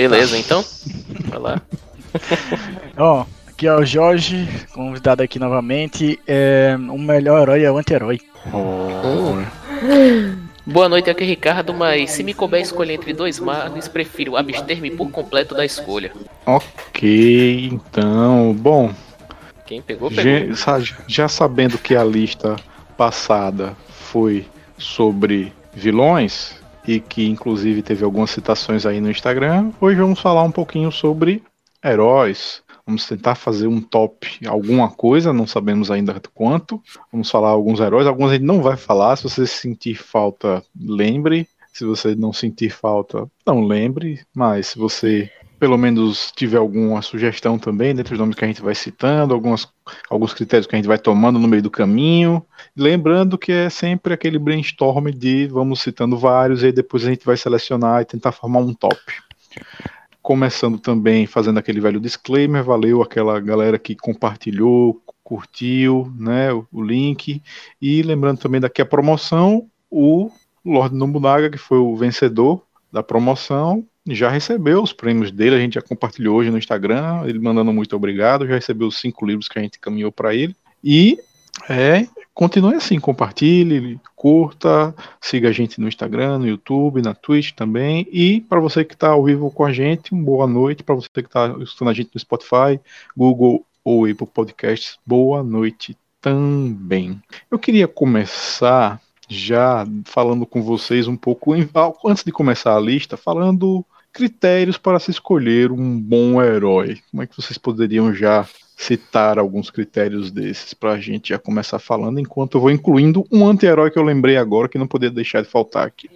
Beleza, então? Vai lá. Ó, aqui é o Jorge, convidado aqui novamente. É, o melhor herói é o anti-herói. Boa noite, aqui é Ricardo, mas se me couber escolher entre dois males, prefiro abster-me por completo da escolha. Ok, então, bom, Quem pegou, pegou. já, já sabendo que a lista passada foi sobre vilões e que inclusive teve algumas citações aí no Instagram, hoje vamos falar um pouquinho sobre heróis. Vamos tentar fazer um top alguma coisa, não sabemos ainda quanto. Vamos falar alguns heróis, alguns a gente não vai falar. Se você sentir falta, lembre. Se você não sentir falta, não lembre. Mas se você pelo menos tiver alguma sugestão também dentre os nomes que a gente vai citando, algumas, alguns critérios que a gente vai tomando no meio do caminho. Lembrando que é sempre aquele brainstorm de vamos citando vários e depois a gente vai selecionar e tentar formar um top. Começando também fazendo aquele velho disclaimer, valeu aquela galera que compartilhou, curtiu, né, o, o link. E lembrando também daqui a promoção, o Lord Nobunaga, que foi o vencedor da promoção, já recebeu os prêmios dele, a gente já compartilhou hoje no Instagram, ele mandando muito obrigado, já recebeu os cinco livros que a gente caminhou para ele. E é, continue assim, compartilhe, curta, siga a gente no Instagram, no YouTube, na Twitch também. E para você que está ao vivo com a gente, uma boa noite. Para você que está escutando a gente no Spotify, Google ou Apple Podcasts, boa noite também. Eu queria começar já falando com vocês um pouco, antes de começar a lista, falando critérios para se escolher um bom herói. Como é que vocês poderiam já citar alguns critérios desses para a gente já começar falando, enquanto eu vou incluindo um anti-herói que eu lembrei agora que não poderia deixar de faltar aqui.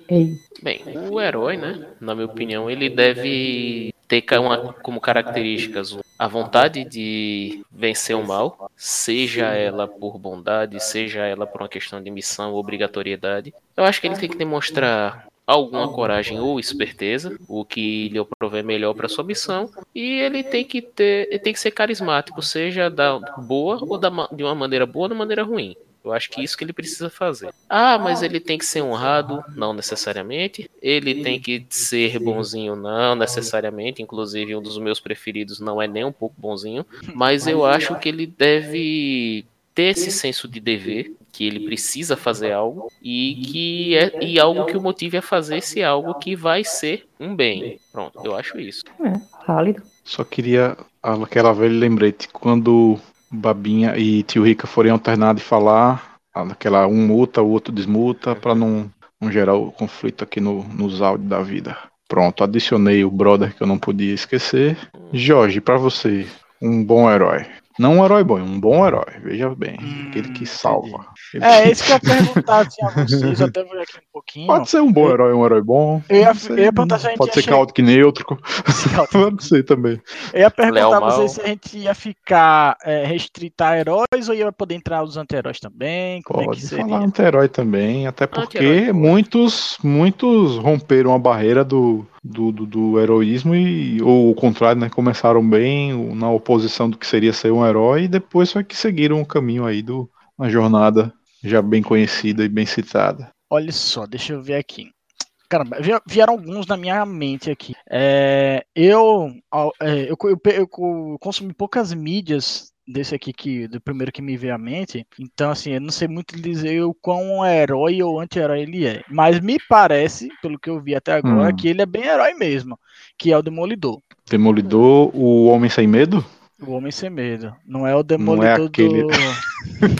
Bem, o herói, né, na minha opinião, ele deve ter uma- como características a vontade de vencer o mal, seja ela por bondade, seja ela por uma questão de missão ou obrigatoriedade. Eu acho que ele tem que demonstrar alguma coragem ou esperteza, o que lhe prover melhor para sua missão, e ele tem que ter, ele tem que ser carismático, seja da boa ou da, de uma maneira boa ou de uma maneira ruim. Eu acho que isso que ele precisa fazer. Ah, mas ele tem que ser honrado? Não necessariamente. Ele tem que ser bonzinho? Não necessariamente. Inclusive, um dos meus preferidos não é nem um pouco bonzinho. Mas eu acho que ele deve ter esse senso de dever, que ele precisa fazer algo e que é e algo que o motive a fazer esse algo que vai ser um bem. Pronto, eu acho isso. É, válido. Só queria aquela velha lembrete, quando Babinha e Tio Rica forem alternar de falar, aquela um muta, o outro desmuta, para não, não gerar o conflito aqui no, nos áudios da vida. Pronto, adicionei o brother que eu não podia esquecer. Jorge, para você, um bom herói. Não um herói bom, um bom herói, veja bem. Hum, aquele que salva. Ele É, que- isso que eu ia perguntar assim, a vocês, eu até vou aqui um pouquinho. Pode ser um bom herói, um herói bom. Eu ia- Não sei, eu ia perguntar se a gente Pode ia ser chegar- caótico e neutro. Pode ser também. Eu ia perguntar a vocês se a gente ia ficar é, restrito a heróis ou ia poder entrar os anti-heróis também. Como é Pode que seria? falar anti-herói também, até porque muitos, muitos romperam a barreira do, do, do, do heroísmo e, ou o contrário, né? Começaram bem na oposição do que seria ser um herói e depois foi que seguiram o caminho aí do uma jornada já bem conhecida e bem citada. Olha só, deixa eu ver aqui. Caramba, vi- vieram alguns na minha mente aqui. É, eu, é, eu, eu, eu co- consumi poucas mídias desse aqui que do primeiro que me veio à mente. Então, assim, eu não sei muito dizer o quão herói ou anti-herói ele é. Mas me parece, pelo que eu vi até agora, Hum. que ele é bem herói mesmo, que é o Demolidor. Demolidor, o Homem Sem Medo? O Homem Sem Medo. Não é o Não é Demolidor aquele- do.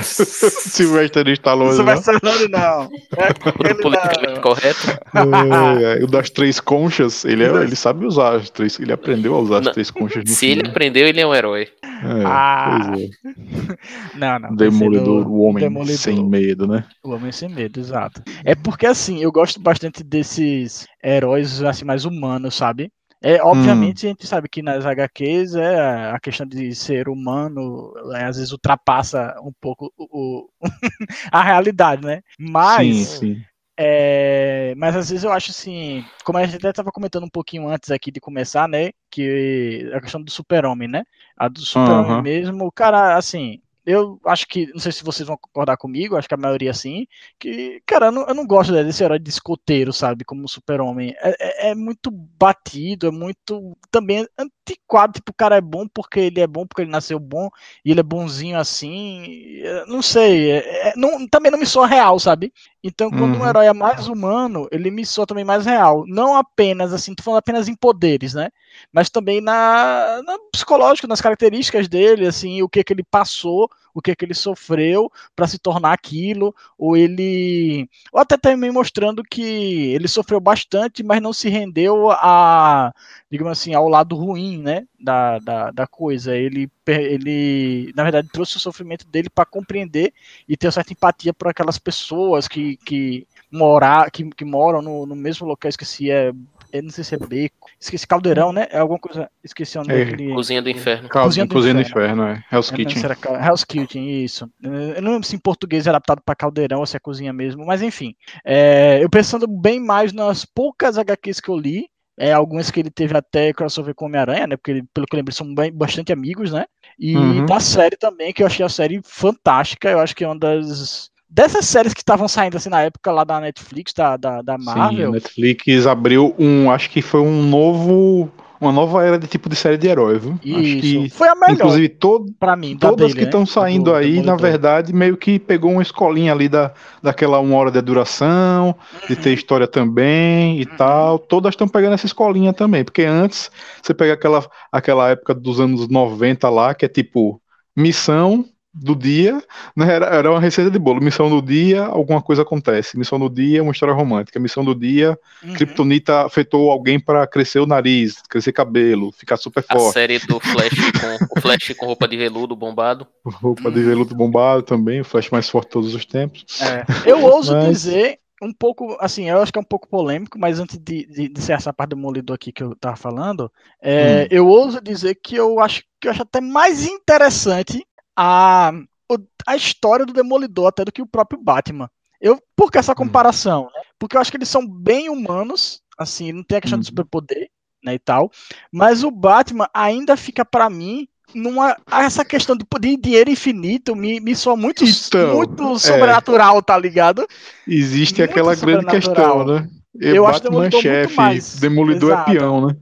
Sylvester Stallone, ser nome, não. É O aquele politicamente não. correto. É, é, o das três conchas, ele, é- ele sabe usar as três, ele aprendeu a usar as Não, três conchas Se ele filme. aprendeu, ele é um herói. É, Ah, pois é. Não, não. Demolidor, o homem Demolidor. sem medo, né? O Homem Sem Medo, exato. É porque, assim, eu gosto bastante desses heróis, assim, mais humanos, sabe? É, obviamente, a gente sabe que nas HQs é a questão de ser humano, é, às vezes ultrapassa um pouco o, o- a realidade, né? Mas, sim, sim. é, mas às vezes eu acho assim, como a gente até estava comentando um pouquinho antes aqui de começar, né? Que a questão do super-homem, né? A do super-homem Aham. mesmo, o cara, assim, eu acho que, não sei se vocês vão concordar comigo, acho que a maioria sim, que, cara, eu não, eu não gosto desse herói de escoteiro, sabe, como super-homem. É, é, é, muito batido, é muito também antiquado, tipo, o cara é bom porque ele é bom, porque ele nasceu bom, e ele é bonzinho assim, não sei, é, é não, também não me soa real, sabe? Então, quando uhum. um herói é mais humano, ele me soa também mais real. Não apenas, assim, tô falando apenas em poderes, né? Mas também na, na psicológico, nas características dele, assim, o que que ele passou, o que que ele sofreu para se tornar aquilo, ou ele, ou até também mostrando que ele sofreu bastante, mas não se rendeu a, digamos assim, ao lado ruim, né, da, da, da coisa. Ele, ele, na verdade, trouxe o sofrimento dele para compreender e ter certa empatia por aquelas pessoas que, que morar, que, que moram no, no mesmo local, esqueci, é eu não sei se é beco, esqueci caldeirão, né? É alguma coisa, esqueci o nome é, daquele. Cozinha do Inferno. Cozinha do, Cozinha do Inferno, é. Hell's é, Kitchen. Era, Hell's Kitchen, isso. Eu não lembro se em português é adaptado para caldeirão ou se é cozinha mesmo, mas enfim. É, eu pensando bem mais nas poucas HQs que eu li, é, algumas que ele teve até crossover com Homem-Aranha, né? Porque ele, pelo que eu lembro, são bem, bastante amigos, né? E uhum. da série também, que eu achei a série fantástica. Eu acho que é uma das dessas séries que estavam saindo assim na época lá da Netflix, da, da, da Marvel. Sim, Netflix abriu um, acho que foi um novo uma nova era de tipo de série de herói, viu? Isso. Acho que, foi a melhor. Inclusive, todo, pra mim, todas dele, que estão né? saindo do, aí, do na verdade, meio que pegou uma escolinha ali da, daquela uma hora de duração, uhum. de ter uhum. história também e uhum. tal. Todas estão pegando essa escolinha também, porque antes você pega aquela, aquela época dos anos 90 lá, que é tipo missão, do dia, né, era, era uma receita de bolo. Missão do dia, alguma coisa acontece. Missão do dia, uma história romântica. Missão do dia, uhum. Kryptonita afetou alguém para crescer o nariz, crescer cabelo, ficar super forte. A série do Flash com o Flash com roupa de veludo bombado. Roupa de veludo bombado também, o Flash mais forte de todos os tempos. É. Eu ouso Mas... dizer um pouco, assim, eu acho que é um pouco polêmico, mas antes de, de, de ser essa parte do Molidor aqui que eu tava falando, é, hum. eu ouso dizer que eu acho que eu acho até mais interessante a, a história do Demolidor até do que o próprio Batman. Eu, por que essa hum. comparação? Né? Porque eu acho que eles são bem humanos, assim, não tem a questão uhum. do superpoder, né, e tal. Mas o Batman ainda fica para mim numa essa questão de poder dinheiro infinito me, me soa muito então, muito é. sobrenatural, tá ligado? Existe muito aquela grande questão, né? Eu, eu acho Demolidor chefe, mais. Demolidor é Exato. é peão, né?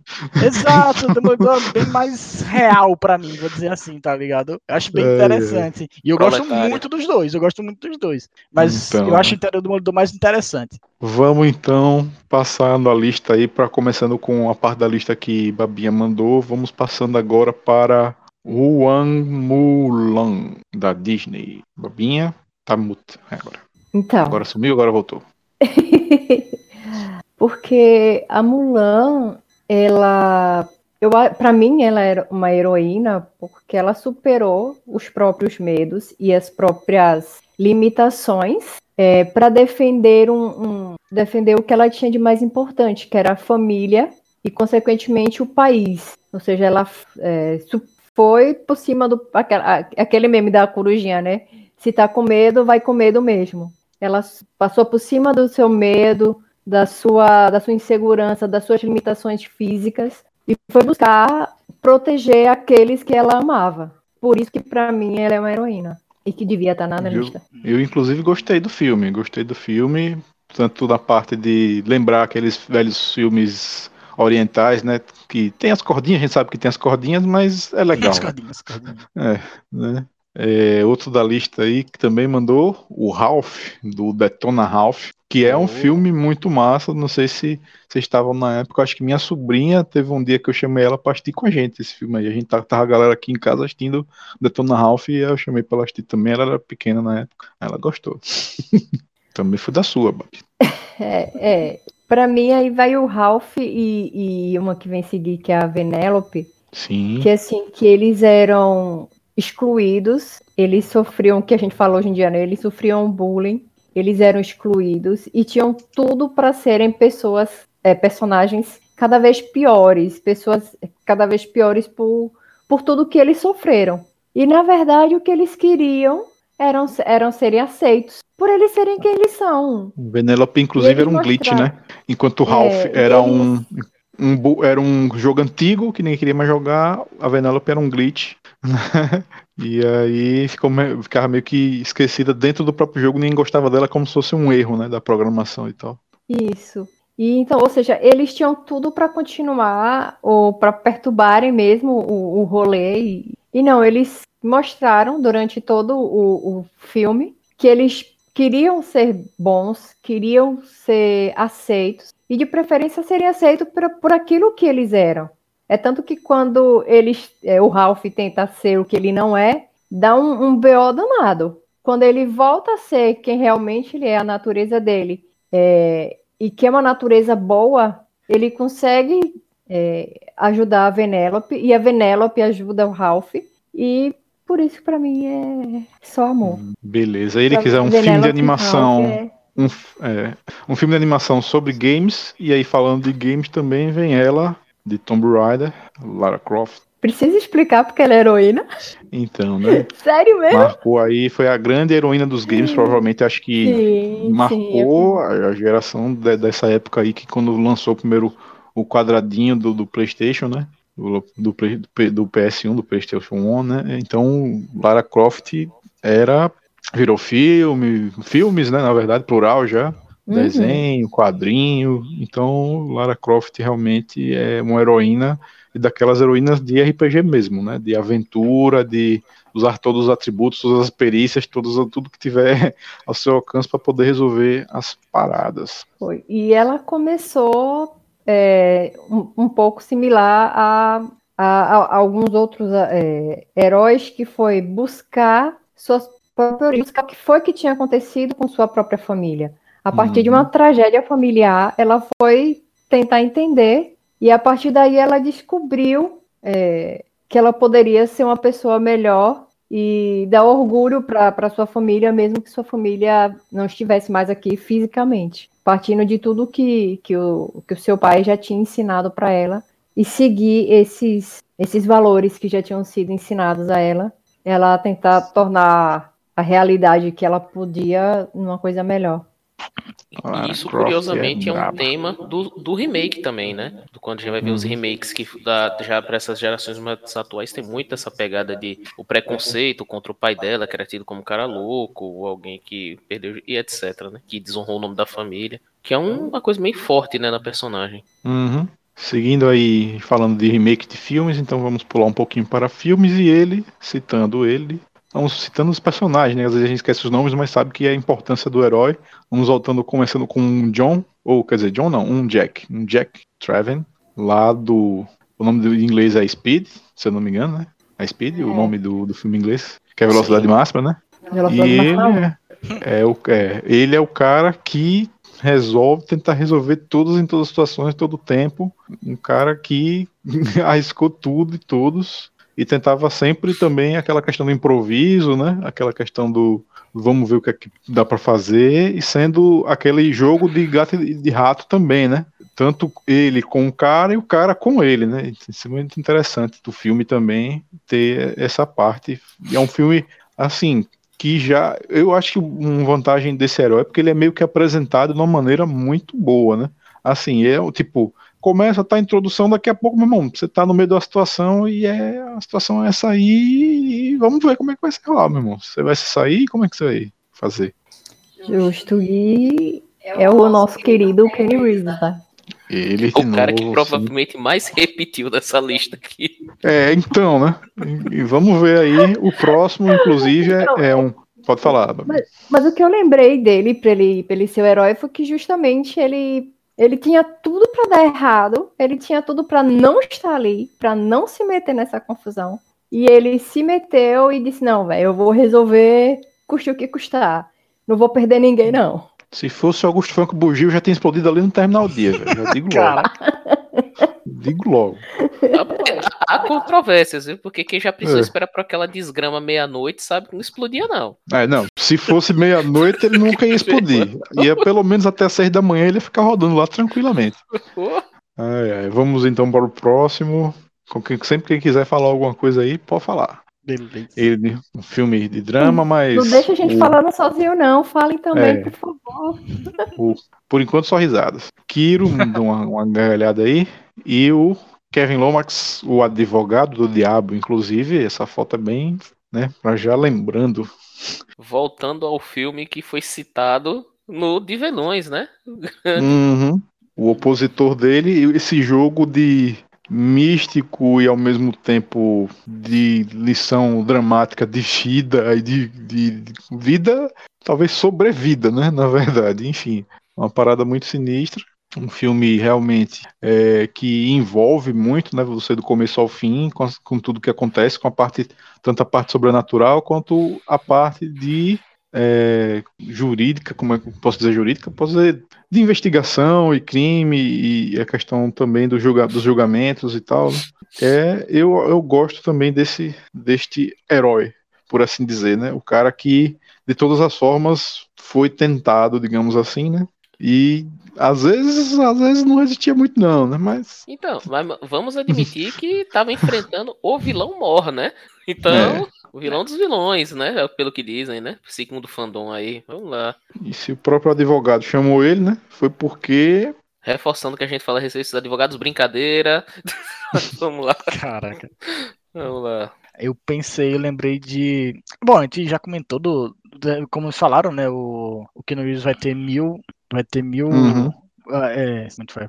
Exato, Demolidor é bem mais real para mim, vou dizer assim, tá ligado? Eu acho bem é, interessante. É. E eu gosto muito dos dois, eu gosto muito dos dois. Mas então, eu acho o Demolidor mais interessante. Vamos então passando a lista aí, para começando com a parte da lista que Babinha mandou. Vamos passando agora para Huang Mulan, da Disney. Babinha, tá mute agora. Então. Agora sumiu, agora voltou. Porque a Mulan, ela, eu, para mim, ela era uma heroína porque ela superou os próprios medos e as próprias limitações é, para defender um, um, defender o que ela tinha de mais importante, que era a família e, consequentemente, o país. Ou seja, ela é, foi por cima do aquele meme da corujinha, né? Se tá com medo, vai com medo mesmo. Ela passou por cima do seu medo, da sua, da sua insegurança, das suas limitações físicas e foi buscar proteger aqueles que ela amava. Por isso que para mim ela é uma heroína e que devia estar na eu, lista. Eu inclusive gostei do filme, gostei do filme tanto da parte de lembrar aqueles velhos filmes orientais, né, que tem as cordinhas, a gente sabe que tem as cordinhas, mas é legal. As cordinhas, as cordinhas. É, né? É, outro da lista aí que também mandou, o Ralph, do Detona Ralph, que é um oh. filme muito massa. Não sei se vocês estavam na época, acho que minha sobrinha teve um dia que eu chamei ela para assistir com a gente esse filme aí. A gente tava, tava a galera aqui em casa assistindo Detona Ralph e eu chamei para ela assistir também. Ela era pequena na época, ela gostou. também foi da sua, Babi. É, é. para mim aí vai o Ralph e, e uma que vem seguir que é a Venelope. Sim. Que assim, que eles eram excluídos, eles sofriam, o que a gente falou hoje em dia, né? Eles sofriam bullying, eles eram excluídos e tinham tudo para serem pessoas, é, personagens cada vez piores, pessoas cada vez piores por, por tudo que eles sofreram. E na verdade o que eles queriam eram, eram serem aceitos por eles serem quem eles são. Venelope, inclusive, era um glitch, né? Enquanto o Ralph é, era eles... um, um, era um jogo antigo que nem queria mais jogar, a Venelope era um glitch e aí ficou, ficava meio que esquecida dentro do próprio jogo, ninguém gostava dela como se fosse um erro, né, da programação e tal. Isso. E então, ou seja, eles tinham tudo para continuar ou para perturbarem mesmo o, o rolê. E, e, não, eles mostraram durante todo o, o filme que eles queriam ser bons, queriam ser aceitos e de preferência serem aceitos por, por aquilo que eles eram. É tanto que quando eles, é, o Ralph tenta ser o que ele não é, dá um, um BO danado. Quando ele volta a ser quem realmente ele é, a natureza dele, é, e que é uma natureza boa, ele consegue é, ajudar a Venelope, e a Venelope ajuda o Ralph, e por isso para mim é só amor. Beleza, ele quiser um Venelope filme de animação... Um, é, um filme de animação sobre games, e aí falando de games também vem ela, de Tomb Raider, Lara Croft. Precisa explicar porque ela é heroína? Então, né? Sério mesmo? Marcou aí, foi a grande heroína dos games, provavelmente acho que sim, marcou sim, a geração de, dessa época aí, que quando lançou primeiro o quadradinho do, do Playstation, né? Do, do, do, PS1, do Playstation 1, né? Então, Lara Croft era, virou filme, filmes, né? Na verdade, plural já. Uhum. Desenho, quadrinho. Então, Lara Croft realmente é uma heroína e daquelas heroínas de RPG mesmo, né? De aventura, de usar todos os atributos, todas as perícias, todos, tudo que tiver ao seu alcance para poder resolver as paradas. Foi. E ela começou é, um, um, pouco similar a, a, a alguns outros é, heróis que foi buscar suas próprias buscar o que foi que tinha acontecido com sua própria família. A partir uhum. de uma uhum. tragédia familiar, ela foi tentar entender e a partir daí ela descobriu é, que ela poderia ser uma pessoa melhor e dar orgulho para sua família, mesmo que sua família não estivesse mais aqui fisicamente. Partindo de tudo que, que, o, que o seu pai já tinha ensinado para ela e seguir esses, esses valores que já tinham sido ensinados a ela, ela tentar tornar a realidade que ela podia uma coisa melhor. E isso, curiosamente, é um tema do, do remake também, né? Do quando a gente vai ver os uhum. remakes que da, já para essas gerações mais atuais tem muito essa pegada de o preconceito contra o pai dela, que era tido como cara louco, ou alguém que perdeu e etc, né? Que desonrou o nome da família. Que é uma coisa meio forte, né, na personagem. Uhum. Seguindo aí, falando de remake de filmes, então vamos pular um pouquinho para filmes e ele, citando ele, Vamos citando os personagens, né? Às vezes a gente esquece os nomes, mas sabe que é a importância do herói. Vamos voltando, começando com um John, ou quer dizer, John não, um Jack. Um Jack Traven, lá do. O nome do inglês é Speed, se eu não me engano, né? É Speed, é. o nome do, do filme inglês, que é Velocidade Sim. Máxima, né? Velocidade e ele é, é, o, é, ele é o cara que resolve tentar resolver tudo em todas as situações, todo o tempo. Um cara que arriscou tudo e todos e tentava sempre também aquela questão do improviso, né? Aquela questão do vamos ver o que, é que dá para fazer e sendo aquele jogo de gato e de rato também, né? Tanto ele com o cara e o cara com ele, né? Isso é muito interessante do filme também ter essa parte. E é um filme assim que já eu acho que uma vantagem desse herói é porque ele é meio que apresentado de uma maneira muito boa, né? Assim, é tipo começa tá a introdução, daqui a pouco, meu irmão, você tá no meio da situação e é, a situação é essa aí e vamos ver como é que vai ser lá, meu irmão. Você vai se sair, como é que você vai fazer? Justo, e é o nosso querido Kenny Reeves, tá? Ele o cara novo, que provavelmente assim. mais repetiu dessa lista aqui. É, então, né? E vamos ver aí, o próximo, inclusive, é, é um. Pode falar. Mas, mas, o que eu lembrei dele para ele, pra ele ser o herói foi que justamente ele ele tinha tudo para dar errado, ele tinha tudo para não estar ali, para não se meter nessa confusão. E ele se meteu e disse: Não, velho, eu vou resolver, custe o que custar. Não vou perder ninguém, não. Se fosse o Augusto Franco Bugio, já tinha explodido ali no terminal dia, velho. Já digo logo. digo logo. Há controvérsias, viu? Porque quem já precisou é. esperar por aquela desgrama meia-noite sabe que não explodia, não. É, não. Se fosse meia-noite, ele nunca ia explodir. Ia pelo menos até seis da manhã ele ia ficar rodando lá tranquilamente. Ai, ai. Vamos então para o próximo. Sempre quem quiser falar alguma coisa aí, pode falar. Beleza. Ele, um filme de drama, mas. Não deixa a gente o... falando sozinho, não. Falem também, é, por favor. O, por enquanto, só risadas. Kiro, uma, uma gargalhada aí. E o Kevin Lomax, o advogado do diabo, inclusive, essa foto é bem, né, pra já lembrando. Voltando ao filme que foi citado no de Velões, né? Uhum. O opositor dele, esse jogo de místico e ao mesmo tempo de lição dramática de vida e de, de, de vida, talvez sobrevida, né? Na verdade, enfim, uma parada muito sinistra. Um filme realmente é, que envolve muito, né? Você do começo ao fim, com, com tudo que acontece, com a parte, tanto a parte sobrenatural quanto a parte de é, jurídica, como é que posso dizer jurídica? Posso dizer de investigação e crime e a questão também do julga, dos julgamentos e tal. Né? É, eu, eu gosto também desse deste herói, por assim dizer, né? O cara que de todas as formas foi tentado, digamos assim, né? E às vezes, às vezes não resistia muito não, né? Mas Então, mas vamos admitir que estava enfrentando o vilão mor, né? Então, É. o vilão dos vilões, né? Pelo que dizem, né? Segundo o fandom aí. Vamos lá. e se o próprio advogado chamou ele, né? Foi porque Reforçando o que a gente fala a respeito dos advogados, brincadeira. vamos lá, Caraca. vamos lá. Eu pensei, eu lembrei de. Bom, a gente já comentou do. do- como eles falaram, né? O, o Keanu Reeves vai ter mil. Vai ter mil. Uhum. ah, é, como a gente vai.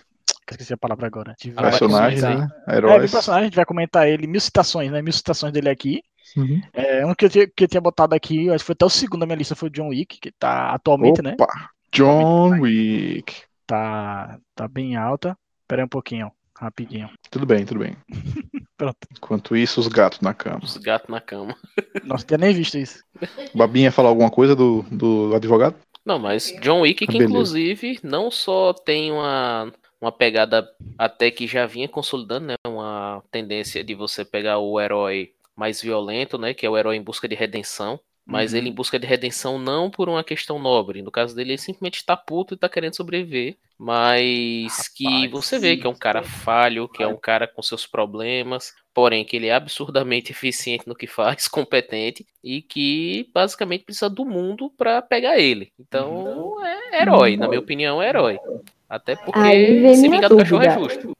Esqueci a palavra agora. De- personagens, né? É, mil Heróis. personagens, a gente vai comentar ele, mil citações, né? Mil citações dele aqui. Uhum. É, um que eu, tinha, que eu tinha botado aqui, acho que foi até o segundo da minha lista, foi o John Wick, que tá atualmente, né? Opa! John Wick. Tá, tá bem alta. Pera aí um pouquinho, rapidinho. Tudo bem, tudo bem. Pronto. Enquanto isso, os gatos na cama. Os gatos na cama. Nossa, tinha nem visto isso. Babinha falar alguma coisa do, do advogado? Não, mas John Wick, que Beleza. inclusive não só tem uma, uma pegada até que já vinha consolidando, né? Uma tendência de você pegar o herói mais violento, né? Que é o herói em busca de redenção. Mas Uhum. ele em busca de redenção não por uma questão nobre. No caso dele, ele simplesmente está puto e tá querendo sobreviver. Mas que Rapaz, você vê que é um cara falho, que é um cara com seus problemas, porém que ele é absurdamente eficiente no que faz, competente, e que basicamente precisa do mundo pra pegar ele. Então é herói, na minha opinião, é herói. Até porque se vingar do cachorro é justo.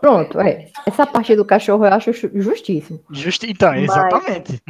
Pronto, é. Essa parte do cachorro eu acho ju- justíssimo. Justi... Então, Mas- exatamente.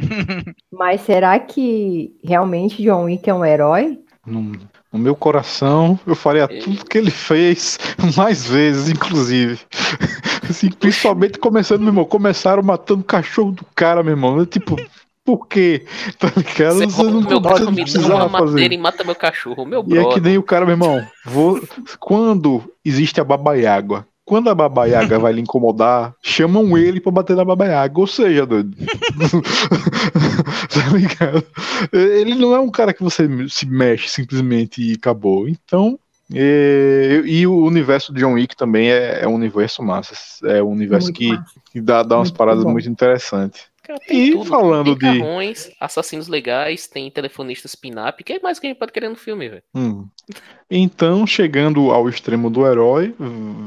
Mas será que realmente John Wick é um herói? No, no meu coração, eu faria Ei. tudo que ele fez, mais vezes, inclusive. Assim, principalmente começando, meu irmão. Começaram matando o cachorro do cara, meu irmão. Eu, Tipo, por quê? Tá ligado? Você Você não, meu você carro, não precisava fazer. e mata meu cachorro. Meu E é que brother. nem o cara, meu irmão. Vou... Quando existe a babaiágua, quando a babaiaga vai lhe incomodar, chamam ele pra bater na babaiaga. Ou seja, doido. tá ligado? Ele não é um cara que você se mexe simplesmente e acabou. Então. é, E, o universo de John Wick também é, é um universo massa. É um universo Muito que, que dá, dá umas Muito paradas bom. muito interessantes. Cara, E tudo. falando tem de- carrões, assassinos legais, tem telefonistas pin-up. O que mais que a gente pode querer no filme, velho? Hum. Então, chegando ao extremo do herói,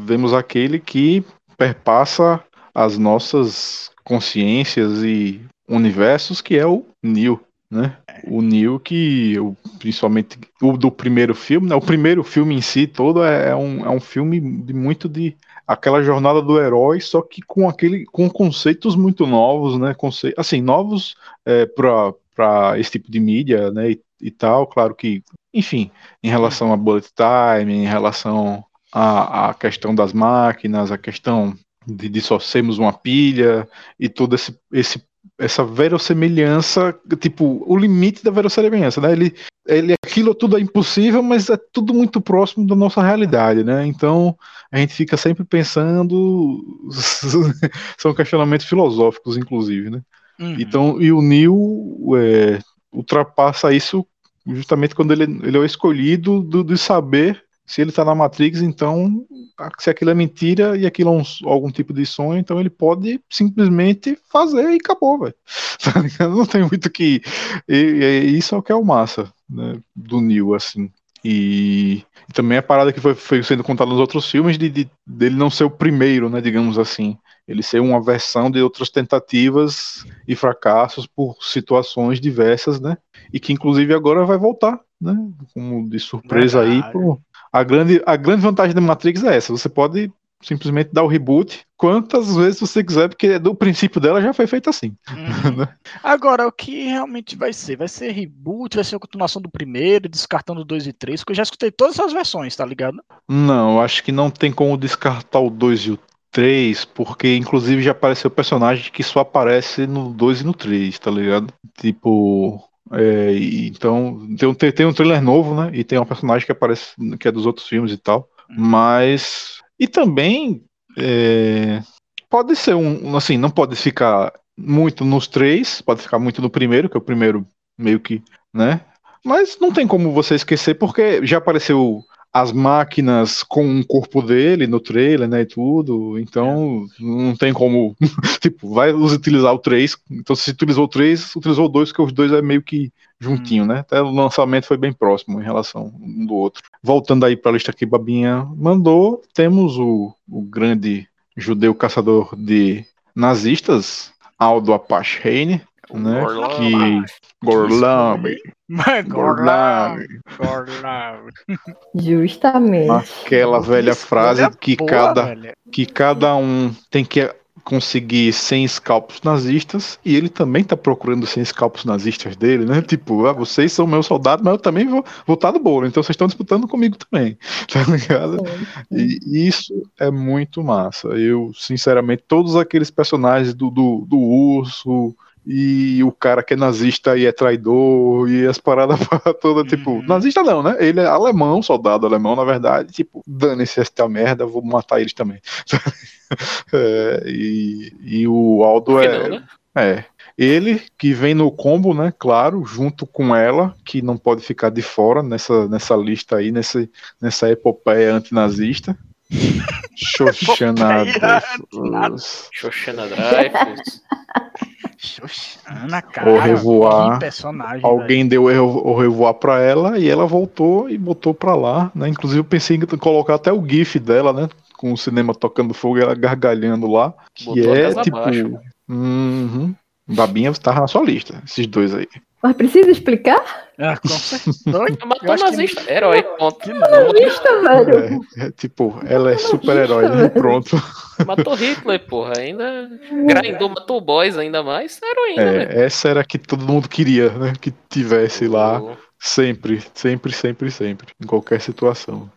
vemos aquele que perpassa as nossas consciências e universos, que é o Neo, né? O Neo que, principalmente o do primeiro filme, né? O primeiro filme em si todo é, é um, é um filme de muito de aquela jornada do herói, só que com aquele com conceitos muito novos, né? Conce, assim, novos é, para esse tipo de mídia, né? E, e tal, claro que, enfim, em relação a bullet time, em relação à, à questão das máquinas, a questão de, de só sermos uma pilha e todo esse, esse essa verossemelhança, tipo, o limite da verossemelhança, né? Ele, ele aquilo tudo é impossível, mas é tudo muito próximo da nossa realidade, né? Então a gente fica sempre pensando, são questionamentos filosóficos, inclusive, né? Uhum. Então, e o Neil é, ultrapassa isso justamente quando ele, ele é o escolhido do, de saber se ele tá na Matrix, então, se aquilo é mentira e aquilo é um- algum tipo de sonho, então ele pode simplesmente fazer e acabou, velho. Tá? Não tem muito que. E, e isso é o que é o massa, né, do Neil, assim. E, e também a parada que foi, foi sendo contada nos outros filmes de, de- dele não ser o primeiro, né, digamos assim. Ele ser uma versão de outras tentativas e fracassos por situações diversas, né? E que inclusive agora vai voltar, né? Como de surpresa aí. Verdade. pro- A, grande, a grande vantagem da Matrix é essa: você pode simplesmente dar o reboot quantas vezes você quiser, porque do princípio dela já foi feito assim. Uhum. Agora, o que realmente vai ser? Vai ser reboot, vai ser a continuação do primeiro, descartando o 2 e 3, porque eu já escutei todas as versões, tá ligado? Não, acho que não tem como descartar o 2 e o 3, porque inclusive já apareceu personagem que só aparece no 2 e no 3, tá ligado? Tipo. É, então, tem um, tem um trailer novo, né? E tem um personagem que aparece, que é dos outros filmes e tal. Uhum. Mas. E também. é, pode ser um. Assim, não pode ficar muito nos três, pode ficar muito no primeiro, que é o primeiro meio que. né? Mas não tem como você esquecer, porque já apareceu as máquinas com o corpo dele no trailer, né, e tudo, então não tem como, tipo, vai utilizar o 3, então se utilizou o 3, utilizou o 2, porque os dois é meio que juntinho, né, até o lançamento foi bem próximo em relação um do outro. Voltando aí para a lista que Babinha mandou, temos o, o grande judeu caçador de nazistas, Aldo Apache Heine, né, que Gorlami, Mas Gorlami, Gorlami. Justamente. aquela velha frase Escolha que boa, cada velho. que cada um tem que conseguir 100 scalpos nazistas e ele também tá procurando 100 scalpos nazistas dele, né? Tipo, ah, vocês são meus soldados, mas eu também vou votar no bolo, então vocês estão disputando comigo também, tá ligado? E isso é muito massa. Eu, sinceramente, todos aqueles personagens do, do, do urso e o cara que é nazista e é traidor e as paradas todas, tipo, Uhum. nazista não, né? Ele é alemão, soldado alemão, na verdade, tipo, dane-se esta merda, vou matar eles também. É, e, e o Aldo é, não, né? é. Ele que vem no combo, né? Claro, junto com ela, que não pode ficar de fora nessa, nessa lista aí, nessa, nessa epopeia antinazista. Xoxana Dreyfus. Xoxana Dreyfus. Xoxana, cara. Que personagem. Alguém deu o o revoar pra ela e ela voltou e botou pra lá, né? Inclusive eu pensei em colocar até o gif dela, né? Com o cinema tocando fogo e ela gargalhando lá. Que Botou é tipo. abaixo, né? Uhum. Babinha estava na sua lista, esses dois aí. Mas precisa explicar? Ah, com certeza. Eu Matou acho que- nazista. Herói, ponto. Que não. Lista, velho. É, é tipo, ela é super-herói, né? Pronto. Matou Hitler, porra. Ainda. Grindou, matou o boys ainda mais. Heroína, velho. É, essa era a que todo mundo queria, né? Que tivesse lá sempre, sempre, sempre, sempre, em qualquer situação.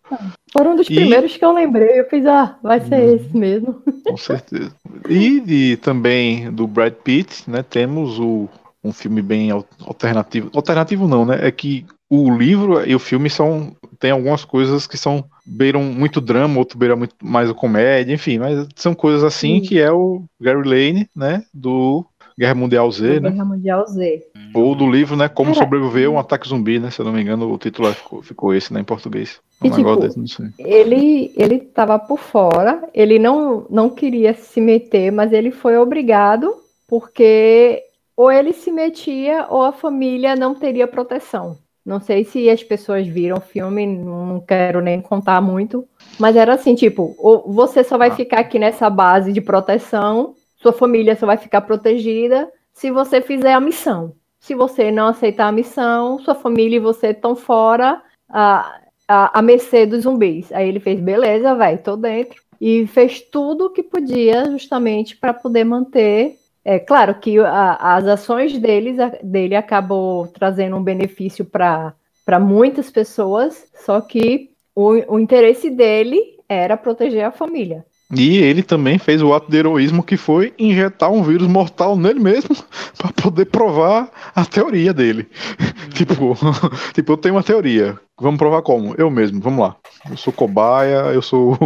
Foram um dos E- primeiros que eu lembrei. Eu fiz, ah, vai ser Uhum. esse mesmo. Com certeza. E de, também do Brad Pitt, né? Temos o, um filme bem al- alternativo. Alternativo não, né? É que o livro e o filme são tem algumas coisas que são beiram muito drama, outro beira muito mais a comédia, enfim, mas são coisas assim Sim. que é o Gary Lane, né? Do Guerra Mundial Z, né? Guerra Mundial Z. Ou do livro, né? Como sobreviver um ataque zumbi, né? Se eu não me engano, o título ficou, ficou esse, né? Em português. E, Um negócio tipo, desse. Ele, ele tava por fora, ele não, não queria se meter, mas ele foi obrigado, porque ou ele se metia ou a família não teria proteção. Não sei se as pessoas viram o filme, não quero nem contar muito, mas era assim, tipo, você só vai Ah. ficar aqui nessa base de proteção, sua família só vai ficar protegida se você fizer a missão. Se você não aceitar a missão, sua família e você estão fora, a, a, a mercê dos zumbis. Aí ele fez, beleza, vai, tô dentro. E fez tudo o que podia justamente para poder manter. É claro que a- as ações deles, a- dele acabou trazendo um benefício para muitas pessoas, só que o, o interesse dele era proteger a família. E ele também fez o ato de heroísmo que foi injetar um vírus mortal nele mesmo para poder provar a teoria dele. tipo, tipo, eu tenho uma teoria. Vamos provar como? Eu mesmo, vamos lá. Eu sou cobaia, eu sou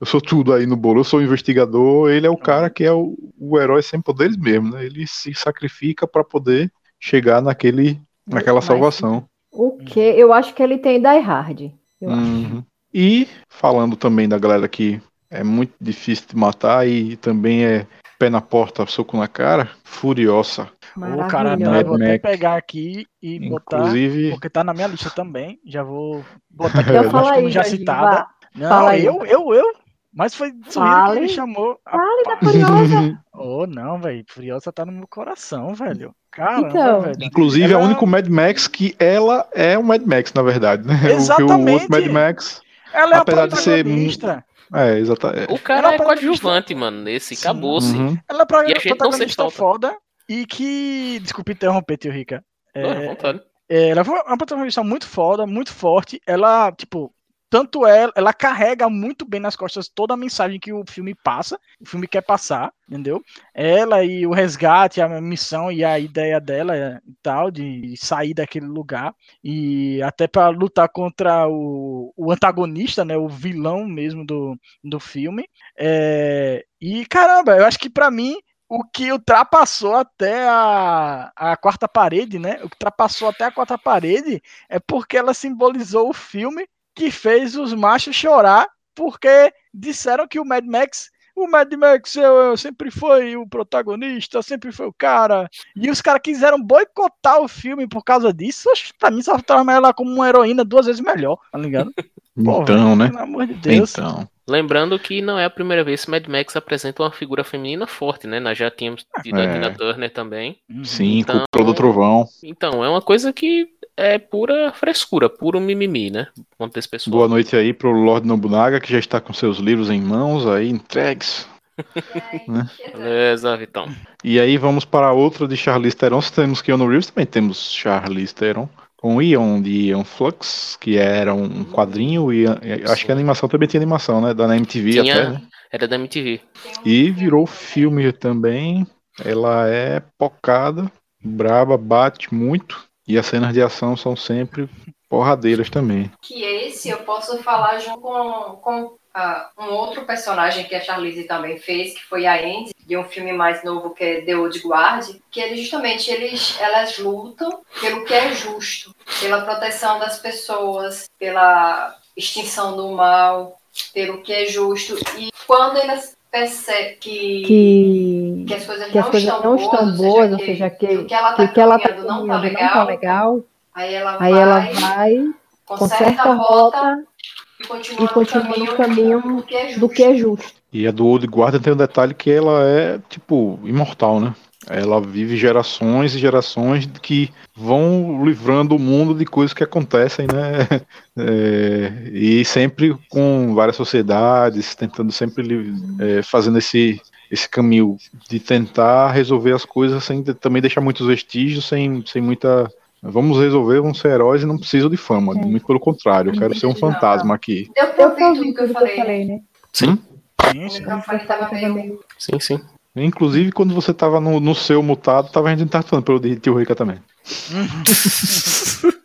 eu sou tudo aí no bolo, eu sou investigador, ele é o cara que é o, o herói sem poderes mesmo, né? Ele se sacrifica para poder chegar naquele naquela salvação. O que? Eu acho que ele tem Die Hard. Eu acho. Uhum. E falando também da galera que é muito difícil de matar e também é pé na porta, soco na cara, Furiosa. Ô, cara, eu vou até pegar aqui e botar. Inclusive, Porque tá na minha lista também. Já vou botar aqui fala como aí, já Jorginho, citada. vá. Não, Fala aí. eu, eu, eu. Mas foi Suíra que me chamou. Fale da Furiosa. Oh, não, velho. Furiosa tá no meu coração, velho. Caramba, Então. velho. inclusive é Ela- o único Mad Max que ela é um Mad Max, na verdade, né? O que o Exatamente. outro Mad Max, Ela é apesar a de ser. É, exatamente. O cara Ela é é coadjuvante, mano, nesse. Acabou-se. Uhum. Ela é pra, E a gente não protagonista sente falta. foda e que. Desculpa interromper, tio Rica. É, Não, vontade. é, ela foi uma protagonista muito foda, muito forte. Ela, tipo, tanto ela, ela carrega muito bem nas costas toda a mensagem que o filme passa, o filme quer passar, entendeu? Ela e o resgate, a missão e a ideia dela é, e tal, de sair daquele lugar e até pra lutar contra o, o antagonista, né, o vilão mesmo do, do filme. É, e caramba, eu acho que pra mim o que ultrapassou até a, a quarta parede, né? O que ultrapassou até a quarta parede é porque ela simbolizou o filme que fez os machos chorar porque disseram que o Mad Max, o Mad Max eu, eu sempre foi o protagonista, sempre foi o cara. E os caras quiseram boicotar o filme por causa disso. Oxe, Pra mim, só transformar ela como uma heroína duas vezes melhor, tá ligado? Porra, Então, né? Pelo amor de Deus. Então. Lembrando que não é a primeira vez que Mad Max apresenta uma figura feminina forte, né? Nós já tínhamos tido a É. Tina Turner também. Uhum. Sim, Então- com o do Trovão. Então, é uma coisa que é pura frescura, puro mimimi, né? Quanto desse pessoal. Boa noite aí pro Lord Nobunaga, que já está com seus livros em mãos aí, entregues. Beleza, Vitão. E aí vamos para outra de Charlize Theron. Se temos Keanu Reeves, também temos Charlize Theron. Com Ion de Ion Flux, que era um quadrinho, e e acho que a animação também tinha animação, né? Da na MTV Tinha- até, né? Era da MTV. E virou filme também. Ela é pocada, braba, bate muito. E as cenas de ação são sempre porradeiras também. Que esse eu posso falar junto com, com ah, um outro personagem que a Charlize também fez, que foi a Andy, de um filme mais novo que é The Old Guard, que eles justamente eles, elas lutam pelo que é justo, pela proteção das pessoas, pela extinção do mal, pelo que é justo. E quando elas percebem que, Que, que as coisas que as não, coisas estão, não boas, estão boas, ou seja, que, que, o que ela que está ela tá caminhando não está não tá legal, aí ela aí vai, ela vai, conserta a rota e continua, e continua no caminho do que é justo. do que é justo. E a do Old Guardian tem um detalhe que ela é, tipo, imortal, né? Ela vive gerações e gerações que vão livrando o mundo de coisas que acontecem, né? É, e sempre com várias sociedades, tentando sempre é, fazendo esse, esse caminho de tentar resolver as coisas sem também deixar muitos vestígios, sem, sem muita. Vamos resolver, vamos ser heróis e não preciso de fama. Sim. Muito pelo contrário, eu quero ser um fantasma aqui. Eu ouvi tudo que eu falei. falei, né? Sim, O sim. microfone tava meio. Sim, sim. Inclusive, quando você tava no, no seu mutado, tava a gente tava falando pelo de Tio Rica também.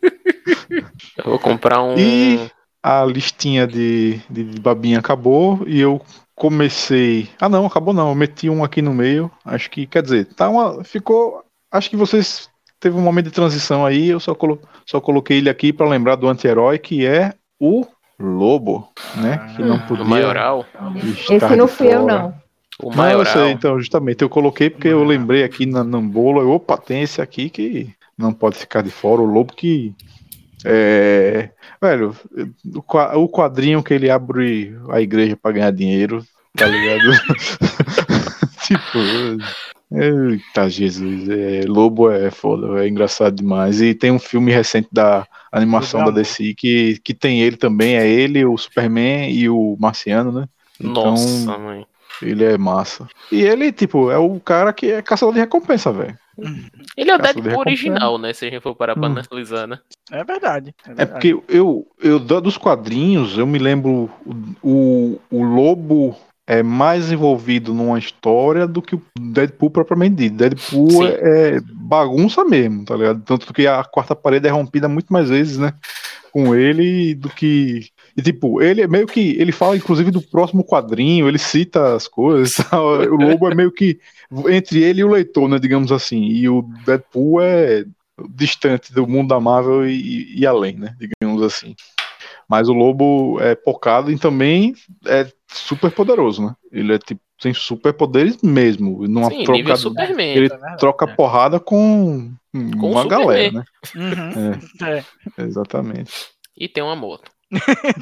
Eu vou comprar um. E- A listinha de, de, de babinha acabou e eu comecei. Ah, não, acabou não. Eu meti um aqui no meio. Acho que, quer dizer, tá uma. Ficou. Acho que vocês. Teve um momento de transição aí. Eu só, colo, só coloquei ele aqui pra lembrar do anti-herói, que é o Lobo, né? Que não O podia. maioral. estar Esse não fui eu, não. O Não, eu maioral. sei, então, justamente, eu coloquei porque eu lembrei aqui na, no bolo, eu, opa, tem esse aqui que não pode ficar de fora, o lobo que. É, velho, o qua- o quadrinho que ele abre a igreja pra ganhar dinheiro, tá ligado? tipo, eita Jesus, é, lobo é foda, é engraçado demais. E tem um filme recente da animação da. DC que, que tem ele também, é ele, o Superman e o Marciano, né? Então, Nossa, mãe. Ele é massa. E ele, tipo, é o cara que é caçador de recompensa, velho. Ele é o Caçador Deadpool original, né? Se a gente for parar pra Hum. analisar, né? É verdade. É, É verdade. porque eu, eu dos quadrinhos, eu me lembro o, o Lobo é mais envolvido numa história do que o Deadpool propriamente dito. Deadpool Sim. é, é bagunça mesmo, tá ligado? Tanto que a quarta parede é rompida muito mais vezes, né? Com ele do que. E tipo, ele é meio que. Ele fala, inclusive, do próximo quadrinho, ele cita as coisas. O Lobo é meio que entre ele e o leitor, né? Digamos assim. E o Deadpool é distante do mundo da Marvel e, e além, né? Digamos assim. Mas o Lobo é pocado e também é super poderoso, né? Ele é tipo, tem superpoderes mesmo. Numa Sim, troca, nível Superman. ele É troca é. porrada com, Com uma galera, né? Uhum. É. Exatamente. E tem uma moto.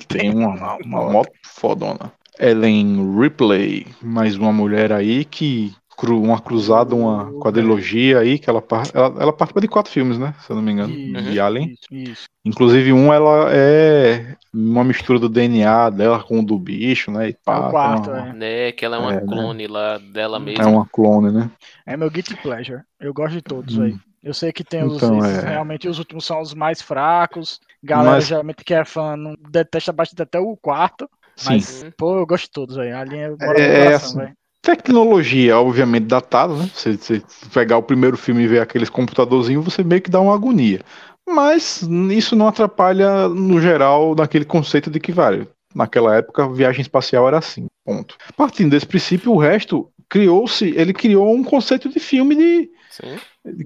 Tem uma, uma moto fodona. Ellen Ripley, mais uma mulher aí que cru, uma cruzada, uma quadrilogia aí, que ela, ela, ela participa de quatro filmes, né? Se eu não me engano, Isso, de Alien. Isso, isso. Inclusive, um ela é uma mistura do DNA dela com o do bicho, né? E pá, É o quarto, uma- é. Né, que ela é uma É, né? clone lá dela mesma. É uma clone, né? É meu guilty pleasure. Eu gosto de todos, Hum. velho. Eu sei que tem os. Então, esses, é. Realmente os últimos são os mais fracos. Galera Mas- geralmente que é fã não detesta bastante até o quarto. Sim. Mas, pô, eu gosto de todos, velho. A linha mora É, no é coração, assim. Tecnologia, obviamente, datada, né? Você, você pegar o primeiro filme e ver aqueles computadorzinhos, você meio que dá uma agonia. Mas isso não atrapalha, no geral, naquele conceito de que, vale, naquela época, viagem espacial era assim, ponto. Partindo desse princípio, o resto criou-se, ele criou um conceito de filme de, Sim.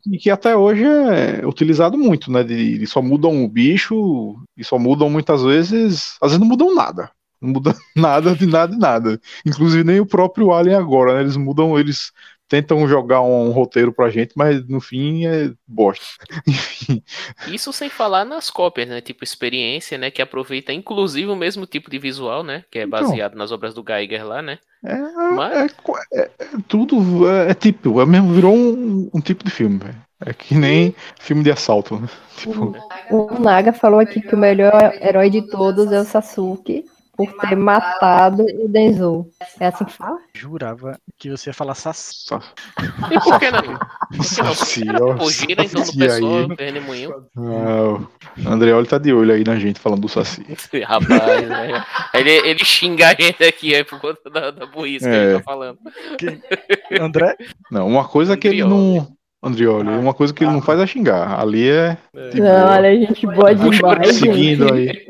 que, que até hoje é utilizado muito, né? De, de só mudam o bicho e só mudam muitas vezes, às vezes não mudam nada. Não muda nada de nada de nada. Inclusive nem o próprio Alien agora, né? Eles mudam, eles tentam jogar um, roteiro pra gente, mas no fim é bosta. Enfim. Isso sem falar nas cópias, né? Tipo experiência, né? Que aproveita inclusive o mesmo tipo de visual, né? Que é Então. baseado nas obras do Geiger lá, né? É, Mas- é- é tudo é, é tipo, é mesmo, virou um, um tipo de filme, velho. É que nem filme de assalto, né? Tipo, O Naga falou aqui que o melhor herói de todos é o Sasuke, por ter matado o Denzo. É assim que fala? Jurava que você ia falar saci. E por que não? Por que não? Saci, ó, Pô, gira então pessoal, aí. redemoinho. Ah, Andreoli tá de olho aí na gente falando do Saci. Rapaz, né? ele, ele xinga a gente aqui aí por conta da, da burrice que É. ele tá falando. André? Não, uma coisa que ele não. Andrioli, uma coisa que ele não faz é xingar. Ali é. de Não, olha, gente boa demais, gente. Seguindo aí.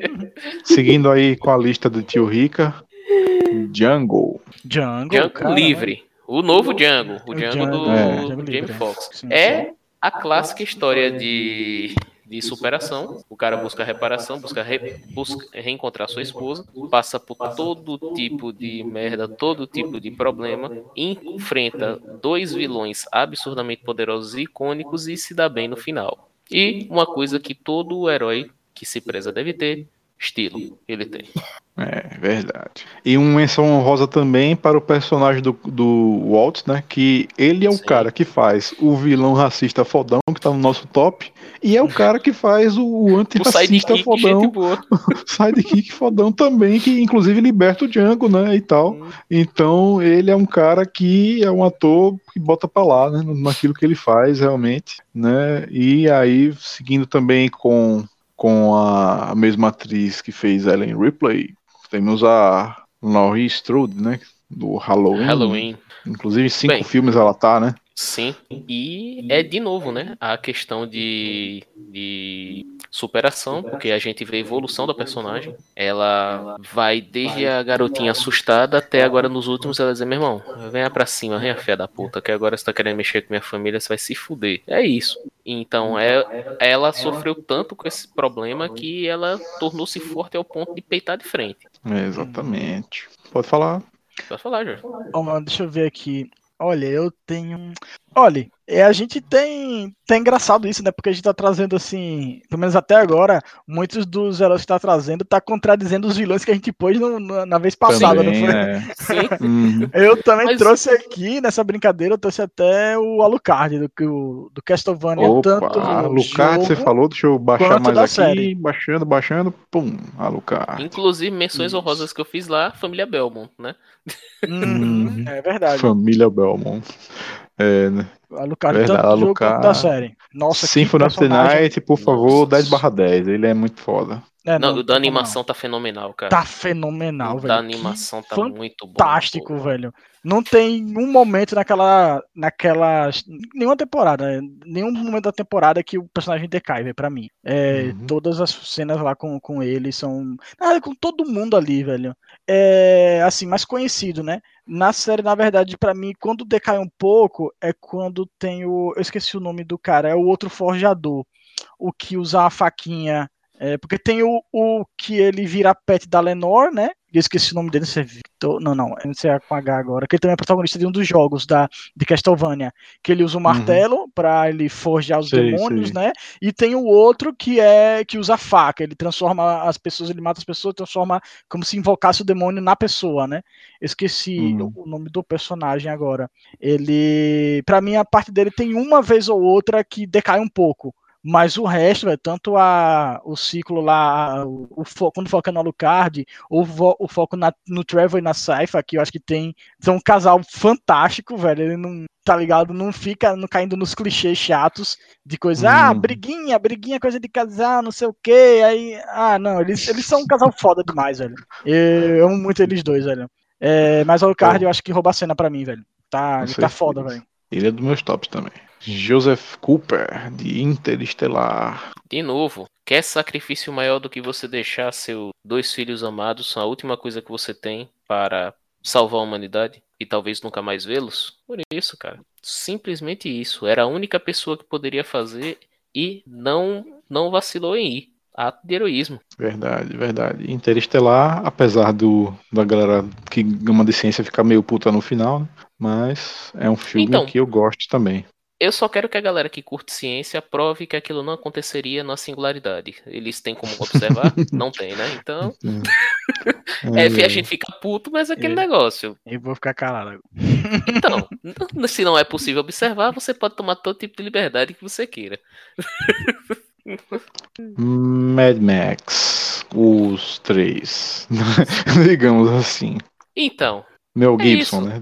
Seguindo aí com a lista do tio Rica. Django. Django. Django cara, Livre. O novo Django. O Django do É. Jamie Foxx. É a clássica história de, de superação. O cara busca reparação, busca, re- busca reencontrar sua esposa, passa por todo tipo de merda, todo tipo de problema, enfrenta dois vilões absurdamente poderosos e icônicos e se dá bem no final. E uma coisa que todo herói que se preza deve ter, estilo. Ele tem. É verdade. E uma menção honrosa também para o personagem do, do Walt, né? Que ele é o Sim. cara que faz o vilão racista fodão, que tá no nosso top, e é o cara que faz o O antirracista fodão, sidekick fodão também, que inclusive liberta o Django, né? E tal. Então ele é um cara que é um ator que bota pra lá, né? Naquilo que ele faz realmente, né? E aí, seguindo também com, com a mesma atriz que fez Ellen Ripley, temos a Laurie Strode, né? Do Halloween. Halloween. Inclusive, cinco Bem. filmes ela tá, né? Sim, e é de novo, né? A questão de, de superação, porque a gente vê a evolução da personagem. Ela vai desde a garotinha assustada até agora nos últimos ela dizer, meu irmão, venha pra cima, venha fé da puta, que agora você tá querendo mexer com minha família, você vai se fuder. É isso. Então, é, ela sofreu tanto com esse problema que ela tornou-se forte ao ponto de peitar de frente. É, exatamente. Pode falar. Pode falar, Jorge. Ó, deixa eu ver aqui. Olha, eu tenho. Olha, é, a gente tem. Tá engraçado isso, né? Porque a gente tá trazendo assim. Pelo menos até agora, muitos dos heróis que tá trazendo tá contradizendo os vilões que a gente pôs no- na, na vez passada, Também, não foi? é. Sim, Uhum. Eu também Mas- trouxe aqui, nessa brincadeira, eu trouxe até o Alucard do, do, do Castlevania, tanto Opa, no Alucard, você jogo- falou, deixa eu baixar mais da aqui, série. baixando, baixando, pum, Alucard. inclusive menções Isso. honrosas que eu fiz lá, família Belmont, né? Uhum, é verdade. Família Belmont. É, né? Alucard, Verdade, tanto Alucard. da série. Nossa, que Symphony of the. Night, por favor, Nossa. 10 barra 10, ele é muito foda. É, Não, não, o da não, animação tá fenomenal, cara. Tá fenomenal, o velho. da Que animação tá muito bom. fantástico, velho. Não tem um momento naquela. naquela. Nenhuma temporada. né? Nenhum momento da temporada que o personagem decai, velho, pra mim. É, Uhum. Todas as cenas lá com, com ele são. Ah, com todo mundo ali, velho. É, assim, mais conhecido, né? Na série, na verdade, pra mim, quando decai um pouco, é quando tem o. Eu esqueci o nome do cara, é o outro forjador. O que usa a faquinha. É, porque tem o, o que ele vira pet da Lenore, né? Eu esqueci o nome dele, se é Victor. Não, não, não sei é com H agora. Que ele também é protagonista de um dos jogos da, de Castlevania. Que ele usa o martelo uhum. para ele forjar os sei, demônios, sei. né? E tem o outro que é que usa a faca. Ele transforma as pessoas, ele mata as pessoas, transforma como se invocasse o demônio na pessoa, né? Eu esqueci uhum. o, o nome do personagem agora. Ele. para mim, a parte dele tem uma vez ou outra que decai um pouco. Mas o resto, é tanto a, o ciclo lá, o, o foco, quando foca no Alucard, ou o foco na, no Trevor e na Saifa, que eu acho que tem. São um casal fantástico, velho. Ele não, tá ligado? Não fica não caindo nos clichês chatos de coisa, ah, hum. ah, briguinha, briguinha, coisa de casal, não sei o quê. Aí, ah, não, eles, eles são um casal foda demais, velho. Eu amo muito eles dois, velho. É, mas o Alucard eu acho que rouba a cena pra mim, velho. Tá, ele tá foda, velho. Ele é dos meus tops também. Joseph Cooper, de Interestelar. De novo, quer sacrifício maior do que você deixar seus dois filhos amados são a última coisa que você tem para salvar a humanidade e talvez nunca mais vê-los? Por isso, cara. Simplesmente isso. Era a única pessoa que poderia fazer e não não vacilou em ir. Ato de heroísmo. Verdade, verdade. Interestelar, apesar do da galera que gama de ciência ficar meio puta no final, né? mas é um filme então, que eu gosto também. Eu só quero que a galera que curte ciência prove que aquilo não aconteceria na singularidade. Eles têm como observar? não tem, né? Então. é, a gente fica puto, mas é aquele é. negócio. Eu vou ficar calado. Então, se não é possível observar, você pode tomar todo tipo de liberdade que você queira. Mad Max, os três, digamos assim. Então. Mel é Gibson, é né?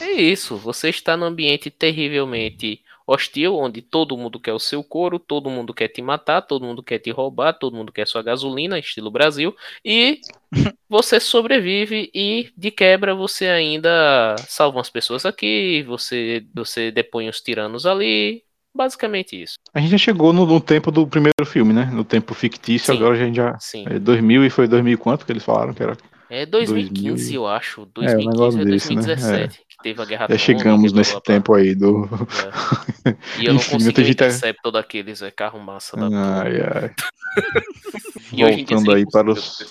É isso. Você está num ambiente terrivelmente hostil, onde todo mundo quer o seu couro, todo mundo quer te matar, todo mundo quer te roubar, todo mundo quer sua gasolina, estilo Brasil, e você sobrevive e de quebra você ainda salva umas pessoas aqui, você você depõe os tiranos ali, basicamente isso. A gente já chegou no, no tempo do primeiro filme, né? No tempo fictício, sim, agora a gente já sim. É 2000 e foi 2000 quanto que eles falaram que era? É 2015, 2000... eu acho. 2015 é, ou 2017. Né? É. Que teve a guerra Já chegamos nesse tempo aí do. É. E eu Enfim, não consegui o Interceptor tá... daqueles, é carro massa da Ai, ai. e Voltando aí para os,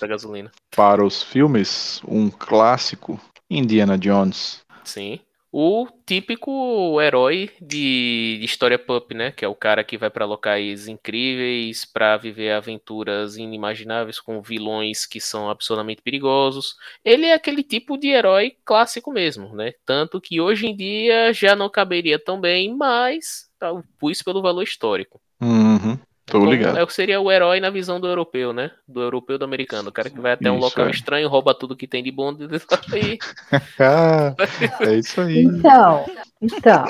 para os filmes, um clássico, Indiana Jones. Sim o típico herói de, história pop, né? Que é o cara que vai para locais incríveis para viver aventuras inimagináveis com vilões que são absolutamente perigosos. Ele é aquele tipo de herói clássico mesmo, né? Tanto que hoje em dia já não caberia tão bem, mas tá, pus pelo valor histórico. Uhum. Tô Como ligado. É, seria o herói na visão do europeu, né? Do europeu do americano. O cara que vai até um local é. estranho, rouba tudo que tem de bom e. ah, é isso aí. Então, então.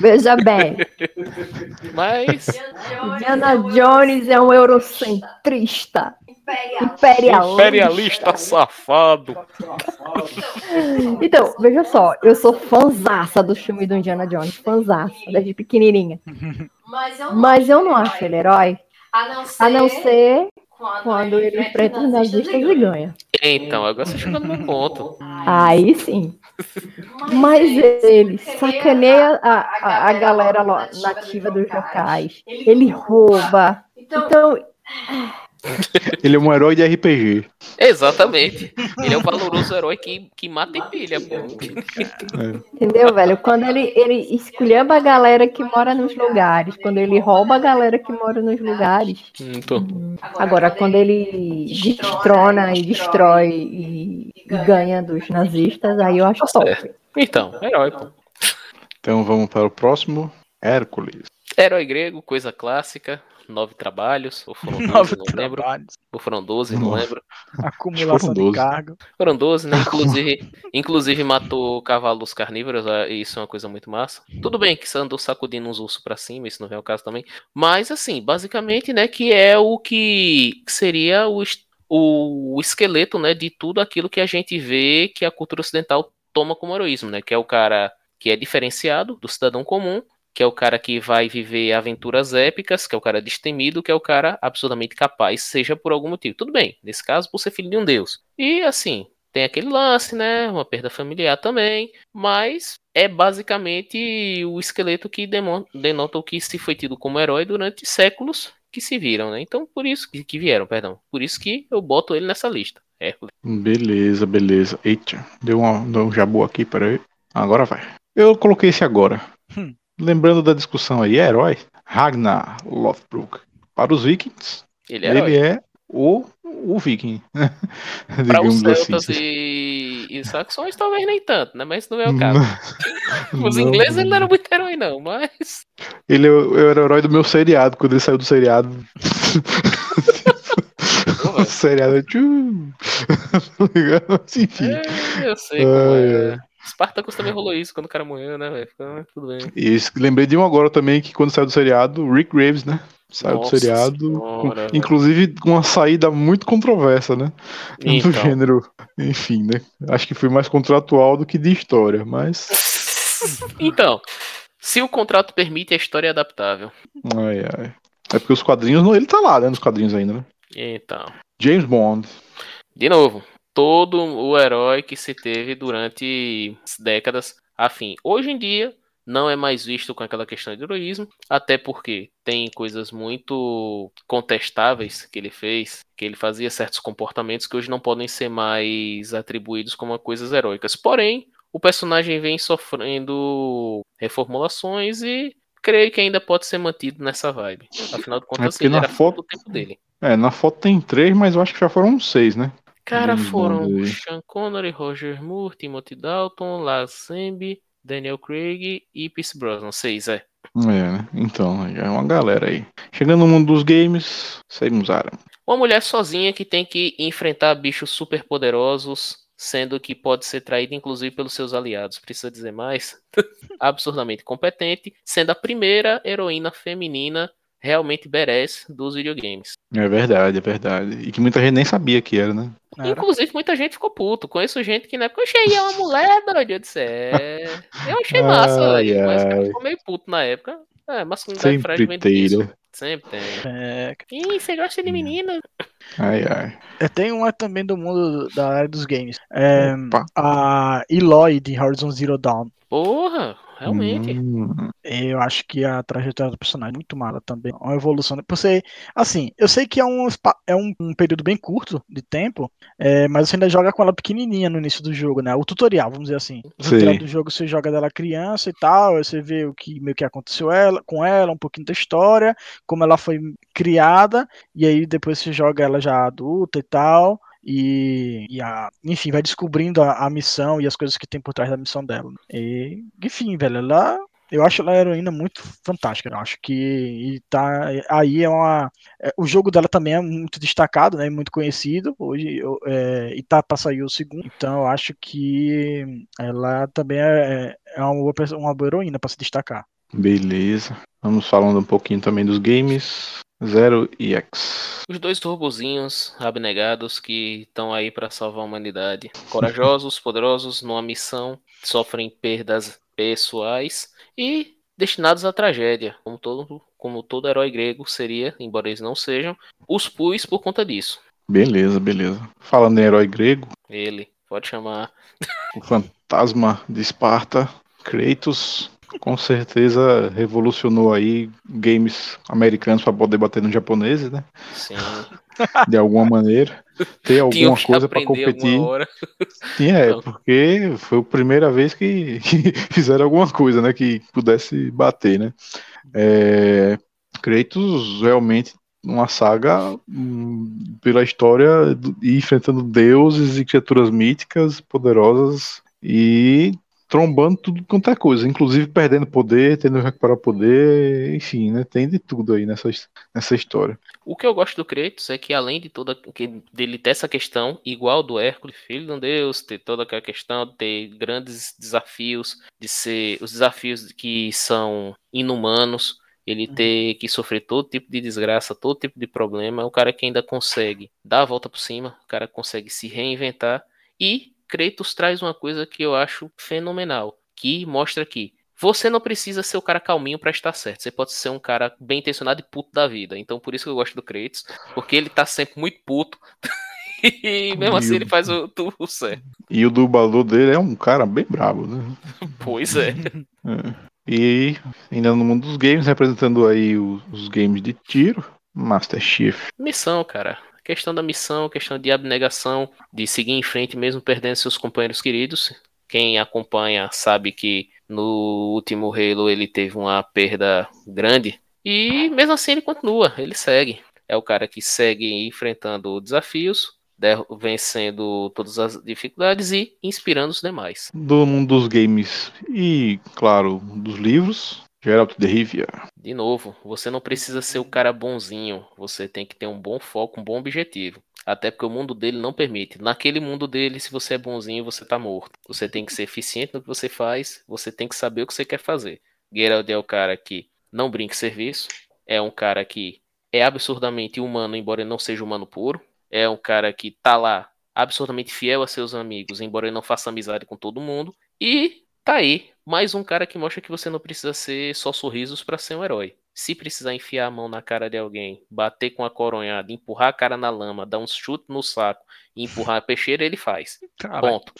Veja bem. Mas. Indiana Jones é um eurocentrista. Imperialista. Imperialista safado. Então, veja só, eu sou fanzaça do filme do Indiana Jones, fanzaça, desde pequenininha. Mas eu não, Mas eu não acho ele herói. A não ser, a não ser quando, quando ele enfrenta os nazistas e ganha. Então, agora você chegou no meu ponto. Aí sim. Mas ele sacaneia a, a, a galera nativa dos locais. Ele rouba. Então, então ele é um herói de RPG. Exatamente. Ele é um valoroso herói que, que mata e pilha, pô. É. Entendeu, velho? Quando ele, ele esculhamba a galera que mora nos lugares, quando ele rouba a galera que mora nos lugares. Hum, Agora, quando ele destrona e destrói e, e ganha dos nazistas, aí eu acho top. Então, herói, pô. Então vamos para o próximo. Hércules. Herói grego, coisa clássica nove trabalhos, ou foram 12, não lembro. Ou foram 12, não lembro. Acumulação de cargo. Foram 12, né? Inclusive, inclusive matou cavalos carnívoros, ah, e isso é uma coisa muito massa. Tudo bem que você andou sacudindo uns ursos pra cima, isso não é o caso também. Mas, assim, basicamente, né, que é o que seria o, o, o esqueleto, né, de tudo aquilo que a gente vê que a cultura ocidental toma como heroísmo, né? Que é o cara que é diferenciado do cidadão comum, que é o cara que vai viver aventuras épicas, que é o cara destemido, que é o cara absolutamente capaz, seja por algum motivo. Tudo bem, nesse caso, por ser filho de um deus. E assim, tem aquele lance, né? Uma perda familiar também, mas é basicamente o esqueleto que denota o que se foi tido como herói durante séculos, que se viram, né? Então, por isso que, que vieram, perdão. Por isso que eu boto ele nessa lista. Hércules. Beleza, beleza. Eita, deu, uma, deu um jabu aqui, peraí. Agora vai. Eu coloquei esse agora. Lembrando da discussão aí, é herói? Ragnar Lothbrok. Para os vikings, Ele é ele é o, o viking. Pra os Digamos assim. celtas e, e saxões, talvez nem tanto, né? Mas isso não é o caso. Os Não, ingleses ele não era muito herói, não, mas. Ele eu, eu era o herói do meu seriado, quando ele saiu do seriado. o seriado é tchu. Tá ligado? Mas, Enfim. É, eu sei como é. Spartacus também rolou isso quando o cara morreu, né, velho? Ficou- Tudo bem. E lembrei de um agora também que quando saiu do seriado, Rick Graves, né? Saiu Nossa do seriado, senhora, com- inclusive com uma saída muito controversa, né? Do Então. gênero, enfim, né? Acho que foi mais contratual do que de história, mas. Então, se o contrato permite, a história é adaptável. Ai, ai. É porque os quadrinhos, ele tá lá, né? Nos quadrinhos ainda, né? Então, James Bond. de novo, todo o herói que se teve durante décadas afim. Hoje em dia, não é mais visto com aquela questão de heroísmo, até porque tem coisas muito contestáveis que ele fez, que ele fazia certos comportamentos que hoje não podem ser mais atribuídos como coisas heróicas. Porém, o personagem vem sofrendo reformulações e creio que ainda pode ser mantido nessa vibe. Afinal de contas, porque ele era foto- foto do tempo dele. É, na foto tem três, mas eu acho que já foram seis, né? Cara, foram. Sean Connery, Roger Moore, Timothy Dalton, Lazenby, Daniel Craig e Pierce Brosnan. Seis, é. É, né? Então, já é uma galera aí. Chegando no mundo dos games, saímos Aram. Uma mulher sozinha que tem que enfrentar bichos super poderosos, sendo que pode ser traída inclusive pelos seus aliados. Precisa dizer mais? Absurdamente competente, sendo a primeira heroína feminina realmente badass dos videogames. É verdade, é verdade. E que muita gente nem sabia que era, né? Era. Inclusive, muita gente ficou puto. Conheço gente que na época, achei é uma mulher, doido. Eu disse, é. Eu achei massa, Ai, velho. Mas o cara ai. ficou meio puto na época. É, masculinidade frágil Sempre vem tem, disso. né? Sempre tem. É, Ih, você gosta de menina? Ai, ai. é, tem uma também do mundo da área dos games. É, Opa. a Eloy de Horizon Zero Dawn. Porra, realmente. Hum, Eu acho que a trajetória do personagem é muito mala também. Uma evolução. né? Você, assim, eu sei que é um, é um, um período bem curto de tempo, é, mas você ainda joga com ela pequenininha no início do jogo, né? O tutorial, vamos dizer assim. O Sim. tutorial do jogo você joga dela criança e tal, aí você vê o que meio que aconteceu ela, com ela, um pouquinho da história, como ela foi criada, e aí depois você joga ela já adulta e tal. E, e a, enfim, vai descobrindo a, a missão e as coisas que tem por trás da missão dela. E, enfim, velho, ela eu acho ela heroína muito fantástica. Eu acho que e tá aí é uma. é, o jogo dela também é muito destacado, né? Muito conhecido. Hoje eu- é, e tá para sair o segundo. Então eu acho que ela também é, é uma, boa, uma boa heroína para se destacar. beleza. Vamos falando um pouquinho também dos games. Zero e X. Os dois robozinhos abnegados que estão aí para salvar a humanidade. Corajosos, poderosos, numa missão, sofrem perdas pessoais e destinados à tragédia, como todo, como todo herói grego seria, embora eles não sejam, os pus por conta disso. Beleza, beleza. Falando em herói grego, Ele, pode chamar. o fantasma de Esparta, Kratos, com certeza revolucionou aí games americanos para poder bater nos japoneses, né? Sim, De alguma maneira. Ter alguma coisa para competir. Sim, é, Então. porque foi a primeira vez que, que fizeram alguma coisa, né? Que pudesse bater, né? É, Kratos realmente uma saga hum, pela história e enfrentando deuses e criaturas míticas poderosas e trombando tudo quanto é coisa, inclusive perdendo poder, tendo que recuperar poder, enfim, né? Tem de tudo aí nessa, nessa história. O que eu gosto do Kratos é que além de toda que dele ter essa questão igual do Hércules, filho de um deus, ter toda aquela questão de ter grandes desafios, de ser os desafios que são inumanos, ele ter que sofrer todo tipo de desgraça, todo tipo de problema, é um cara que ainda consegue dar a volta por cima, o cara consegue se reinventar e Kratos traz uma coisa que eu acho fenomenal, que mostra que você não precisa ser o cara calminho pra estar certo. Você pode ser um cara bem intencionado e puto da vida. Então por isso que eu gosto do Kratos, porque ele tá sempre muito puto. e mesmo assim ele faz o, o certo. E o dublador dele é um cara bem brabo, né? Pois é. É. E ainda no mundo dos games, representando aí os, os games de tiro, Master Chief. Missão, cara. Questão da missão, questão de abnegação, de seguir em frente mesmo perdendo seus companheiros queridos. Quem acompanha sabe que no último Halo ele teve uma perda grande e mesmo assim ele continua, ele segue. É o cara que segue enfrentando desafios, vencendo todas as dificuldades e inspirando os demais. Do mundo dos games e, claro, dos livros. Geralt de Rivia. De novo, você não precisa ser o cara bonzinho, você tem que ter um bom foco, um bom objetivo. Até porque o mundo dele não permite. Naquele mundo dele, se você é bonzinho, você tá morto. Você tem que ser eficiente no que você faz, você tem que saber o que você quer fazer. Geralt é o cara que não brinca serviço, é um cara que é absurdamente humano, embora ele não seja humano puro. É um cara que tá lá absurdamente fiel a seus amigos, embora ele não faça amizade com todo mundo. E tá aí, mais um cara que mostra que você não precisa ser só sorrisos pra ser um herói. Se precisar enfiar a mão na cara de alguém, bater com a coronhada, empurrar a cara na lama, dar um chute no saco e empurrar a peixeira, ele faz. Cara, Ponto.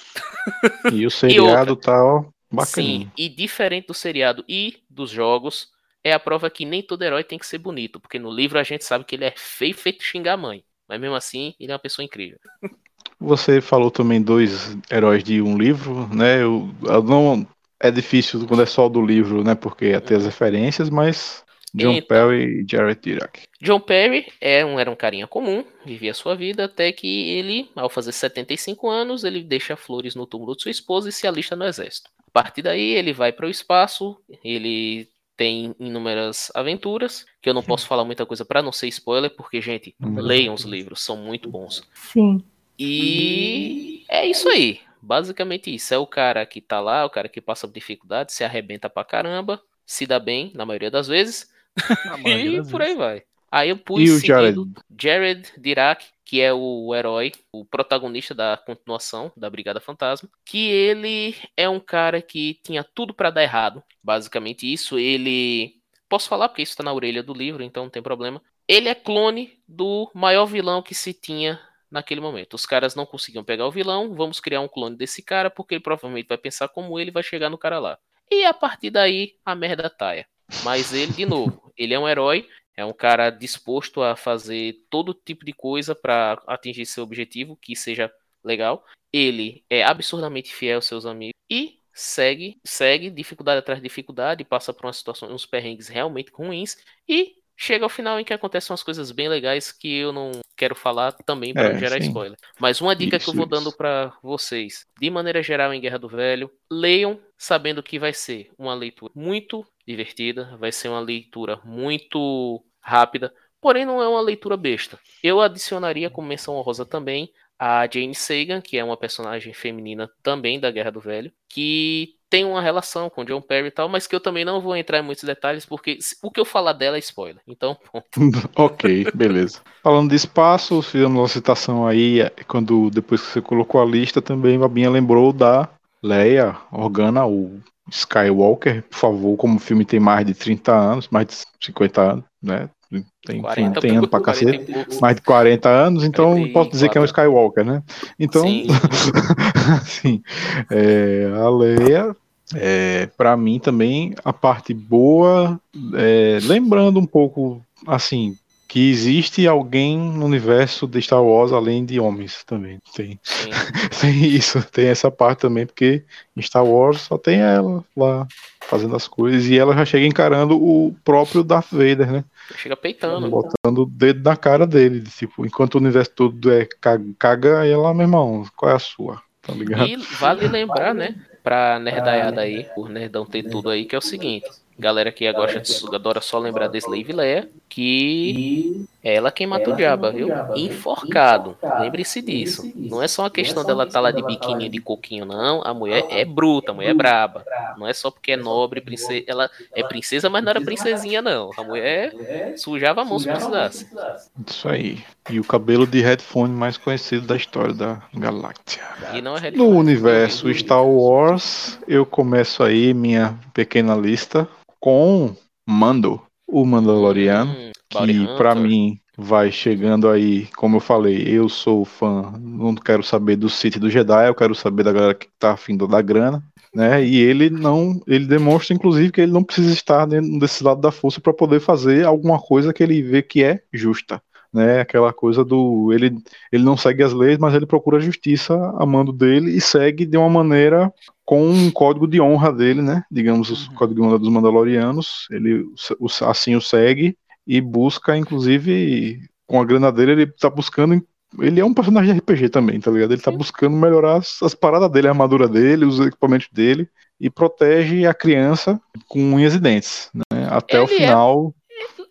E o seriado tá, ó, Sim, bacaninho. e diferente do seriado e dos jogos, é a prova que nem todo herói tem que ser bonito, porque no livro a gente sabe que ele é feio feito xingar a mãe. Mas mesmo assim, ele é uma pessoa incrível. Você falou também dois heróis de um livro, né? Eu, eu não é difícil quando é só do livro, né? Porque é ter as referências, mas John Então. Perry e Jared Dirac. John Perry é um, era um carinha comum, vivia sua vida, até que ele, ao fazer 75 anos, ele deixa flores no túmulo de sua esposa e se alista no exército. A partir daí, ele vai para o espaço, ele tem inúmeras aventuras, que eu não posso falar muita coisa para não ser spoiler, porque, gente, Uhum. leiam os livros, são muito bons. Sim. E é isso aí. Basicamente isso. É o cara que tá lá, o cara que passa por dificuldade, se arrebenta pra caramba, se dá bem, na maioria das vezes, maioria e das por aí vai. Aí eu pus E o Jared? Jared Dirac, que é o herói, o protagonista da continuação da Brigada Fantasma, que ele é um cara que tinha tudo pra dar errado. Basicamente isso, ele posso falar porque isso tá na orelha do livro, então não tem problema. Ele é clone do maior vilão que se tinha naquele momento. Os caras não conseguiam pegar o vilão, vamos criar um clone desse cara porque ele provavelmente vai pensar como ele vai chegar no cara lá. E a partir daí a merda taia. Mas ele, de novo, ele é um herói, é um cara disposto a fazer todo tipo de coisa para atingir seu objetivo, que seja legal. Ele é absurdamente fiel aos seus amigos e segue, segue dificuldade atrás de dificuldade, passa por uma situação, uns perrengues realmente ruins e chega ao final em que acontecem umas coisas bem legais que eu não quero falar também para É, gerar sim. spoiler. Mas uma dica que eu Isso, vou isso. dando para vocês, de maneira geral em Guerra do Velho, leiam sabendo que vai ser uma leitura muito divertida, vai ser uma leitura muito rápida, porém não é uma leitura besta. Eu adicionaria como menção honrosa também a Jane Sagan, que é uma personagem feminina também da Guerra do Velho, que tem uma relação com John Perry e tal, mas que eu também não vou entrar em muitos detalhes, porque o que eu falar dela é spoiler. Então, ponto. ok, beleza. Falando de espaço, fizemos uma citação aí, é, quando depois que você colocou a lista, também a Binha lembrou da Leia Organa, o Skywalker, por favor, como o filme tem mais de 30 anos, mais de 50 anos, né? Tem, enfim, 40 tem ano pra 40 cacete. mais de 40 anos, então 44. posso dizer que é um Skywalker, né? Então, Sim. sim, é, a Leia, é, para mim também a parte boa, é, lembrando um pouco, assim, que existe alguém no universo de Star Wars além de homens também. Tem, tem isso, tem essa parte também, porque em Star Wars só tem ela lá fazendo as coisas e ela já chega encarando o próprio Darth Vader, né? Chega peitando. Botando o dedo na cara dele. de, Tipo, enquanto o universo todo é caga, ela, meu irmão, qual é a sua? Tá ligado? E vale lembrar, né, pra nerdaiada aí, por nerdão ter tudo aí, que é o seguinte. Galera que gosta de, adora só lembrar de Slave Leia, que é ela quem mata o diabo, viu? Enforcado. Lembre-se disso. Não é só uma questão dela estar lá de biquíni de coquinho, não. A mulher é bruta, a mulher é braba. Não é só porque é nobre, princesa. Ela é princesa, mas não era princesinha, não. A mulher sujava a mão se precisasse. Isso aí. E o cabelo de headphone mais conhecido da história da galáxia. E não é No universo Star Wars, eu começo aí minha pequena lista com Mando, o Mandaloriano. Hum, que Hunter. mim vai chegando aí, como eu falei, eu sou fã, não quero saber do City do Jedi, eu quero saber da galera que tá afim da grana, né? E ele não, ele demonstra inclusive que ele não precisa estar dentro desse lado da força para poder fazer alguma coisa que ele vê que é justa. Né, aquela coisa do ele, ele não segue as leis, mas ele procura a justiça a mando dele e segue de uma maneira com um código de honra dele, né? Digamos, o código de honra dos Mandalorianos, ele assim o segue e busca, inclusive, com a grana dele, ele tá buscando. Ele é um personagem de RPG também, tá ligado? Ele tá buscando melhorar as, as paradas dele, a armadura dele, os equipamentos dele, e protege a criança com unhas e dentes, né? Até ele o é final.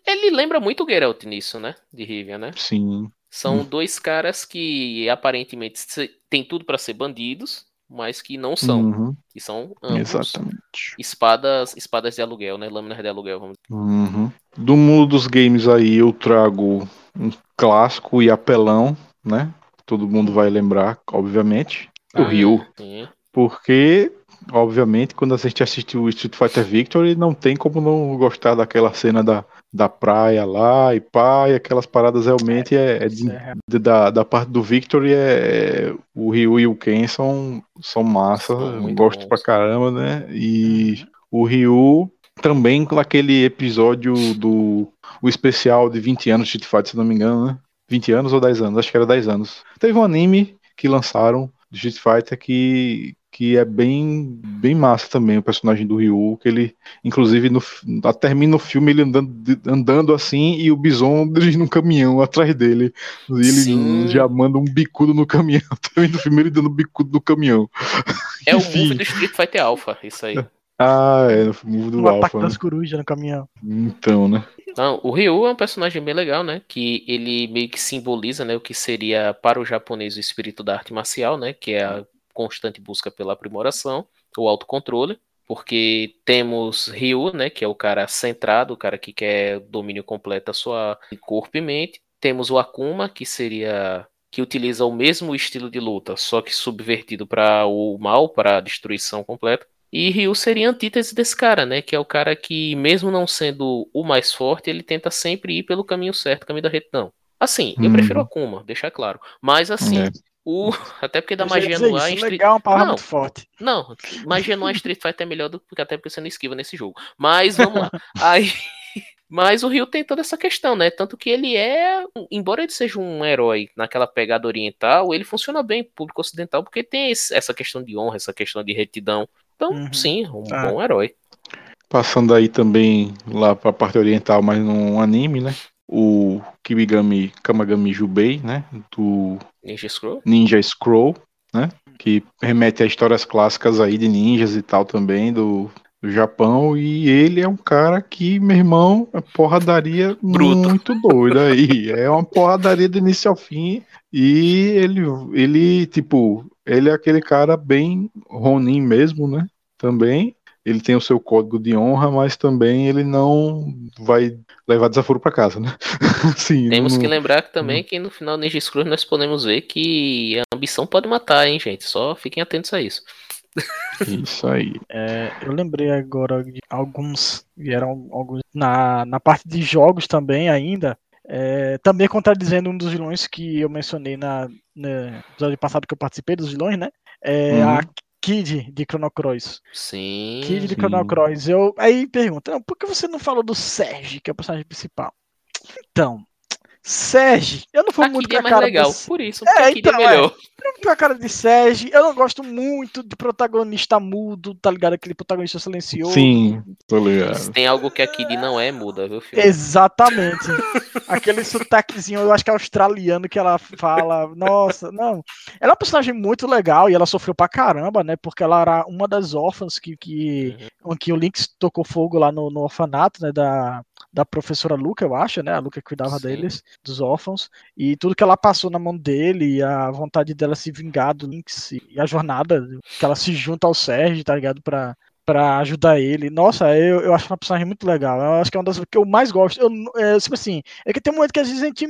É... Ele lembra muito o Geralt nisso, né? De Rivia, né? Sim. São hum. dois caras que aparentemente têm tudo para ser bandidos, mas que não são. Uhum. Que são ambos Exatamente. espadas espadas de aluguel, né? Lâminas de aluguel, vamos dizer. Uhum. Do mundo dos games aí eu trago um clássico e apelão, né? Todo mundo vai lembrar, obviamente. O ah, Ryu. Sim. Porque, obviamente, quando a gente assistiu o Street Fighter Victory, não tem como não gostar daquela cena da, da praia lá e pá, e aquelas paradas realmente é, é, de, é de, da, da parte do Victory é, o Ryu e o Ken são, são massa, gosto bons. pra caramba, né? E uhum. o Ryu também naquele episódio do o especial de 20 anos de Street Fighter, se não me engano, né? 20 anos ou 10 anos, acho que era 10 anos. Teve um anime que lançaram de Street Fighter que que é bem bem massa também o personagem do Ryu, que ele inclusive no termina o filme ele andando, andando assim e o Bison dirigindo um caminhão atrás dele. E ele Sim. já manda um bicudo no caminhão. Termina o filme ele dando um bicudo no caminhão. É o move do Street Fighter Alpha, isso aí. Ah, é, no move do o Alpha. O ataque né? das corujas no caminhão. Então, né? Não, o Ryu é um personagem bem legal, né? Que ele meio que simboliza, né, o que seria para o japonês o espírito da arte marcial, né? Que é a constante busca pela aprimoração, o autocontrole, porque temos Ryu, né, que é o cara centrado, o cara que quer domínio completo da sua corpo e mente. Temos o Akuma, que seria que utiliza o mesmo estilo de luta, só que subvertido para o mal, para a destruição completa. E Ryu seria a antítese desse cara, né? Que é o cara que, mesmo não sendo o mais forte, ele tenta sempre ir pelo caminho certo, caminho da retidão. Assim, eu prefiro uhum. Akuma, deixar claro. Mas assim, é. O... Até porque da magia no ar. Street... legal, é uma palavra não, muito forte. Não, magia no ar Street Fighter é melhor do que até porque você não esquiva nesse jogo. Mas vamos lá. Aí. Mas o Rio tem toda essa questão, né? Tanto que ele é, embora ele seja um herói naquela pegada oriental, ele funciona bem público ocidental porque tem essa questão de honra, essa questão de retidão. Então, uhum. sim, um ah. bom herói. Passando aí também lá para a parte oriental, mas num anime, né? O Kibigami Kamagami Jubei, né? Do Ninja Scroll. Ninja Scroll, né? Que remete a histórias clássicas aí de ninjas e tal também do, do Japão. E ele é um cara que, meu irmão, é porradaria Bruto. muito doida aí. É uma porradaria do início ao fim. E ele, ele, tipo, ele é aquele cara bem Ronin mesmo, né? Também ele tem o seu código de honra, mas também ele não vai levar desaforo para casa, né? Sim, Temos não... que lembrar também que no final do Ninja Scrolls nós podemos ver que a ambição pode matar, hein, gente? Só fiquem atentos a isso. Isso aí. É, eu lembrei agora de alguns vieram alguns na, na parte de jogos também ainda. É, também contradizendo um dos vilões que eu mencionei na, no episódio passado que eu participei dos vilões, né? É, uhum. a Kid de Chrono Cross. Sim. Kid de Chrono Cross. Eu, aí pergunta, por que você não falou do Serge, que é o personagem principal? Então, Serge, eu não fui muito com a é mais legal, desse... por isso, é, é então, é melhor. É, a cara de Serge, eu não gosto muito de protagonista mudo, tá ligado? Aquele protagonista silencioso. Sim, tô ligado. Tem algo que a Kid não é muda, viu, filho? Exatamente. Aquele sotaquezinho, eu acho que é australiano que ela fala. Nossa, não. Ela é uma personagem muito legal e ela sofreu pra caramba, né? Porque ela era uma das órfãs que, que, uhum. que o Lynx tocou fogo lá no, no orfanato, né? Da, da professora Luca, eu acho, né? A Luca cuidava Sim. deles, dos órfãos, e tudo que ela passou na mão dele, a vontade dela se vingar do Lynx e a jornada que ela se junta ao Sérgio, tá ligado? Pra, pra ajudar ele. Nossa, eu, eu acho uma personagem muito legal. Eu acho que é uma das que eu mais gosto. Eu, é, tipo assim, é que tem um momento que às vezes a gente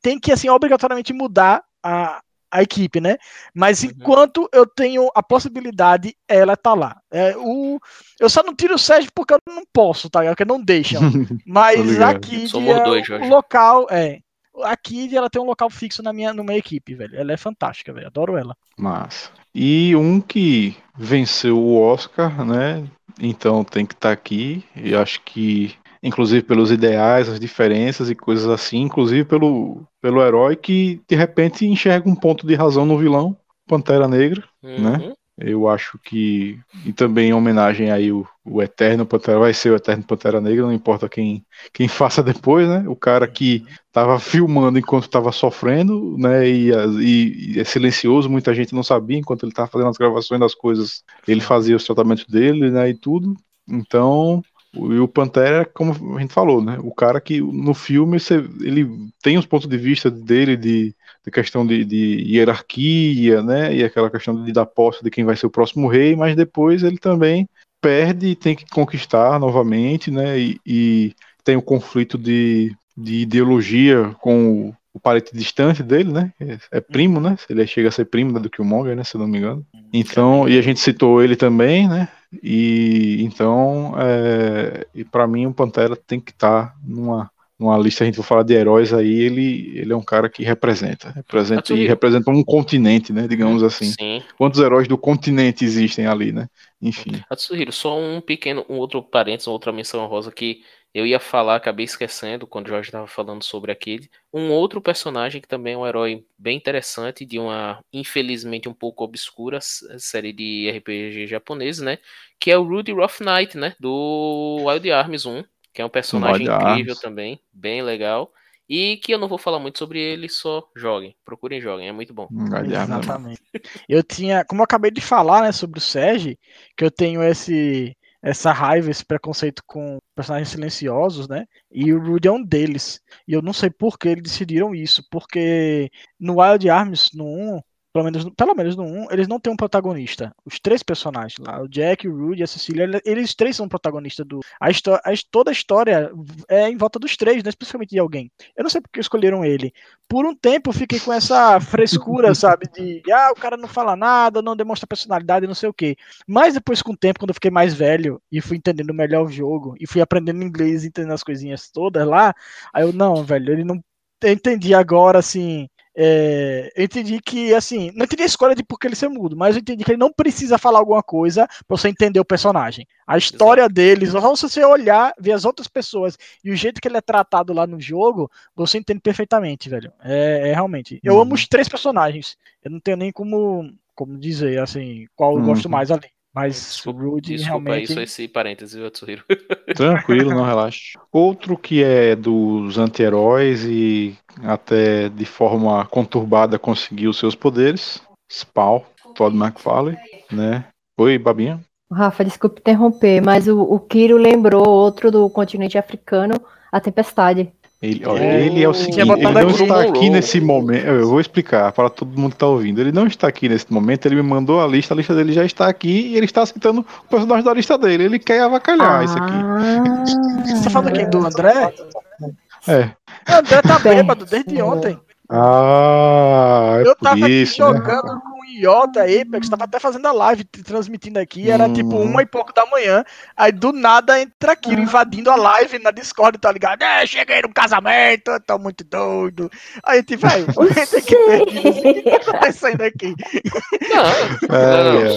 tem que, assim, obrigatoriamente mudar a, a equipe, né? Mas Uhum. enquanto eu tenho a possibilidade, ela tá lá. É, o, eu só não tiro o Sérgio porque eu não posso, tá? Porque não deixam. Mas ligado. a Kid Somos é o local, é. A Kid, ela tem um local fixo na minha, numa equipe, velho. Ela é fantástica, velho. Adoro ela. Massa. E um que venceu o Oscar, né? Então tem que estar aqui. E acho que, inclusive pelos ideais, as diferenças e coisas assim, inclusive pelo, pelo herói que de repente enxerga um ponto de razão no vilão, Pantera Negra. Né? Uhum. Eu acho que. E também em homenagem aí o, o Eterno Pantera, vai ser o Eterno Pantera Negra, não importa quem, quem faça depois, né? O cara que tava filmando enquanto tava sofrendo, né? E, e- e é silencioso, muita gente não sabia, enquanto ele tava fazendo as gravações das coisas, ele fazia os tratamentos dele, né? E tudo. Então. O- E o Pantera, como a gente falou, né? O cara que no filme você- ele tem os pontos de vista dele de, de questão de, de hierarquia, né? E aquela questão de dar posse de quem vai ser o próximo rei, mas depois ele também perde e tem que conquistar novamente, né? E, e tem o conflito de, de ideologia com o, o parente distante dele, né? É, é primo, né? Ele chega a ser primo né, do Killmonger, né? Se eu não me engano. Então, e a gente citou ele também, né? E então, é, e para mim o Pantera tem que estar numa numa lista a gente for falar de heróis aí, ele, ele é um cara que representa, representa e representa um continente, né, digamos assim. Sim. Quantos heróis do continente existem ali, né? Enfim. Atsuhiro, só um pequeno, um outro parênteses, outra menção rosa que eu ia falar, acabei esquecendo quando o Jorge estava falando sobre aquele. Um outro personagem que também é um herói bem interessante, de uma, infelizmente, um pouco obscura série de RPG japonesa, né? Que é o Rudy Rough Knight, né? Do Wild Arms 1, que é um personagem Wild incrível Arms. também, bem legal. E que eu não vou falar muito sobre ele, só joguem. Procurem joguem, é muito bom. Galhardo, né? Exatamente. Eu tinha, como eu acabei de falar, né, sobre o Sérgio, que eu tenho esse essa raiva, esse preconceito com personagens silenciosos, né? E o Rudy é um deles. E eu não sei por que eles decidiram isso, porque no Wild Arms, no 1, pelo menos, pelo menos no 1, eles não têm um protagonista. Os três personagens lá, o Jack, o Rudy e a Cecília, ele- eles três são protagonistas do. A histó- a toda a história é em volta dos três, né? Especialmente de alguém. Eu não sei porque escolheram ele. Por um tempo eu fiquei com essa frescura, sabe? De ah, o cara não fala nada, não demonstra personalidade, não sei o quê. Mas depois, com o tempo, quando eu fiquei mais velho e fui entendendo melhor o jogo e fui aprendendo inglês, entendendo as coisinhas todas lá, aí eu, não, velho, ele não. Eu entendi agora, assim. É, eu entendi que, assim, não entendi a escolha de por que ele ser mudo, mas eu entendi que ele não precisa falar alguma coisa pra você entender o personagem. A história deles, só se você olhar, ver as outras pessoas e o jeito que ele é tratado lá no jogo, você entende perfeitamente, velho. É, é realmente. Eu Uhum. amo os três personagens. Eu não tenho nem como, como dizer, assim, qual eu gosto Uhum. mais ali. Mas Desculpa, o Rudy Desculpa aí, realmente. só esse parênteses, Atsuhiro? Tranquilo, não relaxa. Outro que é dos anti-heróis e até de forma conturbada conseguiu seus poderes, Spawn, Todd McFarlane, né? Oi, Babinha. Rafa, desculpe interromper, mas o, o Kiro lembrou outro do continente africano, a Tempestade. Ele, olha, É, ele é o tinha seguinte, ele não está aqui nesse momento. Eu vou explicar para todo mundo que está ouvindo. Ele não está aqui nesse momento. Ele me mandou a lista, a lista dele já está aqui e ele está citando o personagem da lista dele. Ele quer avacalhar isso aqui. Ah, Você tá falando quem? Do André? É. O André tá bêbado desde ontem. Ah, é Eu tava isso, aqui né? jogando com o Iota Apex, tava até fazendo a live, transmitindo aqui, era Hum. tipo uma e pouco da manhã, aí do nada entra aquilo invadindo a live na Discord, tá ligado? É, cheguei no casamento, tô muito doido. Aí a gente, velho, tem que ver o que tá acontecendo aqui. Não, não, é.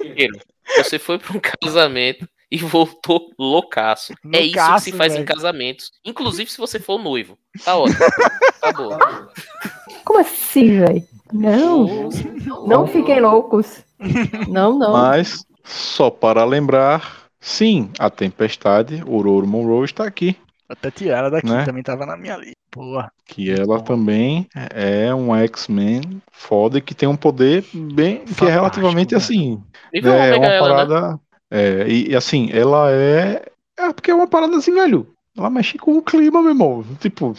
Chiqueiro, Você foi pra um casamento e voltou loucaço. é isso que se faz em velho. casamentos. Inclusive se você for noivo. Tá ótimo. Tá bom. como assim, velho? Não, não fiquem loucos. Não, não. Mas, só para lembrar, sim, a Tempestade, Ororo Monroe, está aqui. A Tatiana daqui Né? também tava na minha lista. Porra. Que ela também é um X-Men foda e que tem um poder bem. que é Fantástico, relativamente velho. assim. Nível É ômega uma ela, né? Parada. É, e, e assim, ela é. É porque é uma parada assim, velho. Ela mexe com o clima, meu irmão. Tipo,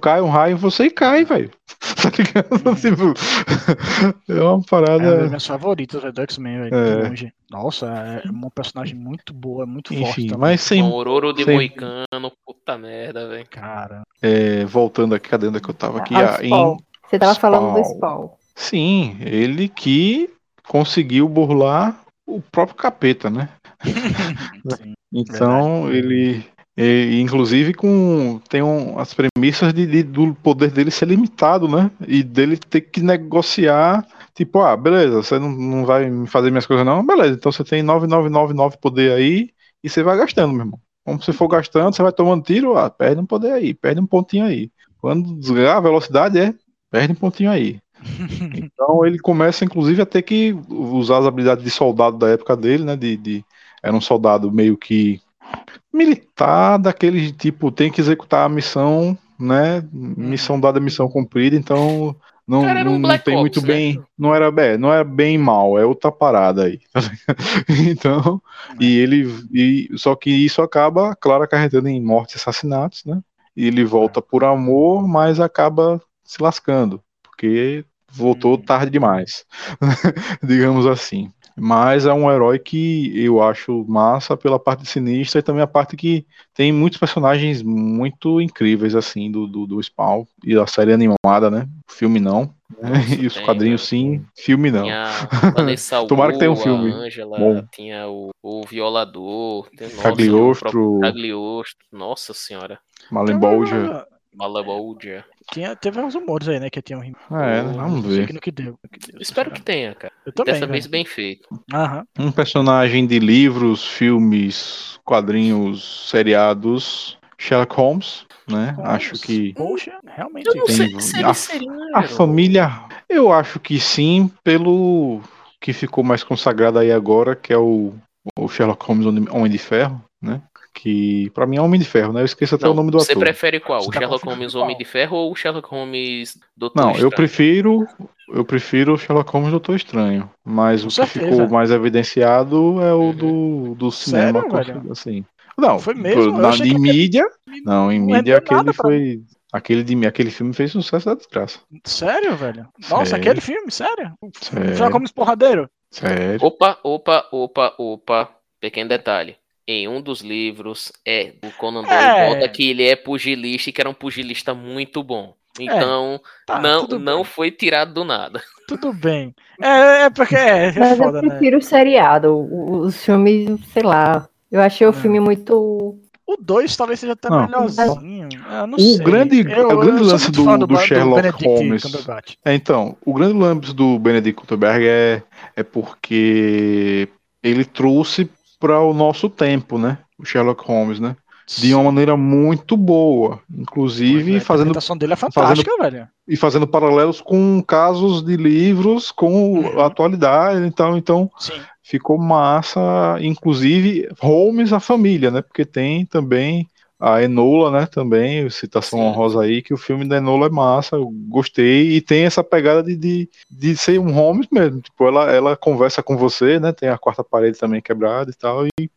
cai um raio, você cai, velho. Tá ligado? Tipo, é uma É uma das parada. minhas favoritas velho, do X-Men, velho. É. longe. Nossa, é uma personagem muito boa, muito forte Enfim, também. mas sem. Um Ororo de sem- Moicano, puta merda, velho. Cara. é, voltando aqui, cadê onde é que eu tava aqui? Ah, Ah, em. Você tava falando do. Spawn. Sim, ele que conseguiu burlar o próprio capeta, né? Sim. Então ele, e, inclusive com tem um, as premissas de, de- do poder dele ser limitado, né? E dele ter que negociar, tipo, ah, beleza, você não, não vai me fazer minhas coisas não, beleza. Então você tem 9999 poder aí e você vai gastando, meu irmão. Como você for gastando, você vai tomando tiro, ah, perde um poder aí, perde um pontinho aí. Quando desligar a velocidade é, perde um pontinho aí. Então ele começa, inclusive, a ter que usar as habilidades de soldado da época dele, né? De, de- era um soldado meio que militar, daquele tipo, tem que executar a missão, né? Missão dada, missão cumprida, então não, um não, não tem Ops, muito né? bem. Não era, bem, não era bem mal, é outra parada aí. então, e ele. E, só que isso acaba, claro, acarretando em mortes e assassinatos, né? E ele volta por amor, mas acaba se lascando, porque voltou Hum. tarde demais, digamos assim. Mas é um herói que eu acho massa pela parte sinistra e também a parte que tem muitos personagens muito incríveis, assim, do, do, do Spawn e da série animada, né? Filme não. né? Nossa, e os tem, quadrinhos sim, filme não. Tinha a Vanessa Tomara que tenha um filme A Ângela, bom. tinha o, o Violador, tem, nossa, Cagliostro. o próprio Cagliostro, nossa senhora, Malembolja. Malaboldia. Tinha, teve uns rumores aí, né? Que tinha um remake. É, Oh, vamos Não sei ver. que no que deu. no que deu, Espero que tenha, cara. Eu também. Dessa vez bem feito. Aham. Um personagem de livros, filmes, quadrinhos, seriados, Sherlock Holmes, né? Holmes. Acho que Poxa, realmente. Eu não Tem- sei se ele a- seria. a família, eu acho que sim, pelo que ficou mais consagrado aí agora, que é o, o Sherlock Holmes Homem de Ferro, né? Que pra mim é Homem de Ferro, né? Eu esqueço até Não, o nome do você ator. prefere qual? O Você tá Sherlock Holmes? Homem de Ferro ou o Sherlock Holmes Doutor Não, eu Estranho? prefiro, eu prefiro o Sherlock Holmes Doutor Estranho, mas Com o que certeza. ficou mais evidenciado é o Uhum. do, do cinema, Sério, assim. Não, Foi mesmo? Eu na, que- mídia, não, em Não mídia rendeu aquele foi, aquele de aquele filme fez sucesso da desgraça. Sério, velho? Nossa, Sério. aquele filme, sério? Sério. Já como porradeiro? Sério. Opa, opa, opa, opa. Pequeno detalhe. Em um dos livros, é o Conan Doyle É. bota que ele é pugilista e que era um pugilista muito bom. Então, Tá, não, não bem. foi tirado do nada. Tudo bem. É, é porque é, é Mas foda, eu né? prefiro o seriado. Os filmes, sei lá. Eu achei o filme muito. O 2 talvez seja até Não. melhorzinho. Eu não O sei. grande- eu, o grande lance do- do Ba- Sherlock Benedict Holmes- Cumberbatch. É, então, o grande lance do Benedict Cumberbatch é, é porque ele trouxe para o nosso tempo, né? O Sherlock Holmes, né? De uma maneira muito boa, inclusive A fazendo interpretação dele é fantástica, velho. e fazendo paralelos com casos de livros com Uhum. a atualidade, então, então Sim. ficou massa, inclusive Holmes a família, né? Porque tem também a Enola, né? Também citação Sim. honrosa aí que o filme da Enola é massa, eu gostei e tem essa pegada de, de, de ser um Holmes mesmo, tipo ela ela conversa com você, né? Tem a quarta parede também quebrada e tal e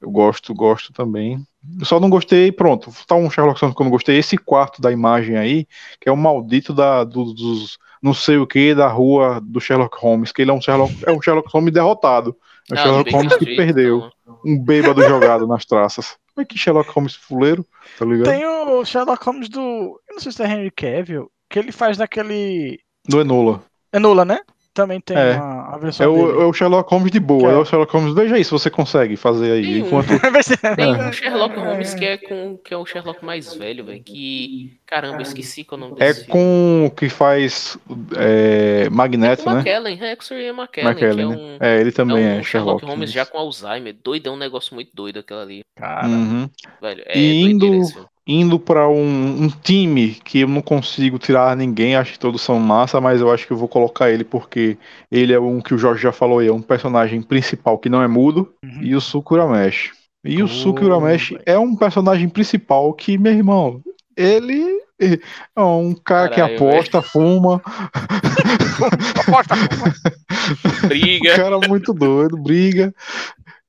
eu gosto, gosto também. Eu só não gostei, pronto, tá um Sherlock Holmes que eu não gostei, esse quarto da imagem aí, que é o maldito da, do- dos não sei o que da rua do Sherlock Holmes, que ele é um Sherlock, é um Sherlock Holmes derrotado. É o Ah, Sherlock Holmes que perdeu. então. Um bêbado jogado nas traças. Como é que Sherlock Holmes fuleiro? Tá ligado? Tem o Sherlock Holmes do. Eu não sei se é Henry Cavill, que ele faz naquele. Do Enola. Enola, né? Também tem É. uma, a É versão o, dele. é o Sherlock Holmes de boa. É? É o Sherlock Holmes. Veja aí se você consegue fazer aí. Tem um- Enquanto Tem É. um Sherlock Holmes que é com que é o Sherlock mais velho, velho. Que. Caramba, eu esqueci qual é o nome é desse filme. com o que faz é, Magneto, O né? McKellen, Hexer e McKellen, McKellen, que é né? um, É, ele é também é, um Sherlock Holmes Holmes. já com Alzheimer. Doido, é um negócio muito doido aquilo ali. Cara, Uhum. Velho, é E indo-. Indo pra um, um time que eu não consigo tirar ninguém, acho que todos são massa, mas eu acho que eu vou colocar ele porque ele é um que o Jorge já falou aí, é um personagem principal que não é mudo, Uhum. e o Suki Urameshi. E o Oh, Suki Urameshi velho. é um personagem principal que, meu irmão, ele é um cara que Caralho, aposta, fuma, aposta, um Briga. cara muito doido, briga.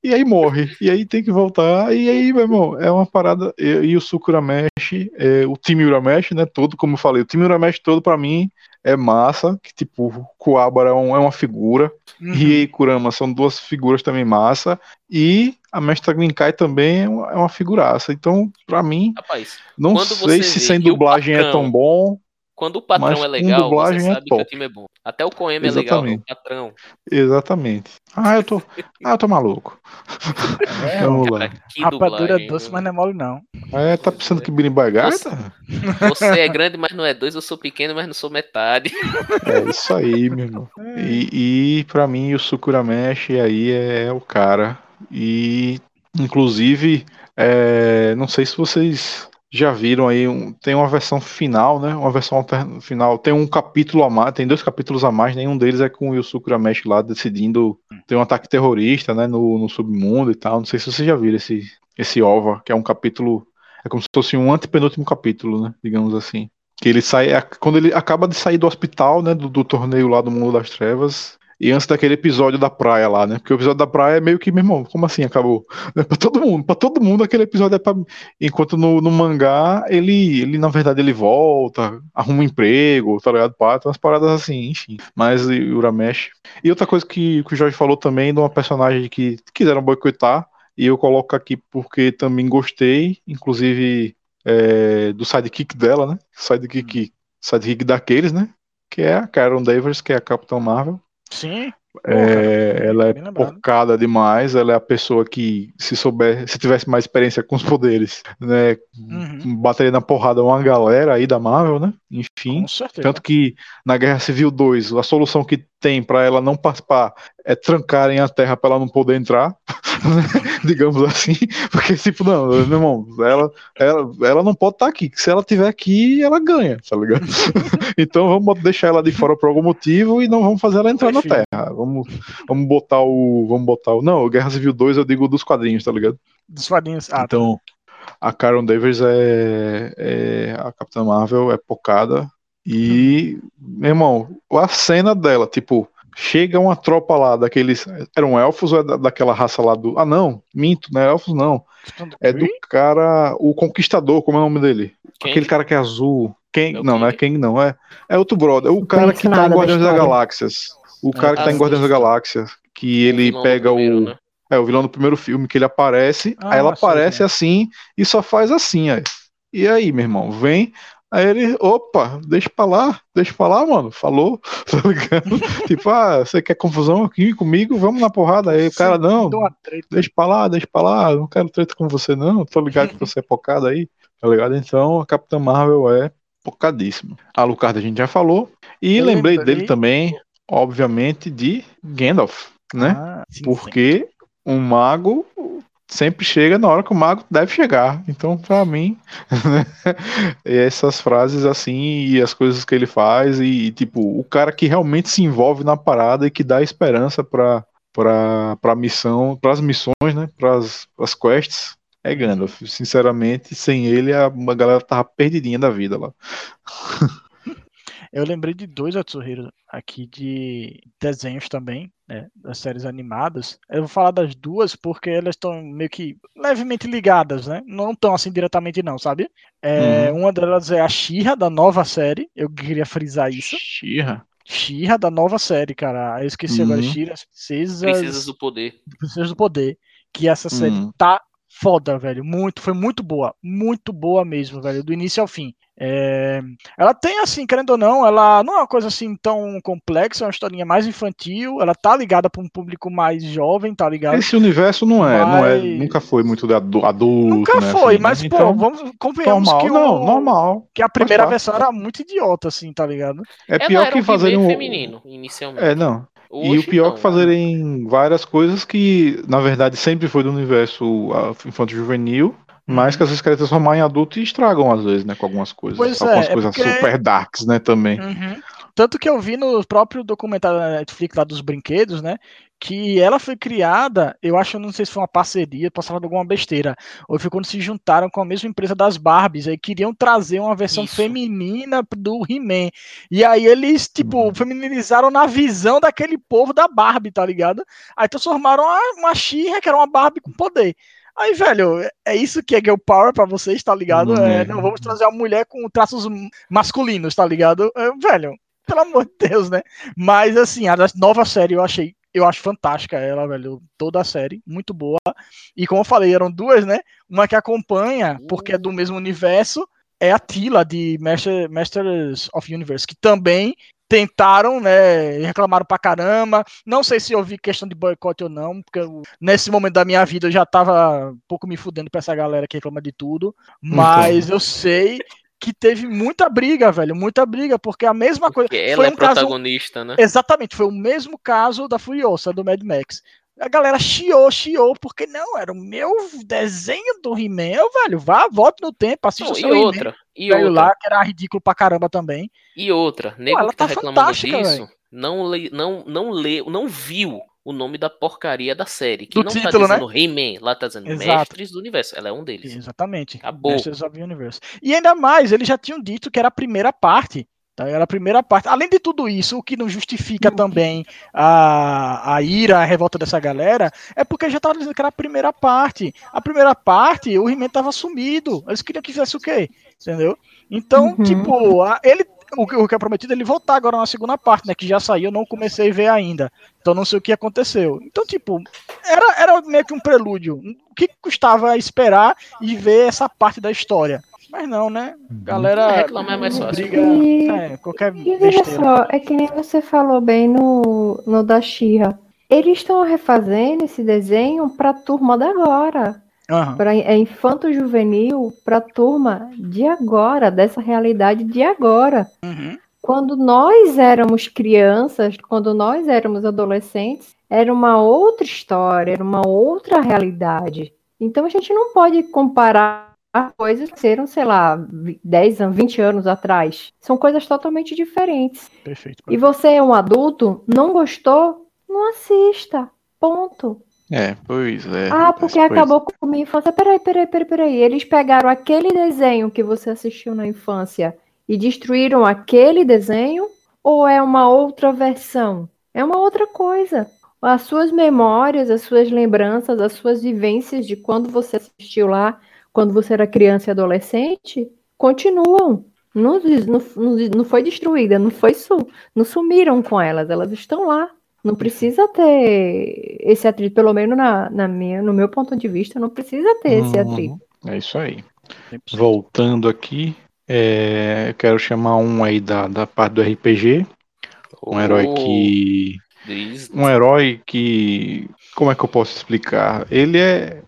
E aí morre. E aí tem que voltar. E aí, meu irmão, é uma parada. E, e o Suki Urameshi, é, o time Urameshi, né? Todo, como eu falei, o time Urameshi todo pra mim é massa. Que tipo, o Kuwabara é, um- é uma figura. Uhum. Rie e Kurama são duas figuras também massa. E a Mestra Grinkai também é uma, é uma figuraça. Então, pra mim, Rapaz, não sei se vê sem dublagem é tão bom. Quando o patrão Mas é legal, você é sabe que o time é bom. Até o Coema é legal, o patrão. Exatamente. Ah, eu tô. Ah, eu tô maluco. Vamos lá. Cara, que Rapadura dublagem. doce, mas não é mole, não. É, tá pensando que Birimbau é gaita? Você é grande, mas não é dois. Eu sou pequeno, mas não sou metade. É isso aí, meu irmão. E, e para mim o Sukurameshi aí é, o cara. E inclusive, é, não sei se vocês já viram aí, um- tem uma versão final, né? Uma versão final. Tem um capítulo a mais, tem dois capítulos a mais, nenhum deles é com o Yusuke Urameshi lá decidindo ter um ataque terrorista, né? No, no submundo e tal. Não sei se vocês já viram esse, esse OVA, que é um capítulo. É como se fosse um antepenúltimo capítulo, né? Digamos assim. Que ele sai. é Quando ele acaba de sair do hospital, né? Do, do torneio lá do Mundo das Trevas. E antes daquele episódio da praia lá, né? Porque o episódio da praia é meio que, meu irmão, como assim acabou? Né, Pra todo mundo, pra todo mundo aquele episódio é pra. Enquanto no, no mangá, ele, ele, na verdade, ele volta, arruma um emprego, tá ligado? Pá, tem umas paradas assim, enfim. Mas o Uramesh. E outra coisa que, que o Jorge falou também de uma personagem que quiseram boicotar, e eu coloco aqui porque também gostei, inclusive é, do sidekick dela, né? Sidekick, sidekick daqueles, né? Que é a Karen Davis, que é a Capitã Marvel. Sim. É, ela é porcada demais, ela é a pessoa que, se souber, se tivesse mais experiência com os poderes, né, Uhum. bateria na porrada uma galera aí da Marvel, né? Enfim. Tanto que na Guerra Civil 2, a solução que tem pra ela não participar é trancarem a Terra pra ela não poder entrar, digamos assim, porque tipo, não, meu irmão, ela, ela, ela não pode estar aqui, que se ela tiver aqui, ela ganha, tá ligado? então vamos deixar ela de fora por algum motivo e não vamos fazer ela entrar na. Terra. Vamos, vamos botar o, vamos botar o, não, Guerra Civil 2 eu digo dos quadrinhos, tá ligado? Dos quadrinhos. Ah, Então, a Karen Davis é, é a Capitã Marvel, é pocada. E, meu irmão, a cena dela, tipo, chega uma tropa lá daqueles. Eram elfos ou é da- daquela raça lá do. Ah, não, minto, não é elfos, não. tá É do cara. O Conquistador, como é o nome dele? Quem? Aquele cara que é azul. Quem? É não, não é Kang? Kang, não. É, é outro brother. O Não cara conheço que tá em da Guardiões da história. Galáxias. O cara que tá em Ah, Guardiões da. Galáxia. Que ele pega primeiro, o. né? É, o vilão do primeiro filme, que ele aparece, Ah, aí ela aparece assim e só faz assim, aí. E aí, meu irmão, vem. Aí ele, opa, deixa pra lá, deixa pra lá, mano. Falou, tá ligado? tipo, ah, você quer confusão aqui comigo? Vamos na porrada. Aí o cara, não, deixa pra lá, deixa pra lá, não quero treta com você, não. Tô ligado que você é pocada aí, tá ligado? Então a Capitã Marvel é pocadíssima. A Lucarda a gente já falou. E Eu lembrei lembrei- dele também, obviamente, de Gandalf, né? Ah, sim, sim. Porque um mago sempre chega na hora que o mago deve chegar. Então, pra mim, né, essas frases assim e as coisas que ele faz e tipo, o cara que realmente se envolve na parada e que dá esperança pra para para missão, para as missões, né, para as quests, é Gandalf. Sinceramente, sem ele a, a galera tava perdidinha da vida lá. Eu lembrei de dois Atsuhiro aqui de desenhos também, né, das séries animadas. Eu vou falar das duas porque elas estão meio que levemente ligadas, né? Não tão assim diretamente não, sabe? É, Uma delas é a Shira da nova série. Eu queria frisar isso. Xirra. Shira da nova série, cara. Eu esqueci agora. Uhum. Shira, as princesas, Princesas do Poder. Princesas do Poder. Que essa série Uhum. tá foda, velho. Muito, foi muito boa. Muito boa mesmo, velho. Do início ao fim. É, Ela tem, assim, querendo ou não, ela não é uma coisa assim tão complexa, é uma historinha mais infantil. Ela tá ligada pra um público mais jovem, tá ligado? Esse universo não é, não é, Mas- nunca foi muito de adu- adulto, Nunca né, foi, assim, mas, né? pô, Então, vamos, convenhamos normal, que, o- não, normal. que a primeira versão era muito idiota, assim, tá ligado? É pior era que um He-Man um... feminino, inicialmente. É, não. E Hoje o pior não. que fazerem várias coisas que, na verdade, sempre foi do universo infanto-juvenil, mas que às vezes querem transformar em adulto e estragam, às vezes, né, com algumas coisas. Pois é, algumas é coisas porque- super darks, né, também. Uhum. Tanto que eu vi no próprio documentário da Netflix lá dos brinquedos, né? Que ela foi criada, eu acho, não sei se foi uma parceria, posso falar de alguma besteira, ou foi quando se juntaram com a mesma empresa das Barbies, aí queriam trazer uma versão Isso. feminina do He-Man. E aí eles, tipo, Uhum. feminilizaram na visão daquele povo da Barbie, tá ligado? Aí transformaram uma, uma She-Ra, que era uma Barbie com poder. Aí, velho, é isso que é Girl Power pra vocês, tá ligado? É, é. não, vamos trazer uma mulher com traços masculinos, tá ligado? É, velho, pelo amor de Deus, né? Mas, assim, a nova série eu achei, eu acho fantástica ela, velho, toda a série, muito boa. E como eu falei, eram duas, né? Uma que acompanha, porque é do mesmo universo, é a Tila de Master, Masters of Universe, que também tentaram, né, reclamaram pra caramba. Não sei se houve questão de boicote ou não, porque eu, nesse momento da minha vida eu já tava um pouco me fudendo pra essa galera que reclama de tudo. Mas eu sei que teve muita briga, velho, muita briga, porque a mesma coisa. Porque ela foi é um protagonista, caso, né? Exatamente, foi o mesmo caso da Furiosa, do Mad Max. A galera chiou, chiou, porque não, era o meu desenho do He-Man, velho. Vá, volte no tempo, assista o seu E outra, e outra. lá, que era ridículo pra caramba também. E outra, nego Pô, ela que tá, tá reclamando disso, não, não, não leu, não viu o nome da porcaria da série. Que do não título, tá dizendo né? He-Man, lá tá dizendo Exato. Mestres do Universo. Ela é um deles. Exatamente. Acabou. Mestres of the Universe. E ainda mais, eles já tinham dito que era a primeira parte. Tá? Era a primeira parte. Além de tudo isso, o que não justifica também a, a ira, a revolta dessa galera, é porque já estava dizendo que era a primeira parte. A primeira parte, o He-Man tava sumido. Eles queriam que fizesse o quê? Entendeu? Então, uhum. tipo, a, ele o que, o que é prometido é ele voltar agora na segunda parte, né? Que já saiu, eu não comecei a ver ainda. Então não sei o que aconteceu. Então, tipo, era, era meio que um prelúdio. O que custava esperar e ver essa parte da história? Mas não, né? Galera. Reclamar é mais fácil. Briga, e, é, qualquer e veja só, é que nem você falou bem no, no da Xirra. Eles estão refazendo esse desenho pra turma da agora. Uhum. Para é infanto juvenil para turma de agora, dessa realidade de agora. Uhum. Quando nós éramos crianças, quando nós éramos adolescentes, era uma outra história, era uma outra realidade. Então a gente não pode comparar coisas que eram, sei lá, 10 anos, 20 anos atrás. São coisas totalmente diferentes. Perfeito. E você é um adulto, não gostou? Não assista. Ponto. É, pois é. Ah, porque acabou com a minha infância. Peraí, peraí, peraí, peraí. Eles pegaram aquele desenho que você assistiu na infância e destruíram aquele desenho? Ou é uma outra versão? É uma outra coisa. As suas memórias, as suas lembranças, as suas vivências de quando você assistiu lá, quando você era criança e adolescente, continuam. Não, não, não foi destruída, não foi su, não sumiram com elas, elas estão lá. Não precisa ter esse atrito, pelo menos na, na minha, no meu ponto de vista, não precisa ter esse uhum. atrito. É isso aí. Voltando aqui, é, eu quero chamar um aí da, da parte do RPG. Um oh, herói que. Um herói que. Como é que eu posso explicar? Ele é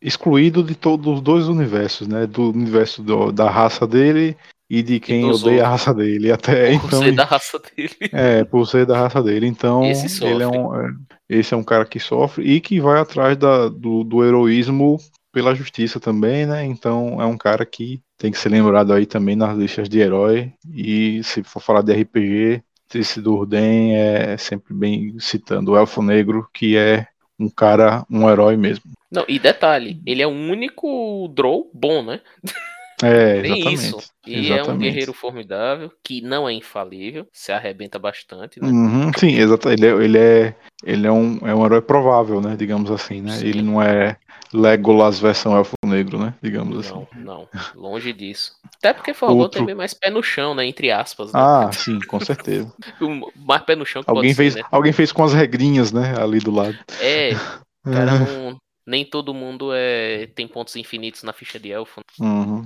excluído de todos os dois universos, né? Do universo do, da raça dele e de quem e odeia a raça dele. Até por então. ser da raça dele. É, por ser da raça dele. Então, esse, ele é um, é, esse é um cara que sofre e que vai atrás da, do, do heroísmo pela justiça também, né? Então é um cara que tem que ser lembrado aí também nas listas de herói. E se for falar de RPG, esse Durden é sempre bem citando o Elfo Negro, que é um cara, um herói mesmo. Não, e detalhe, ele é o único Drow bom, né? É, Tem exatamente. isso. E exatamente. é um guerreiro formidável, que não é infalível, se arrebenta bastante, né? Uhum, sim, exatamente. Ele, é, ele, é, ele é, um, é um herói provável, né? Digamos assim, né? Sim. Ele não é Legolas versão Elfo Negro, né? Digamos não, assim. Não, longe disso. Até porque Forgol Outro... tem mais pé no chão, né? Entre aspas. Né? Ah, sim, com certeza. mais pé no chão que alguém fez, ser, né? Alguém fez com as regrinhas, né? Ali do lado. É, cara, não, nem todo mundo é, tem pontos infinitos na ficha de elfo. Uhum.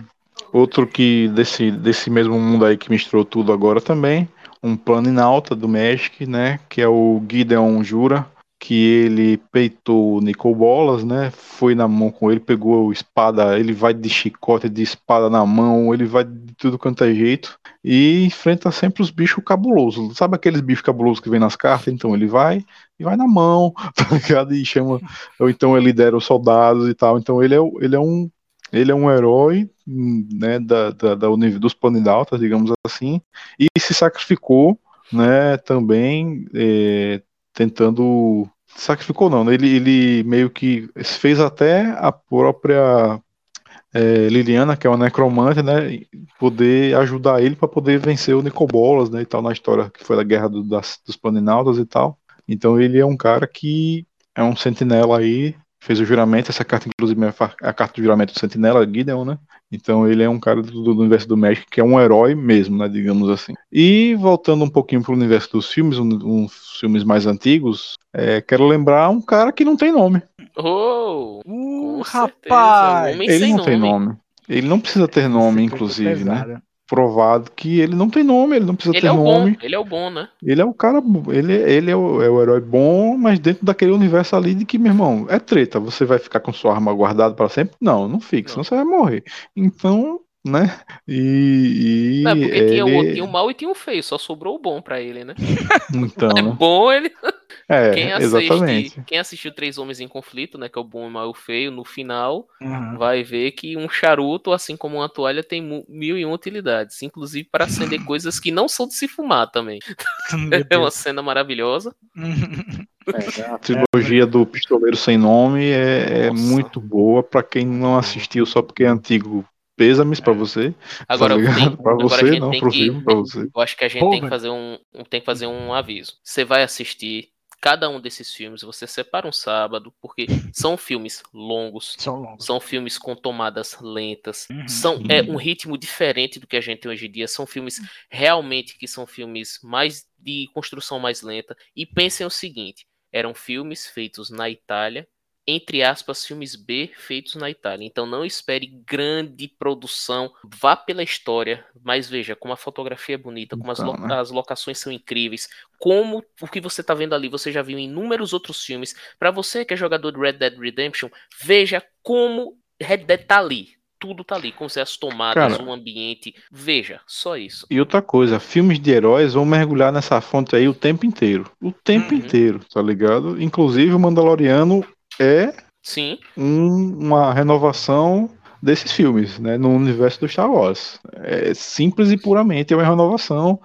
Outro que desse, desse mesmo mundo aí que misturou tudo agora também, um Planinauta do Magic, né? Que é o Gideon Jura, que ele peitou o Nicol Bolas, né? Foi na mão com ele, pegou a espada, ele vai de chicote, de espada na mão, ele vai de tudo quanto é jeito e enfrenta sempre os bichos cabulosos. Sabe aqueles bichos cabulosos que vem nas cartas? Então ele vai e vai na mão, tá ligado? E chama, ou então ele lidera os soldados e tal. Então ele é, ele é um ele é um herói né, da, da, da dos Planidaltas, digamos assim, e se sacrificou né, também é, tentando. Sacrificou não, né, ele, ele meio que fez até a própria é, Liliana, que é uma necromante, né, poder ajudar ele para poder vencer o Nicobolas, né, e tal, na história que foi da Guerra do, das, dos Planinautas e tal. Então ele é um cara que é um sentinela aí fez o juramento, essa carta inclusive é a carta do juramento do Sentinela, Gideon, né? Então ele é um cara do, do, universo do Magic que é um herói mesmo, né, digamos assim. E voltando um pouquinho para o universo dos filmes, uns um, um filmes mais antigos, é, quero lembrar um cara que não tem nome. Oh, uh, rapaz! Ele não nome. tem nome. Ele não precisa ter nome, inclusive, né? Provado que ele não tem nome, ele não precisa Ele ter é o nome. bom, ele é o bom, né? Ele é o cara, ele, ele é, o, é o herói bom, mas dentro daquele universo ali de que, meu irmão, é treta. Você vai ficar com sua arma guardada pra sempre? Não, não fica, senão Não. você vai morrer. Então, né? E. e Não, porque tinha, o, ele- tinha o mal e tinha o feio, só sobrou o bom pra ele, né? Então, É bom ele. É, Quem assiste, exatamente. quem assistiu Três Homens em Conflito, né? Que é o bom, o mal e o feio, no final Uhum. vai ver que um charuto, assim como uma toalha, tem mil e uma utilidades, inclusive para acender coisas que não são de se fumar também. É uma cena maravilhosa. É, a trilogia do Pistoleiro Sem Nome é, é muito boa pra quem não assistiu só porque é antigo. Pêsames pra você. Agora, tá tem- pra agora a você, gente não tem pro que- filme, pra você. Eu acho que a gente Pô, tem que fazer um- tem que fazer um aviso. Você vai assistir cada um desses filmes, você separa um sábado, porque são filmes longos, São longos. são filmes com tomadas lentas, Uhum. são é um ritmo diferente do que a gente tem hoje em dia, são filmes realmente que são filmes mais de construção mais lenta. E pensem o seguinte, eram filmes feitos na Itália, entre aspas, filmes B feitos na Itália. Então não espere grande produção, vá pela história, mas veja como a fotografia é bonita, como as, Então, lo- né? as locações são incríveis, como o que você está vendo ali, você já viu em inúmeros outros filmes. Para você que é jogador de Red Dead Redemption, veja como Red Dead tá ali. Tudo tá ali, como se as tomadas, Cara. o ambiente. Veja, só isso. E outra coisa, filmes de heróis vão mergulhar nessa fonte aí o tempo inteiro. O tempo Uhum. inteiro, tá ligado? Inclusive o Mandaloriano é Sim, um- uma renovação desses filmes, né? No universo do Star Wars. É simples e puramente é uma renovação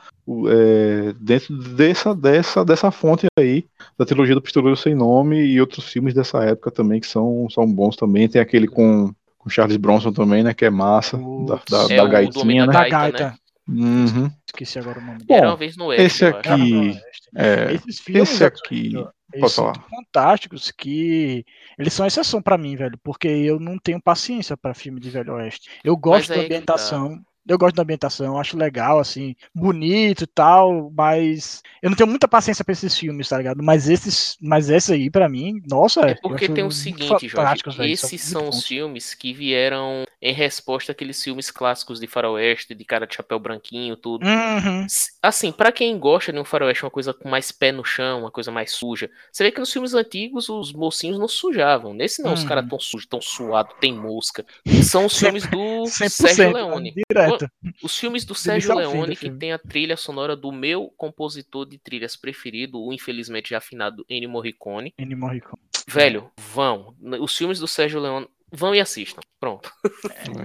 é, dentro dessa, dessa, dessa fonte aí da trilogia do Pistoleiro Sem Nome e outros filmes dessa época também que são, são bons também. Tem aquele com, com Charles Bronson também, né? Que é massa, da, da, é da gaitinha, né? Da Gaita, gaita. né? Uhum. Esqueci agora o nome Bom, Era uma vez no Oeste, esse eu acho. aqui-. É, Esses filmes esse aqui. Eles são fantásticos que eles são exceção pra mim, velho, porque eu não tenho paciência pra filme de Velho Oeste. Eu gosto da tá. ambientação, eu gosto da ambientação, acho legal, assim, bonito e tal, mas eu não tenho muita paciência pra esses filmes, tá ligado? Mas esses, mas esse aí, pra mim, nossa, É porque tem o seguinte, Jorge. Esses muito são os filmes que vieram em resposta àqueles filmes clássicos de faroeste, de cara de chapéu branquinho, tudo. Uhum. Assim, pra quem gosta de um faroeste, uma coisa com mais pé no chão, uma coisa mais suja, você vê que nos filmes antigos os mocinhos não sujavam. Nesse não, os Uhum. caras tão sujos, tão suados, tem mosca. São os filmes do 100%, Sérgio Leone. direto. Os filmes do Sérgio do Leone, que tem a trilha sonora do meu compositor de trilhas preferido, o infelizmente já afinado Ennio Morricone. Ennio Morricone. Velho, vão. Os filmes do Sérgio Leone, vão e assistam. Pronto.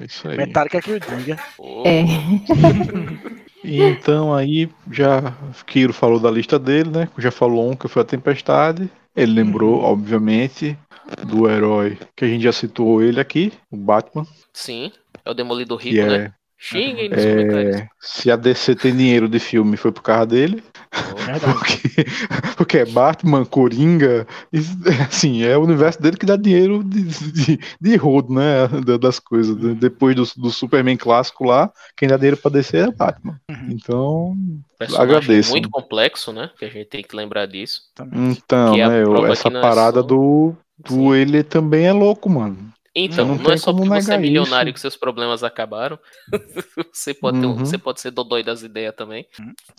É isso aí. Metallica que eu diga. Pô, É. E então aí já Kiro falou da lista dele, né? Já falou um que foi a Tempestade. Ele lembrou, Uhum. obviamente, do herói que a gente já citou ele aqui, o Batman, Sim, é o Demolidor Rico, né? É, Xinguem nos comentários. é se a DC tem dinheiro de filme foi por causa dele, Verdade. porque, porque é Batman, Coringa, assim, é o universo dele que dá dinheiro de, de, de rodo, né? da- Das coisas. De- Depois do, do Superman clássico lá, quem dá dinheiro pra DC é Batman. Uhum. Então, Personagem agradeço. muito complexo, né? Que a gente tem que lembrar disso. Então, é né, essa é parada só- do, do Sim. ele também é louco, mano. Então, Não não, é só porque você é milionário isso. que seus problemas acabaram. você, pode ter um- Uhum. você pode ser dodói das ideias também.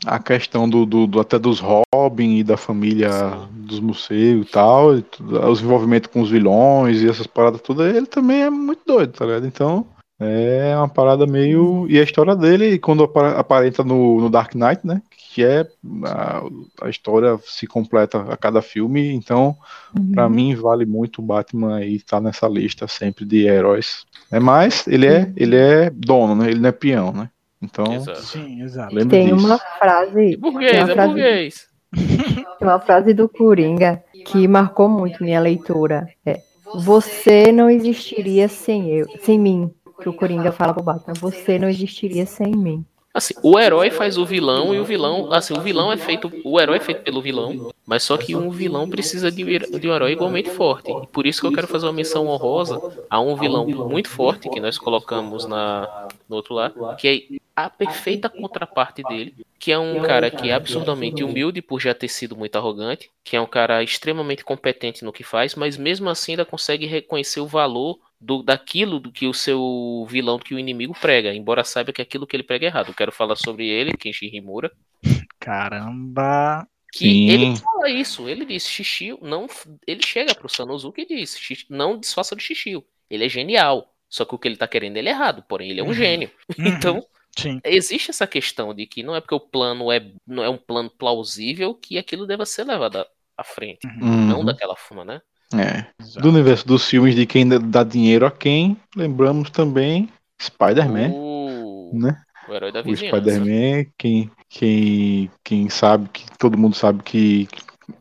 A questão do, do, do- até dos Robin e da família Sim. dos morcegos e tal, e tudo, os envolvimentos com os vilões e essas paradas todas, ele também é muito doido, tá ligado? Então, é uma parada meio. E a história dele, quando apa- aparenta no, no Dark Knight, né? Que é. A, a história se completa a cada filme, então. Pra mim vale muito o Batman aí estar nessa lista sempre de heróis. É mais, ele é, ele é dono, né? Ele não é peão, né? Então, Exato. Sim, exato. Lembra Tem disso. uma frase, tem burguês, uma é frase, burguês. tem uma frase do Coringa que marcou muito minha leitura. É, você não existiria sem eu, sem mim. Que o Coringa fala pro Batman, você não existiria sem mim. Assim, o herói faz o vilão e o vilão, assim, o vilão é feito, o herói é feito pelo vilão, mas só que um vilão precisa de um de um herói igualmente forte. E por isso que eu quero fazer uma menção honrosa a um vilão muito forte que nós colocamos na no outro lado, que é a perfeita contraparte dele, que é um cara que é absurdamente humilde por já ter sido muito arrogante, que é um cara extremamente competente no que faz, mas mesmo assim ainda consegue reconhecer o valor do, daquilo do que o seu vilão, que o inimigo prega, embora saiba que aquilo que ele prega é errado. Eu quero falar sobre ele, Kenshi Himura. Caramba. Que Sim. ele fala isso, ele diz, Shishio, não, ele chega pro Sanosuke e diz, "Shish- não desfaça do Shishio, ele é genial, só que o que ele tá querendo ele é errado, porém ele é um Uhum. gênio. Uhum. Então, Sim. existe essa questão de que não é porque o plano é, não é um plano plausível que aquilo deva ser levado à- frente, não Uhum. daquela forma, né? É. Do universo dos filmes de quem dá dinheiro a quem, lembramos também Spider-Man, O... né? o herói da O vizinhança. Spider-Man, quem, quem, quem sabe que todo mundo sabe que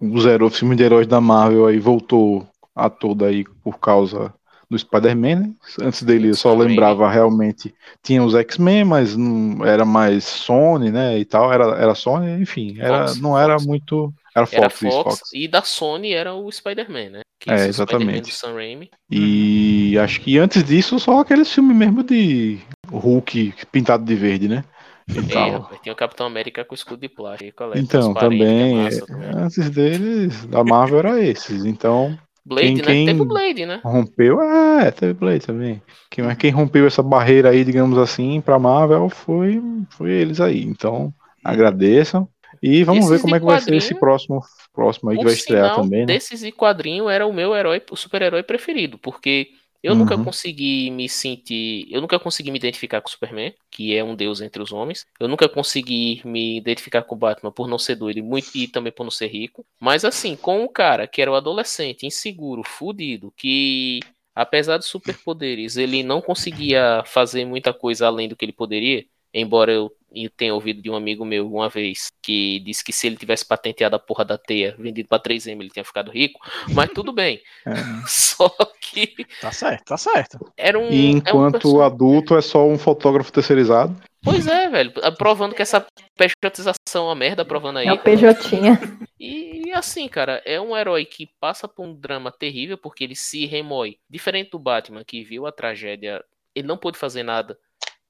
os heróis, filme de heróis da Marvel aí voltou a toda aí por causa do Spider-Man, né? Antes dele eu só lembrava realmente tinha os X-Men, mas não era mais Sony, né? E tal, era, era Sony, enfim, era, Fox, não era Fox. muito. Era Fox, Era Fox, Fox. e da Sony era o Spider-Man, né? Que É, o exatamente. do Sam Raimi. E acho que antes disso, só aqueles filmes mesmo de Hulk pintado de verde, né? É, tinha o Capitão América com escudo de plástico. Então, é também, massa é, antes deles, da Marvel era esses. Então, Blade, quem- né? quem- Teve o Blade, né? rompeu, é, teve Blade também. Quem, mas quem rompeu essa barreira aí, digamos assim, pra Marvel foi, foi eles aí. Então, agradeçam. E vamos ver de como é que vai ser esse próximo, próximo aí que vai estrear sinal, também, né? desses e quadrinho era o meu herói, o super-herói preferido, porque eu nunca Uhum. consegui me sentir, eu nunca consegui me identificar com o Superman, que é um deus entre os homens. Eu nunca consegui me identificar com o Batman por não ser doido e, muito, e também por não ser rico. Mas assim, com o cara que era o adolescente, inseguro, fudido, que apesar de superpoderes, ele não conseguia fazer muita coisa além do que ele poderia. Embora eu eu tenha ouvido de um amigo meu uma vez que disse que se ele tivesse patenteado a porra da teia vendido pra 3M, ele tinha ficado rico. Mas tudo bem. É. Só que Tá certo, tá certo. era um. E é um enquanto perso- adulto é só um fotógrafo terceirizado. Pois é, velho. Provando que essa pejotização é uma merda, provando aí. É o PJ. E assim, cara, é um herói que passa por um drama terrível porque ele se remói. Diferente do Batman, que viu a tragédia, ele não pôde fazer nada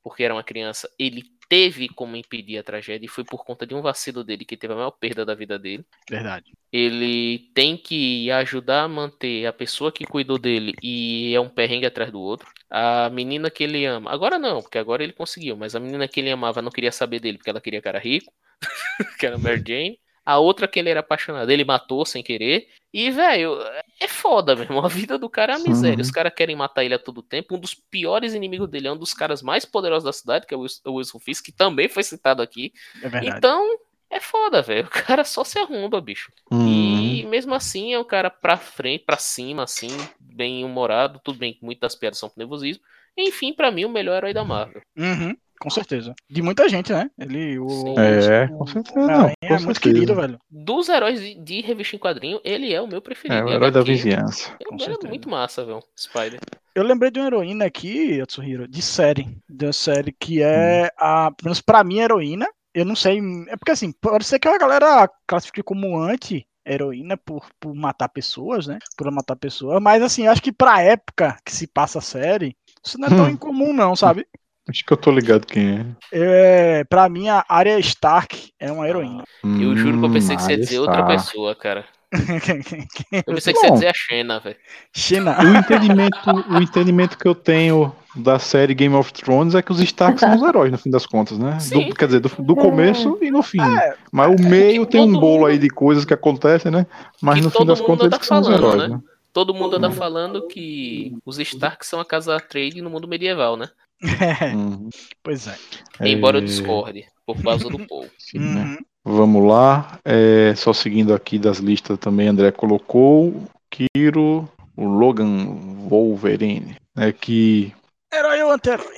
porque era uma criança. Ele teve como impedir a tragédia e foi por conta de um vacilo dele que teve a maior perda da vida dele. Verdade. Ele tem que ajudar a manter a pessoa que cuidou dele e é um perrengue atrás do outro. A menina que ele ama, agora não, porque agora ele conseguiu, mas a menina que ele amava não queria saber dele porque ela queria cara rico, que era Mary Jane. A outra que ele era apaixonado, ele matou sem querer. E, velho, é foda mesmo. A vida do cara é uma miséria. Uhum. Os caras querem matar ele a todo tempo. Um dos piores inimigos dele é um dos caras mais poderosos da cidade, que é o Wilson- Fisk, que também foi citado aqui. É verdade. Então, é foda, velho. O cara só se arromba, bicho. Uhum. E mesmo assim é um cara pra frente, pra cima, assim, bem humorado. Tudo bem que muitas das piadas são pro nervosismo. Enfim, pra mim, o melhor herói da Marvel. Uhum, com certeza. De muita gente, né? Ele, o, Sim. É, o- com certeza, não, com é muito certeza. querido, velho. Dos heróis de, de revista em quadrinho, ele é o meu preferido. É o herói da vizinhança. Ele é muito massa, velho. Spider. Eu lembrei de uma heroína aqui, Yatsuhiro, de série. De uma série que é a. Pelo menos pra mim, heroína. Eu não sei. É porque assim, pode ser que a galera classifique como anti-heroína por, por matar pessoas, né? Por matar pessoas. Mas assim, acho que pra época que se passa a série, isso não é tão Hum. incomum, não, sabe? Acho que eu tô ligado quem é. É, pra mim, a Arya Stark é uma heroína. Eu juro que eu pensei que você ia Hum, dizer outra pessoa, cara. Eu pensei que você ia dizer a Xena, velho. China. O entendimento, o entendimento que eu tenho da série Game of Thrones é que os Stark são os heróis, no fim das contas, né? Sim. Do- quer dizer, do, do começo e no fim. É, Mas o meio que tem um bolo mundo- aí de coisas que acontecem, né? Mas que no fim das contas eles que são os falando, heróis, né? né? Todo mundo anda falando que os Stark são a casa trade no mundo medieval, né? Uhum. pois é. Embora eu É, discorde, por causa do Paul. sim, né? Uhum. Vamos lá. É, só seguindo aqui das listas também, André colocou Kiro, o Logan Wolverine. É que. Herói ou anti-herói?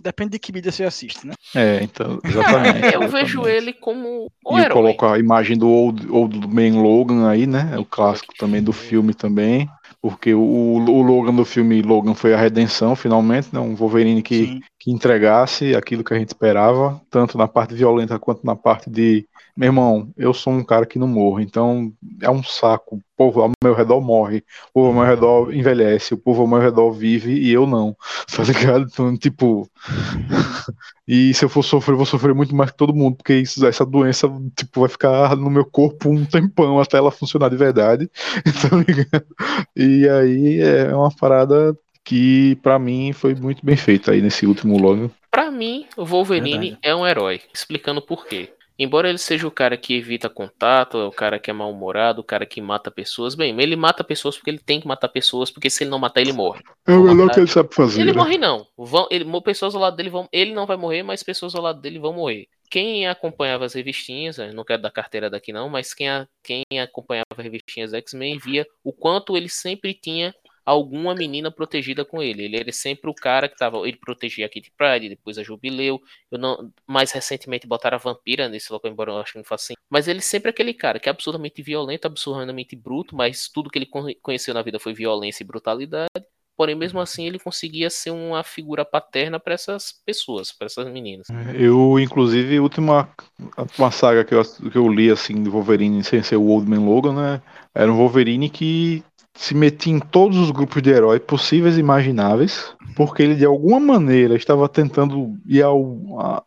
Depende de que mídia você assiste, né? É, então, exatamente. Eu vejo exatamente. ele como o E eu herói. coloco a imagem do Old, Old Man Logan aí, né? É o clássico também do filme também. Porque o, o Logan do filme Logan foi a redenção, finalmente, né? Um Wolverine que, Sim. Que entregasse aquilo que a gente esperava, tanto na parte violenta quanto na parte de. Meu irmão, eu sou um cara que não morro, então é um saco. O povo ao meu redor morre, o povo ao meu redor envelhece, o povo ao meu redor vive e eu não, tá ligado? Então, tipo. E se eu for sofrer, eu vou sofrer muito mais que todo mundo, porque isso, essa doença tipo, vai ficar no meu corpo um tempão até ela funcionar de verdade. Tá ligado? E aí é uma parada que para mim foi muito bem feito aí nesse último logo. Para mim, o Wolverine Verdade. é um herói, explicando por quê. Embora ele seja o cara que evita contato, o cara que é mal-humorado, o cara que mata pessoas, bem, ele mata pessoas porque ele tem que matar pessoas, porque se ele não matar, ele morre. É o melhor que ele sabe fazer. Ele né? morre não. Vão, ele, pessoas ao lado dele vão. Ele não vai morrer, mas pessoas ao lado dele vão morrer. Quem acompanhava as revistinhas, eu não quero dar carteira daqui não, mas quem, a- quem acompanhava as revistinhas X-Men via o quanto ele sempre tinha alguma menina protegida com ele. Ele era sempre o cara que tava. Ele protegia a Kitty Pryde, depois a Jubileu. Eu não, mais recentemente botaram a Vampira nesse local, embora eu acho que não faça assim. Mas ele sempre é aquele cara que é absurdamente violento, absurdamente bruto, mas tudo que ele con- conheceu na vida foi violência e brutalidade. Porém, mesmo assim, ele conseguia ser uma figura paterna para essas pessoas, para essas meninas. Eu, inclusive, a última, a última saga que eu, que eu li, assim, do Wolverine, sem ser o Old Man Logan, né? Era um Wolverine que se metia em todos os grupos de herói possíveis e imagináveis, porque ele, de alguma maneira, estava tentando ir ao, a-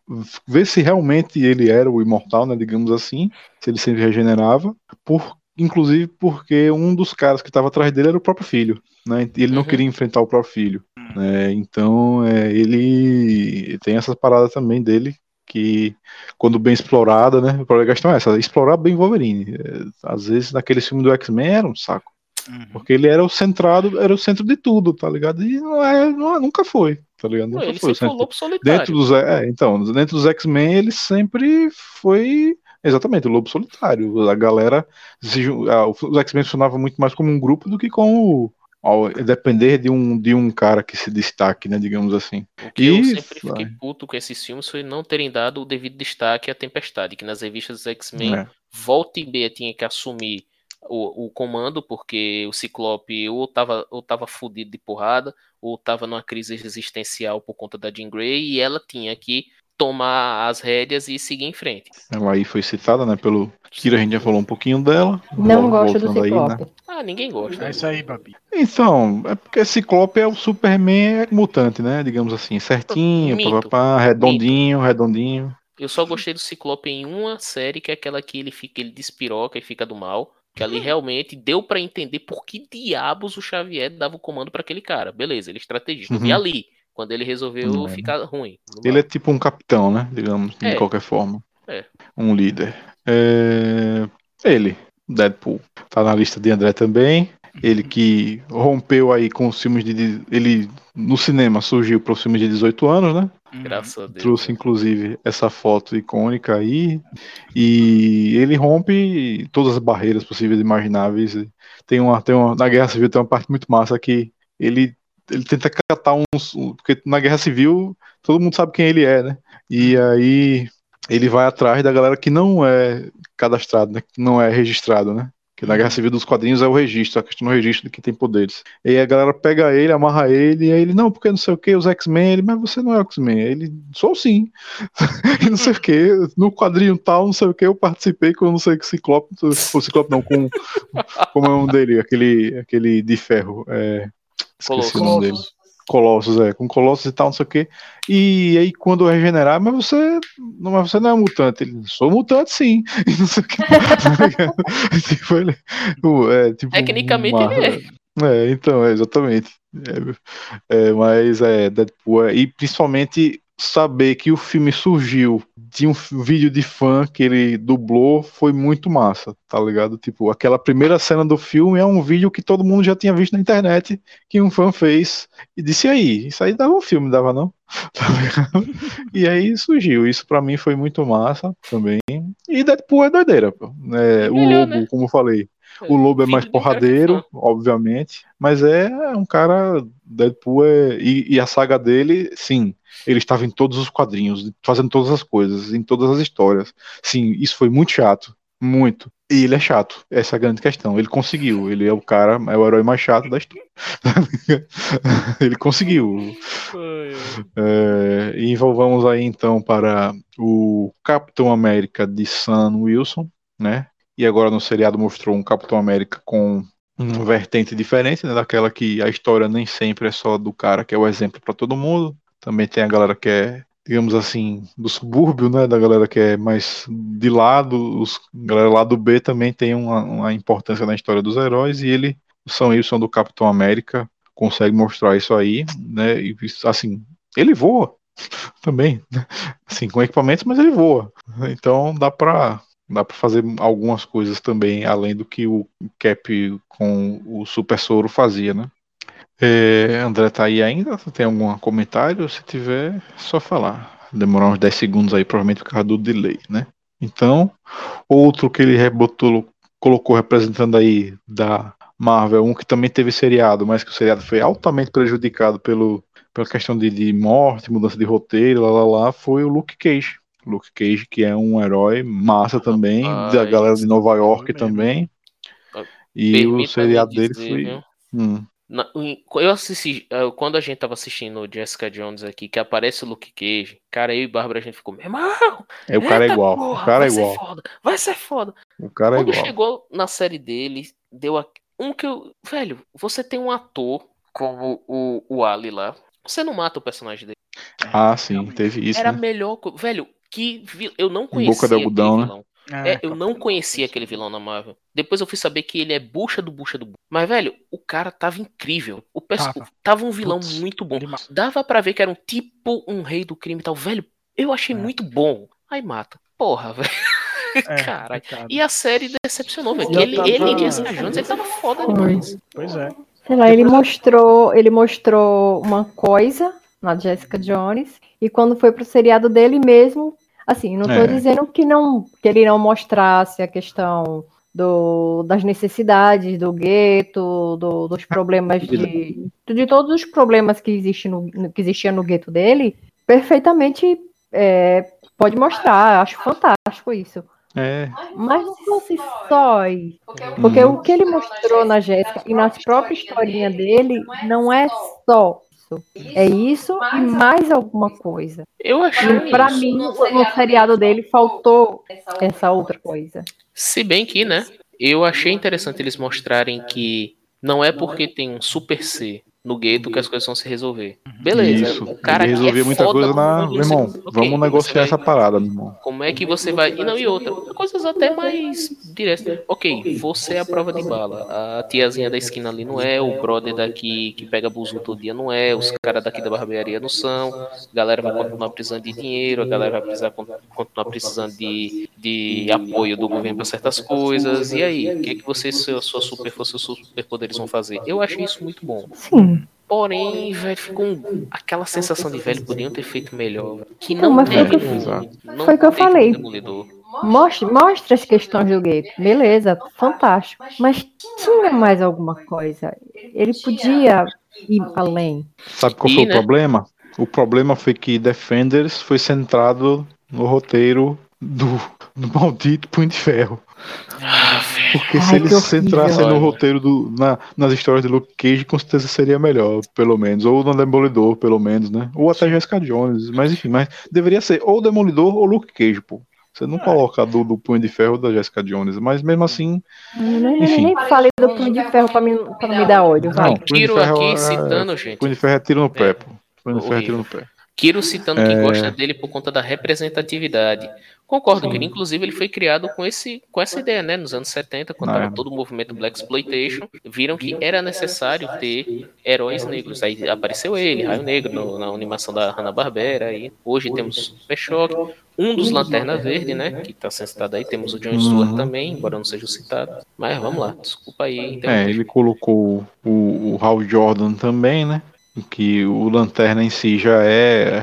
ver se realmente ele era o imortal, né? Digamos assim, se ele sempre regenerava, por, inclusive porque um dos caras que estava atrás dele era o próprio filho, né? E ele não Uhum. queria enfrentar o próprio filho. né? então, é, ele tem essa parada também dele que quando bem explorada, né? O problema da questão é essa, explorar bem Wolverine. É, às vezes naquele filme do X-Men era um saco, Uhum. porque ele era o centrado, era o centro de tudo, tá ligado? E não é, não nunca foi, tá ligado? Nunca ele foi o sempre foi o lobo solitário. Dentro dos, é, então, dentro dos X-Men ele sempre foi exatamente o lobo solitário. A galera, se ju- ah, os X-Men funcionavam muito mais como um grupo do que como ao depender de um de um cara que se destaque, né? Digamos assim. O que eu E- sempre fiquei vai. puto com esses filmes foi não terem dado o devido destaque à Tempestade, que nas revistas dos X-Men, É. volta e meia tinha que assumir o, o comando, porque o Ciclope ou tava, ou tava fudido de porrada, ou tava numa crise existencial por conta da Jean Grey, e ela tinha que tomar as rédeas e seguir em frente. Ela aí foi citada, né, pelo Kira, a gente já falou um pouquinho dela. Não gosto do voltando aí, Ciclope. né. Ah, ninguém gosta. É isso aí, Babi. Então, é porque Ciclope é o Superman mutante, né, digamos assim, certinho, Mito. papapá, redondinho, redondinho. Eu só gostei do Ciclope em uma série, que é aquela que ele fica, ele despiroca e fica do mal. Que ali realmente deu pra entender por que diabos o Xavier dava o comando pra aquele cara. Beleza, ele é estrategista. Uhum. ali, quando ele resolveu É. ficar ruim. Ele é tipo um capitão, né, digamos, de É. qualquer forma. É. Um líder. É, Ele, Deadpool, tá na lista de André também. Ele que rompeu aí com os filmes de. de- Ele no cinema surgiu para os filmes de 18 anos, né? Graças a Deus. Trouxe inclusive essa foto icônica aí. E ele rompe todas as barreiras possíveis e imagináveis. Tem uma, tem uma, na Guerra Civil tem uma parte muito massa que ele, ele tenta catar uns. Porque na Guerra Civil todo mundo sabe quem ele é, né? E aí ele vai atrás da galera que não é cadastrado, né? Que não é registrado, né? Que na Guerra Civil dos quadrinhos é o registro, a questão do registro de quem tem poderes. E aí a galera pega ele, amarra ele, e aí ele, não, porque não sei o que, os X-Men, ele, mas você não é X-Men. Ele, sou sim. e não sei o que, no quadrinho tal, não sei o que, eu participei com não sei o que, Ciclope, o Ciclope não, com, como é o nome dele, aquele, aquele de ferro, é, esqueci o nome dele. Colossus, é, com Colossus e tal, não sei o que. E aí, quando eu regenerar, mas você. Não, mas você não é mutante. Ele, sou mutante, sim. E não sei o ligado? tipo, ele, é, tipo, Tecnicamente uma- ele é. É, então, é, exatamente. É, é, mas é, Deadpool, é, e principalmente saber que o filme surgiu de um vídeo de fã que ele dublou foi muito massa, tá ligado? Tipo, aquela primeira cena do filme é um vídeo que todo mundo já tinha visto na internet, que um fã fez, e disse "E aí, isso aí dava um filme, dava não? Tá ligado? E aí surgiu, isso pra mim foi muito massa também. E Deadpool é doideira, pô. É, o Lobo, né? como eu falei, o Lobo é mais é porradeiro, obviamente, mas é um cara. Deadpool é. E, e a saga dele, sim, ele estava em todos os quadrinhos, fazendo todas as coisas, em todas as histórias. Sim, isso foi muito chato. Muito. E ele é chato, essa é a grande questão. Ele conseguiu, ele é o cara, é o herói mais chato da história. ele conseguiu. É, e envolvamos aí então para o Capitão América de Sam Wilson, né? E agora no seriado mostrou um Capitão América com uma vertente diferente, né? Daquela que a história nem sempre é só do cara que é o exemplo para todo mundo. Também tem a galera que é, digamos assim, do subúrbio, né? Da galera que é mais de lado. Os galera lá do B também tem uma, uma importância na história dos heróis. E ele, o Sam Wilson do Capitão América, consegue mostrar isso aí, né? E assim, ele voa também, né? assim, com equipamentos, mas ele voa. Então dá para dá para fazer algumas coisas também além do que o Cap com o Super Soro fazia, né? É, André tá aí ainda? Tem algum comentário? Se tiver, só falar. Demorar uns 10 segundos aí, provavelmente por causa do delay, né? Então, outro que ele rebotou, colocou representando aí da Marvel, um que também teve seriado, mas que o seriado foi altamente prejudicado pelo, pela questão de, de morte, mudança de roteiro, lá, lá, lá, foi o Luke Cage. Luke Cage, que é um herói massa também, da galera de Nova York também. E o seriado dele foi. Hum. Na, eu assisti, quando a gente tava assistindo o Jessica Jones aqui, que aparece o Luke Cage, cara, eu e Bárbara a gente ficou, meu irmão! É, o cara é igual, porra, o cara é igual. Foda, vai ser foda. O cara quando é igual. chegou na série dele, deu a, um que eu. Velho, você tem um ator como o, o Ali lá. Você não mata o personagem dele. Ah, sim, teve isso. Era né? melhor. Velho, que eu não conhecia. Boca de algodão, né? É, é, eu não conhecia aquele vilão na Marvel. Depois eu fui saber que ele é bucha do bucha do bucha. Mas, velho, o cara tava incrível. O perso... tava. tava um vilão Putz, muito bom. Demais. Dava para ver que era um tipo um rei do crime e tal. Velho, eu achei é. muito bom. Aí mata. Porra, velho. É, Cara, e a série decepcionou, velho. Ele, tava... ele e Jessica Jones, ele tava foda demais. Pois é. Sei lá, ele mostrou, ele mostrou uma coisa na Jessica Jones e quando foi pro seriado dele mesmo, Assim, não estou é. dizendo que não que ele não mostrasse a questão do, das necessidades do gueto, do, dos problemas de, de todos os problemas que existem no, que existia no gueto dele, perfeitamente é, pode mostrar. Acho fantástico isso. É. Mas não fosse só isso. Porque hum. o que ele mostrou na Jéssica e na própria historinha dele não é só isso. É isso e mais alguma coisa. Eu achei. Para mim, no seriado dele faltou essa outra coisa. Se bem que, né? Eu achei interessante eles mostrarem que não é porque tem um super C no gueto que as coisas vão se resolver. Beleza. Isso. O cara resolvia é muita coisa na. Meu irmão, okay, vamos negociar vai... essa parada, meu irmão. Como é que você vai. E não, e outra. Coisas até mais diretas. Ok, você é a prova de bala. A tiazinha da esquina ali não é, o brother daqui que pega buzu todo dia não é, os caras daqui da barbearia não são. A galera vai continuar precisando de dinheiro, a galera vai precisar continuar precisando de, de apoio do governo para certas coisas. E aí, o que, é que você, sua, sua super força, seus superpoderes vão fazer? Eu achei isso muito bom. Sim. Porém, velho, ficou um, aquela sensação de velho, podiam ter feito melhor. Que não, não foi, que, não foi que eu falei. Mostre, mostre as questões do gueto. Beleza, fantástico. Mas tinha mais alguma coisa. Ele podia ir além. Sabe qual e, foi né? o problema? O problema foi que Defenders foi centrado no roteiro do, do maldito Punho de Ferro. Ah, Porque Ai, se eles centrassem no roteiro do, na, nas histórias de Luke Cage, com certeza seria melhor, pelo menos. Ou no Demolidor, pelo menos, né? Ou até Jessica Jones. Mas enfim, mas deveria ser ou Demolidor ou Luke Cage, pô. Você não coloca do, do Punho de Ferro da Jessica Jones, mas mesmo assim. Não, enfim. Nem falei do Punho de Ferro pra, mim, pra não me dar ódio. Não, Tiro aqui é, citando, gente. Punho de Ferro é tiro no pé, pô. Punho de Ferro é tiro no pé. Kiro citando que é... gosta dele por conta da representatividade. Concordo que ele, inclusive, ele foi criado com, esse, com essa ideia, né? Nos anos 70, quando estava todo o movimento Black Exploitation, viram que era necessário ter heróis negros. Aí apareceu ele, Raio Negro, no, na animação da Hanna-Barbera. Aí hoje temos Super Choque, um dos Lanterna Verde, né? Que está sendo citado aí. Temos o John Stewart uhum. também, embora não seja citado. Mas vamos lá, desculpa aí. É, ele colocou o, o Hal Jordan também, né? Que o Lanterna em si já é,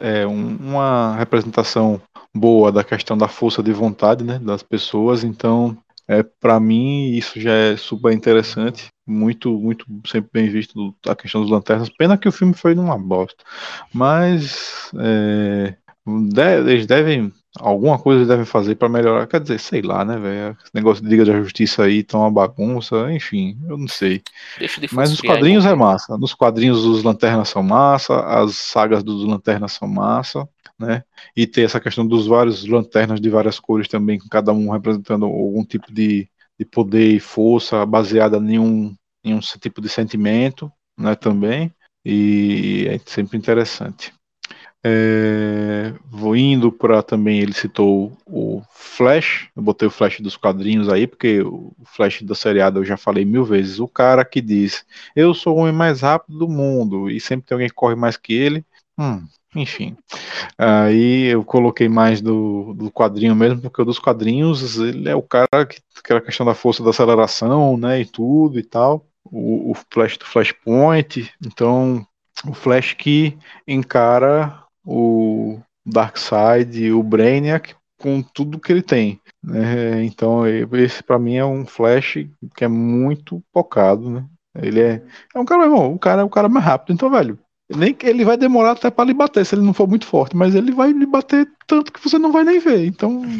é um, uma representação boa da questão da força de vontade né, das pessoas, então é, para mim isso já é super interessante, muito, muito sempre bem visto a questão dos lanternas. Pena que o filme foi numa bosta, mas é, eles devem alguma coisa eles devem fazer para melhorar. Quer dizer, sei lá, né, velho? Esse negócio de Liga da Justiça aí tá uma bagunça, enfim, eu não sei. Mas nos quadrinhos é massa. Nos quadrinhos os lanternas são massa, as sagas dos lanternas são massa, né? E ter essa questão dos vários lanternas de várias cores também, com cada um representando algum tipo de, de poder e força baseada em um, em um tipo de sentimento, né, também. E é sempre interessante. É, vou indo para também, ele citou o Flash, eu botei o Flash dos quadrinhos aí, porque o Flash da seriada eu já falei mil vezes. O cara que diz, eu sou o homem mais rápido do mundo, e sempre tem alguém que corre mais que ele. Hum, enfim. Aí eu coloquei mais do, do quadrinho mesmo, porque o dos quadrinhos, ele é o cara que aquela questão da força da aceleração, né, e tudo e tal. O, o Flash do Flashpoint, então o Flash que encara o Darkseid o Brainiac com tudo que ele tem. Né? Então, esse para mim é um Flash que é muito focado, né? Ele é, é um cara, bom, o cara é o cara mais rápido, então, velho, nem que ele vai demorar até para lhe bater se ele não for muito forte, mas ele vai lhe bater tanto que você não vai nem ver. Então.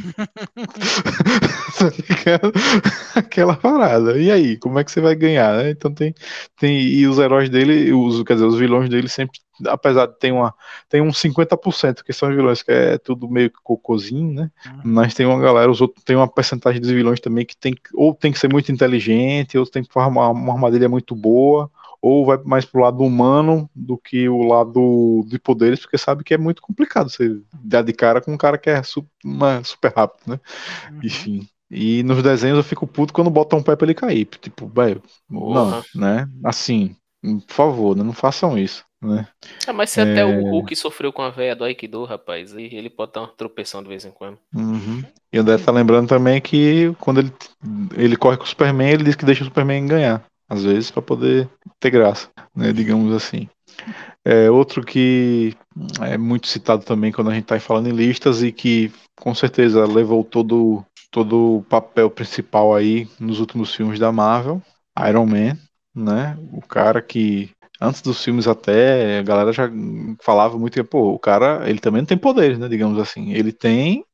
Tá aquela parada. E aí, como é que você vai ganhar? Né? Então tem, tem. E os heróis dele, os, quer dizer, os vilões dele sempre. Apesar de ter uma. Tem uns 50% que são vilões, que é tudo meio que cocôzinho, né? Uhum. Mas tem uma galera, os outros tem uma porcentagem dos vilões também que tem ou tem que ser muito inteligente, ou tem que formar uma armadilha muito boa, ou vai mais pro lado humano do que o lado de poderes, porque sabe que é muito complicado você dar de cara com um cara que é super, uma, super rápido, né? Uhum. Enfim. E nos desenhos eu fico puto quando botam um pé pra ele cair. Tipo, velho, não, né? Assim, por favor, né? não façam isso. Né? Ah, mas se é... até o Hulk sofreu com a véia do Aikido, rapaz, aí ele pode dar uma tropeção de vez em quando. Uhum. E o André tá lembrando também que quando ele, ele corre com o Superman, ele diz que deixa o Superman ganhar às vezes, para poder ter graça, né, digamos assim. É, outro que é muito citado também quando a gente está falando em listas e que com certeza levou todo, todo o papel principal aí nos últimos filmes da Marvel, Iron Man, né? O cara que antes dos filmes até a galera já falava muito que pô, o cara ele também não tem poderes, né? Digamos assim, ele tem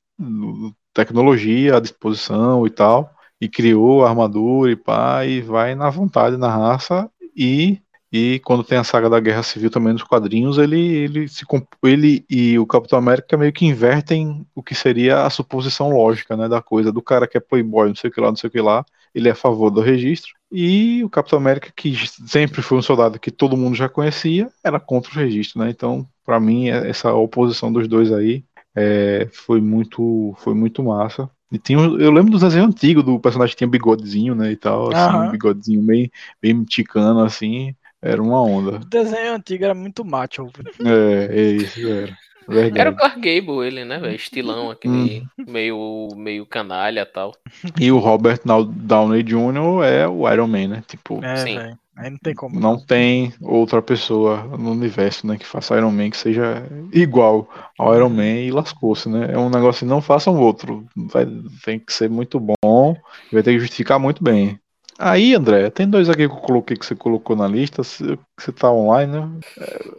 tecnologia à disposição e tal e criou a armadura e pá, e vai na vontade, na raça, e, e quando tem a saga da Guerra Civil também nos quadrinhos, ele, ele, se, ele e o Capitão América meio que invertem o que seria a suposição lógica né, da coisa, do cara que é playboy, não sei o que lá, não sei o que lá, ele é a favor do registro, e o Capitão América, que sempre foi um soldado que todo mundo já conhecia, era contra o registro, né? Então, para mim, essa oposição dos dois aí é, foi muito foi muito massa. E tinha, eu lembro dos desenhos antigos do personagem que tinha bigodezinho, né, e tal, assim, um bigodezinho bem, bem ticano, assim, era uma onda. O desenho antigo era muito macho. É, é isso, era. Verdade. Era o Clark Gable, ele, né, velho? Estilão, aquele hum. meio, meio canalha e tal. E o Robert Downey Jr. é o Iron Man, né? Tipo, é, sim. Aí não tem como. Não tem outra pessoa no universo, né, que faça Iron Man que seja igual ao Iron Man e lascou-se, né? É um negócio que não façam outro. Vai, tem que ser muito bom, vai ter que justificar muito bem. Aí, André, tem dois aqui que eu coloquei que você colocou na lista, você tá online, né?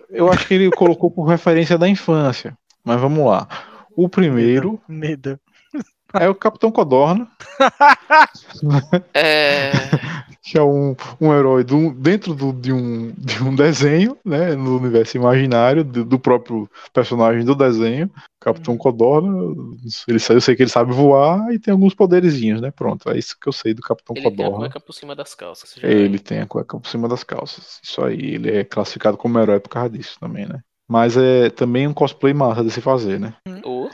Eu acho que ele colocou por referência da infância. Mas vamos lá. O primeiro. Medo. É o Capitão Codorna. é. Que é um, um herói do, dentro do, de, um, de um desenho, né? No universo imaginário, do, do próprio personagem do desenho. Capitão. Codorna, ele, eu sei que ele sabe voar e tem alguns poderzinhos, né? Pronto, é isso que eu sei do Capitão ele Codorna. Ele tem a cueca por cima das calças. Ele tem a cueca por cima das calças. Isso aí, ele é classificado como herói por causa disso também, né? Mas é também um cosplay massa de se fazer, né? Oh.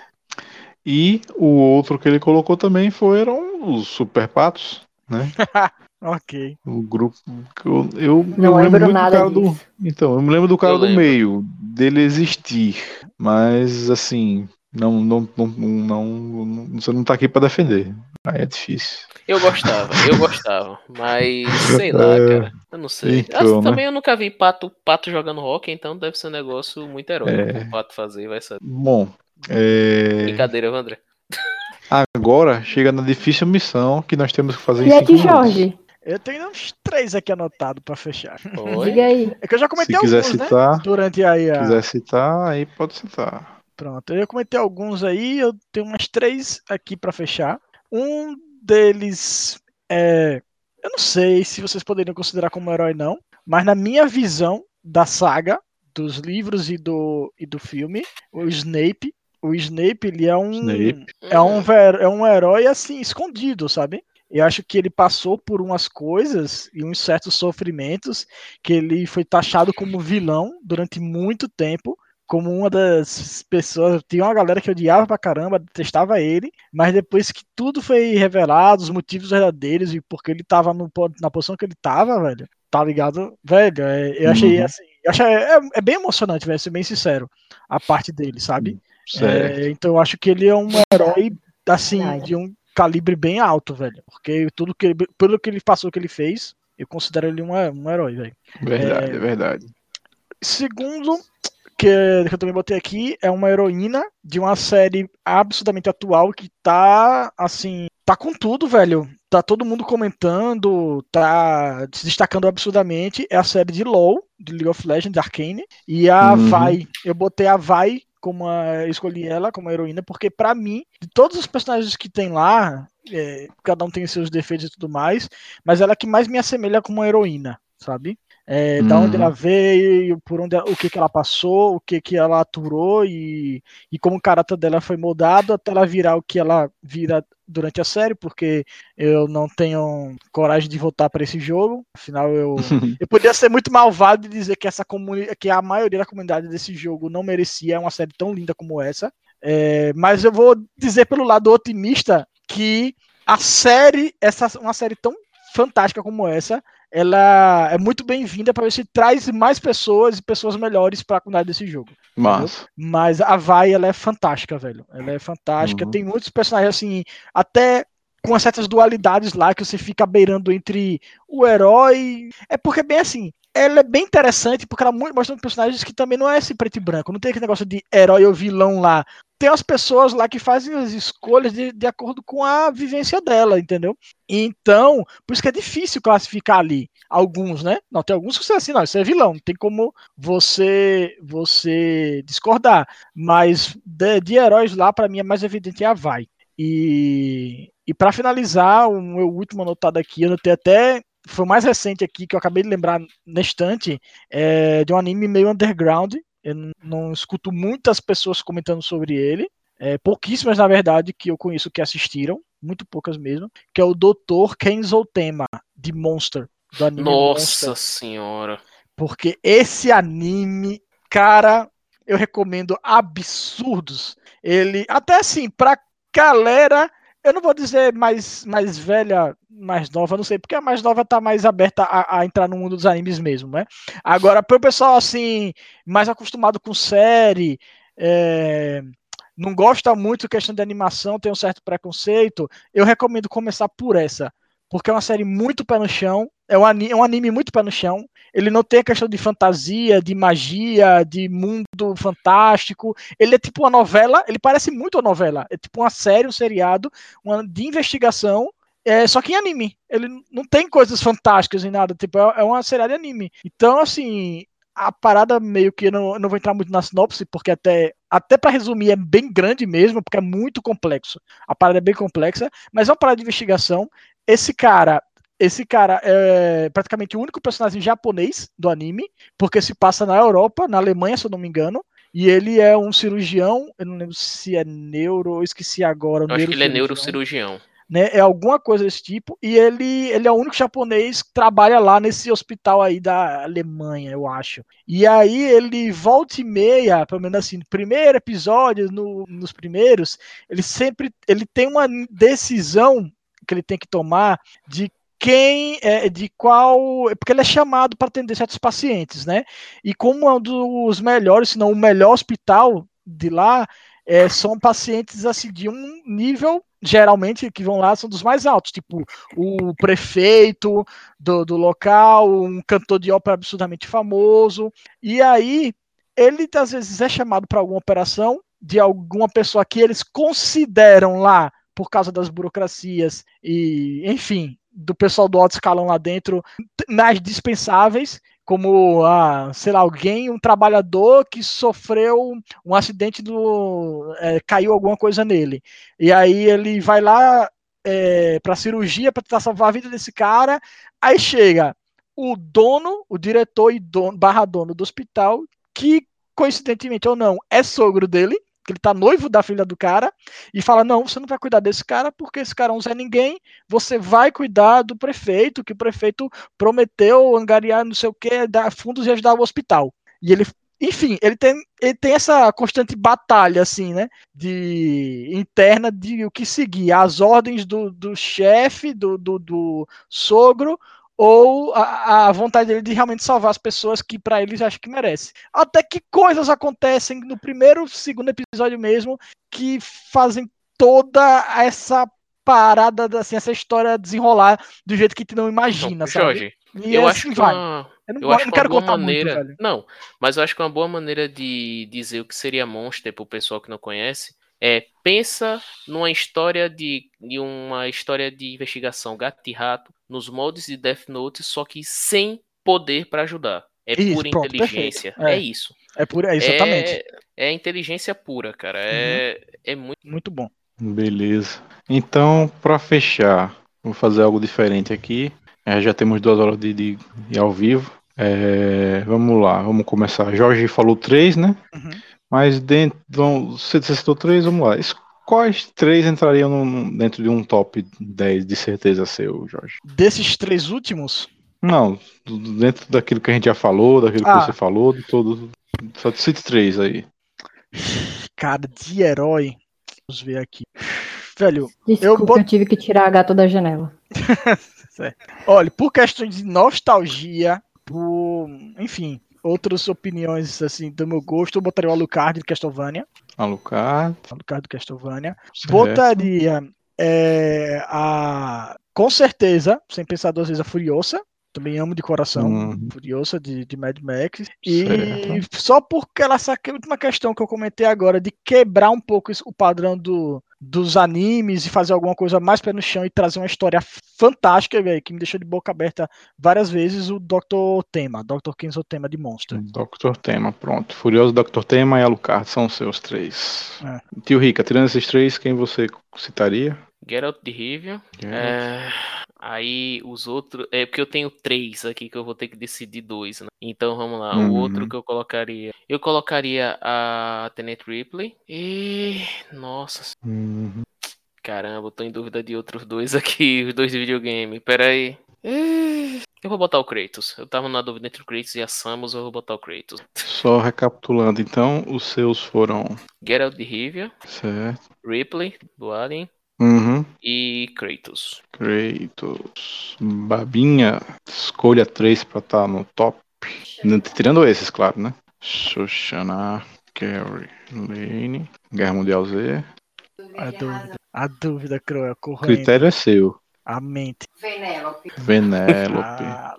E o outro que ele colocou também foram os Super Patos, né? ok. O grupo. Eu, eu, Não eu lembro muito nada do cara disso. do. Então, eu me lembro do cara Eu do lembro. meio, dele existir. Mas assim, não, não, não, não, não- você não tá aqui pra defender. Aí é difícil. Eu gostava, eu gostava. Mas sei lá, É, cara. Eu não sei. então, Assim, né? também eu nunca vi pato, pato jogando rock, então deve ser um negócio muito heróico. É. O pato fazer, vai ser. Bom, é, Brincadeira, André. agora chega na difícil missão que nós temos que fazer em E a cinco de minutos. Jorge? Eu tenho uns três aqui anotados pra fechar. Oi? Diga aí. É que eu já Se comentei quiser alguns, né? citar, Durante aí a. quiser citar, aí pode citar. Pronto, eu já comentei alguns aí, eu tenho umas três aqui pra fechar. Um deles é. Eu não sei se vocês poderiam considerar como herói, não, mas na minha visão da saga, dos livros e do, e do filme, o Snape. O Snape, ele é um. Snape. É um, ver- é um herói assim, escondido, sabe? Eu acho que ele passou por umas coisas e uns certos sofrimentos que ele foi taxado como vilão durante muito tempo como uma das pessoas. Tinha uma galera que odiava pra caramba, detestava ele, mas depois que tudo foi revelado, os motivos verdadeiros e porque ele tava no, na posição que ele tava, velho, tá ligado? Velho, é, eu achei uhum. assim. Eu achei, é, é, bem emocionante, velho, ser bem sincero, a parte dele, sabe? É, então eu acho que ele é um herói, assim, de um calibre bem alto, velho. Porque tudo que ele, pelo que ele passou, que ele fez, eu considero ele um, um herói, velho. Verdade, é, é verdade. Segundo, que, eu também botei aqui, é uma heroína de uma série absolutamente atual que tá, assim, tá com tudo, velho. Tá todo mundo comentando, tá se destacando absurdamente. É a série de LoL, de League of Legends, Arcane. E a uhum. Vai, eu botei a Vai como a, escolhi ela como heroína, porque para mim, de todos os personagens que tem lá, é, cada um tem seus defeitos e tudo mais, mas ela é que mais me assemelha como uma heroína, sabe? É, Da onde ela uhum. veio, por onde, o que, que ela passou, o que, que ela aturou e, e como o caráter dela foi moldado até ela virar o que ela vira durante a série, porque eu não tenho coragem de voltar para esse jogo. Afinal, eu, eu poderia ser muito malvado e dizer que essa que a maioria da comunidade desse jogo não merecia uma série tão linda como essa. É, mas eu vou dizer pelo lado otimista que a série, essa uma série tão fantástica como essa, ela é muito bem-vinda para ver se traz mais pessoas e pessoas melhores para a comunidade desse jogo. Mas, Mas a Vai, ela é fantástica, velho. Ela é fantástica. Uhum. Tem muitos personagens assim, até com certas dualidades lá que você fica beirando entre o herói. É porque bem assim, ela é bem interessante porque ela mostra personagens que também não é esse preto e branco, não tem aquele negócio de herói ou vilão lá tem as pessoas lá que fazem as escolhas de, de acordo com a vivência dela, entendeu? Então, por isso que é difícil classificar ali alguns, né? Não, tem alguns que são assim, não, isso é vilão, não tem como você você discordar. Mas de, de heróis lá, para mim, é mais evidente a Vai. E, e para finalizar, o meu último anotado aqui, eu notei até foi o mais recente aqui que eu acabei de lembrar na estante, é de um anime meio underground, eu não escuto muitas pessoas comentando sobre ele. É, pouquíssimas, na verdade, que eu conheço que assistiram, muito poucas mesmo, que é o Dr. Kenzo Tema, de Monster, do anime Nossa Monster. senhora. Porque esse anime, cara, eu recomendo absurdos. Ele, até assim, pra galera eu não vou dizer mais, mais velha, mais nova, não sei, porque a mais nova tá mais aberta a, a entrar no mundo dos animes mesmo, né? Agora, para o pessoal assim, mais acostumado com série, é, não gosta muito questão de animação, tem um certo preconceito, eu recomendo começar por essa, porque é uma série muito pé no chão, é um anime, é um anime muito pé no chão. Ele não tem a questão de fantasia, de magia, de mundo fantástico. Ele é tipo uma novela, ele parece muito uma novela. É tipo uma série, um seriado, uma de investigação, é, só que em anime. Ele não tem coisas fantásticas em nada, tipo, é, é uma série de anime. Então, assim, a parada meio que eu não, não vou entrar muito na sinopse, porque até, até para resumir é bem grande mesmo, porque é muito complexo. A parada é bem complexa, mas é uma parada de investigação. Esse cara, esse cara é praticamente o único personagem japonês do anime, porque se passa na Europa, na Alemanha, se eu não me engano. E ele é um cirurgião, eu não lembro se é neuro, eu esqueci agora. Eu acho que ele é neurocirurgião. Né, é alguma coisa desse tipo, e ele, ele é o único japonês que trabalha lá nesse hospital aí da Alemanha, eu acho. E aí ele volta e meia, pelo menos assim, no primeiro episódio, no, nos primeiros, ele sempre ele tem uma decisão que ele tem que tomar de quem é de qual porque ele é chamado para atender certos pacientes, né? E como é um dos melhores, se não o melhor hospital de lá, é, são pacientes assim de um nível geralmente que vão lá são dos mais altos, tipo o prefeito do, do local, um cantor de ópera absurdamente famoso. E aí ele às vezes é chamado para alguma operação de alguma pessoa que eles consideram lá por causa das burocracias e, enfim, do pessoal do alto escalão lá dentro, mais dispensáveis, como, ah, sei lá, alguém, um trabalhador que sofreu um acidente do. É, caiu alguma coisa nele. E aí ele vai lá é, para cirurgia para tentar salvar a vida desse cara. Aí chega o dono, o diretor e dono, barra dono do hospital, que coincidentemente ou não é sogro dele que ele tá noivo da filha do cara, e fala: Não, você não vai cuidar desse cara porque esse cara não é ninguém, você vai cuidar do prefeito, que o prefeito prometeu angariar não sei o que, dar fundos e ajudar o hospital. E ele enfim, ele tem, ele tem essa constante batalha, assim, né? De interna de o que seguir, as ordens do, do chefe, do, do, do sogro, ou a, a, vontade dele de realmente salvar as pessoas que para eles acha que merece. Até que coisas acontecem no primeiro, segundo episódio mesmo que fazem toda essa parada, assim, essa história desenrolar do jeito que tu não imagina, então, sabe? Jorge, e eu assim acho que vai. Uma... Eu não, eu acho não quero uma boa maneira. Muito, não, mas eu acho que uma boa maneira de dizer o que seria Monster pro pessoal que não conhece é pensa numa história de, de uma história de investigação gato e rato nos moldes de Death Note, só que sem poder para ajudar. É isso, pura pronto, inteligência. É. é. isso. É pura, exatamente. É, é inteligência pura, cara. É, uhum. é muito muito bom. Beleza. Então, para fechar, vou fazer algo diferente aqui. É, já temos duas horas de, de, de ao vivo. É, vamos lá, vamos começar. Jorge falou três, né? Uhum. Mas dentro. Você citou três, vamos lá. Quais três entrariam no, dentro de um top 10 de certeza seu, Jorge? Desses três últimos? Não, dentro daquilo que a gente já falou, daquilo ah. que você falou, de todo. Só cite três aí. Cara, de herói. Vamos ver aqui. Velho, Desculpa, eu, bot... eu tive que tirar a gata da janela. Olha, por questões de nostalgia, por, enfim, outras opiniões assim do meu gosto, eu botaria o Alucard de Castlevania. Alucard. Alucard de Castlevania. Certo. Botaria é, a com certeza, sem pensar duas vezes, a Furiosa. Também amo de coração. Uhum. Furiosa de, de Mad Max. E certo. só porque ela última questão que eu comentei agora de quebrar um pouco o padrão do, dos animes e fazer alguma coisa mais pé no chão e trazer uma história fantástica, velho, que me deixou de boca aberta várias vezes, o Dr. Tema, Dr. Kenzo Tema de Monster. Dr. Tema, pronto. Furioso Dr. Tema e Alucard são os seus três. É. Tio Rica, tirando esses três, quem você citaria? Geralt de Rivia. É... Aí os outros. É porque eu tenho três aqui que eu vou ter que decidir dois, né? Então vamos lá. Uhum. O outro que eu colocaria. Eu colocaria a Tenet Ripley. E. Nossa. Uhum. Caramba, eu tô em dúvida de outros dois aqui, os dois de videogame. Pera aí. Eu vou botar o Kratos. Eu tava na dúvida entre o Kratos e a Samus, eu vou botar o Kratos. Só recapitulando, então, os seus foram. Geralt de Rivia. Certo. Ripley, do Alien. Uhum. E Kratos. Kratos. Babinha, escolha três pra estar tá no top. Tirando esses, claro, né? Shoshana, Carrie, Lane, Guerra Mundial Z. A dúvida, a dúvida cruel, correndo. O critério é seu. A mente. Venélope. Venélope. Ah.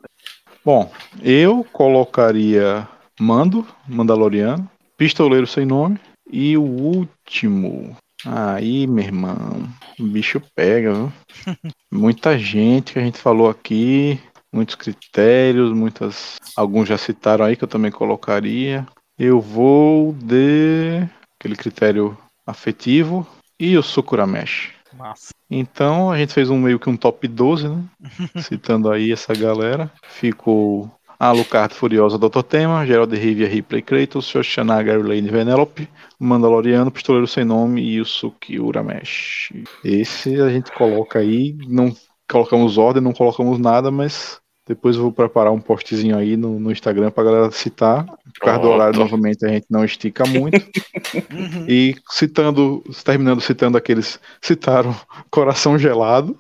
Bom, eu colocaria Mando, Mandaloriano, Pistoleiro Sem Nome e o último Aí, meu irmão, o bicho pega, viu? Muita gente que a gente falou aqui, muitos critérios, muitas. Alguns já citaram aí que eu também colocaria. Eu vou de aquele critério afetivo e o Sukuramesh. Massa. Então a gente fez um meio que um top 12, né? Citando aí essa galera. Ficou Alucard Furiosa Dr. Tema, Gerald Rivia Ripley Kratos, Shoshana Lane Venelope, Mandaloriano, Pistoleiro Sem Nome e o Suki Uramesh. Esse a gente coloca aí, não colocamos ordem, não colocamos nada, mas depois eu vou preparar um postzinho aí no, no Instagram pra galera citar. Por causa do horário, novamente, a gente não estica muito. Uhum. e citando, terminando citando aqueles, citaram Coração Gelado,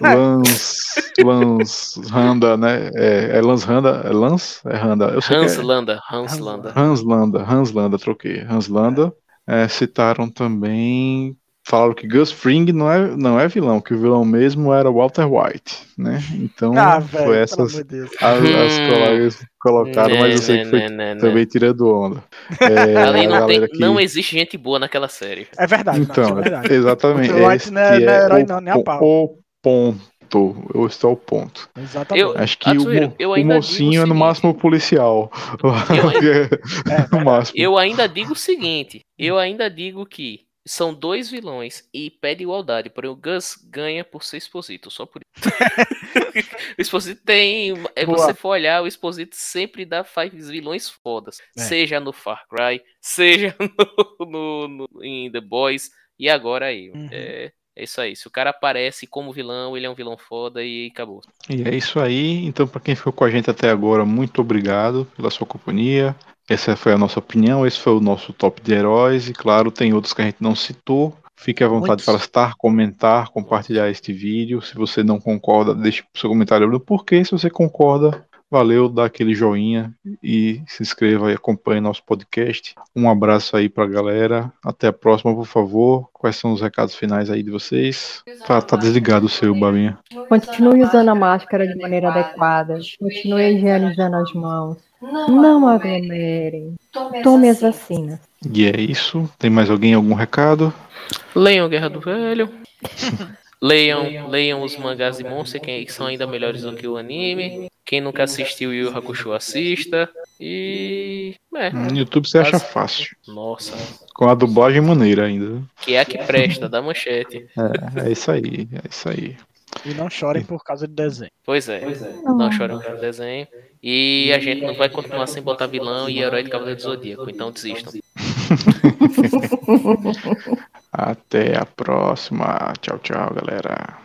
Lans, Lans Randa, né? É, é Lans Randa, é Lans? É Randa. Eu sei Hans é. Landa, Hans Landa. Hans Landa, Hans Landa, troquei. Hans Landa. É, citaram também falaram que Gus Fring não é, não é vilão, que o vilão mesmo era Walter White, né? Então ah, foi essas as, as colegas colocaram, né, mas eu sei que foi né, né, também tirando onda. É, Ali não, tem, que... não existe gente boa naquela série. É verdade. Então, não, é verdade. exatamente. O White não é, não é herói não, nem a pau. O ponto. Eu estou ao ponto. Exatamente. Eu, Acho que o, eu o mocinho é no máximo policial. Eu ainda, é, no máximo. eu ainda digo o seguinte: eu ainda digo que são dois vilões e pede igualdade, porém o Gus ganha por ser Exposito, só por isso. o Exposito tem. É você for olhar, o Exposito sempre dá faz vilões fodas. É. Seja no Far Cry, seja no, no, no, em The Boys, e agora aí. Uhum. É, é isso aí. Se o cara aparece como vilão, ele é um vilão foda e acabou. E é isso aí. Então, para quem ficou com a gente até agora, muito obrigado pela sua companhia Essa foi a nossa opinião, esse foi o nosso top de heróis, e claro, tem outros que a gente não citou. Fique à vontade Muitos. para estar, comentar, compartilhar este vídeo. Se você não concorda, deixe o seu comentário no porquê. Se você concorda, valeu, dá aquele joinha e se inscreva e acompanhe nosso podcast. Um abraço aí pra galera. Até a próxima, por favor. Quais são os recados finais aí de vocês? Tá, tá desligado o seu, Babinha. Continue usando a máscara de maneira adequada. Continue higienizando as mãos. Não aglomerem. Tome as vacinas. E é isso. Tem mais alguém algum recado? Leiam Guerra do Velho. leiam, leiam os mangás de Monster, que são ainda melhores do que o anime. Quem nunca assistiu Yu Yu Hakusho, assista. E. É. No YouTube você acha fácil. Nossa. Com a dublagem maneira ainda. Que é a que presta, da manchete. É, é isso aí, é isso aí. E não chorem por causa de desenho. Pois é. Não chorem pelo desenho. E a gente não vai continuar sem botar vilão e herói de Cavaleiro do Zodíaco. Então desistam. Até a próxima. Tchau, tchau, galera.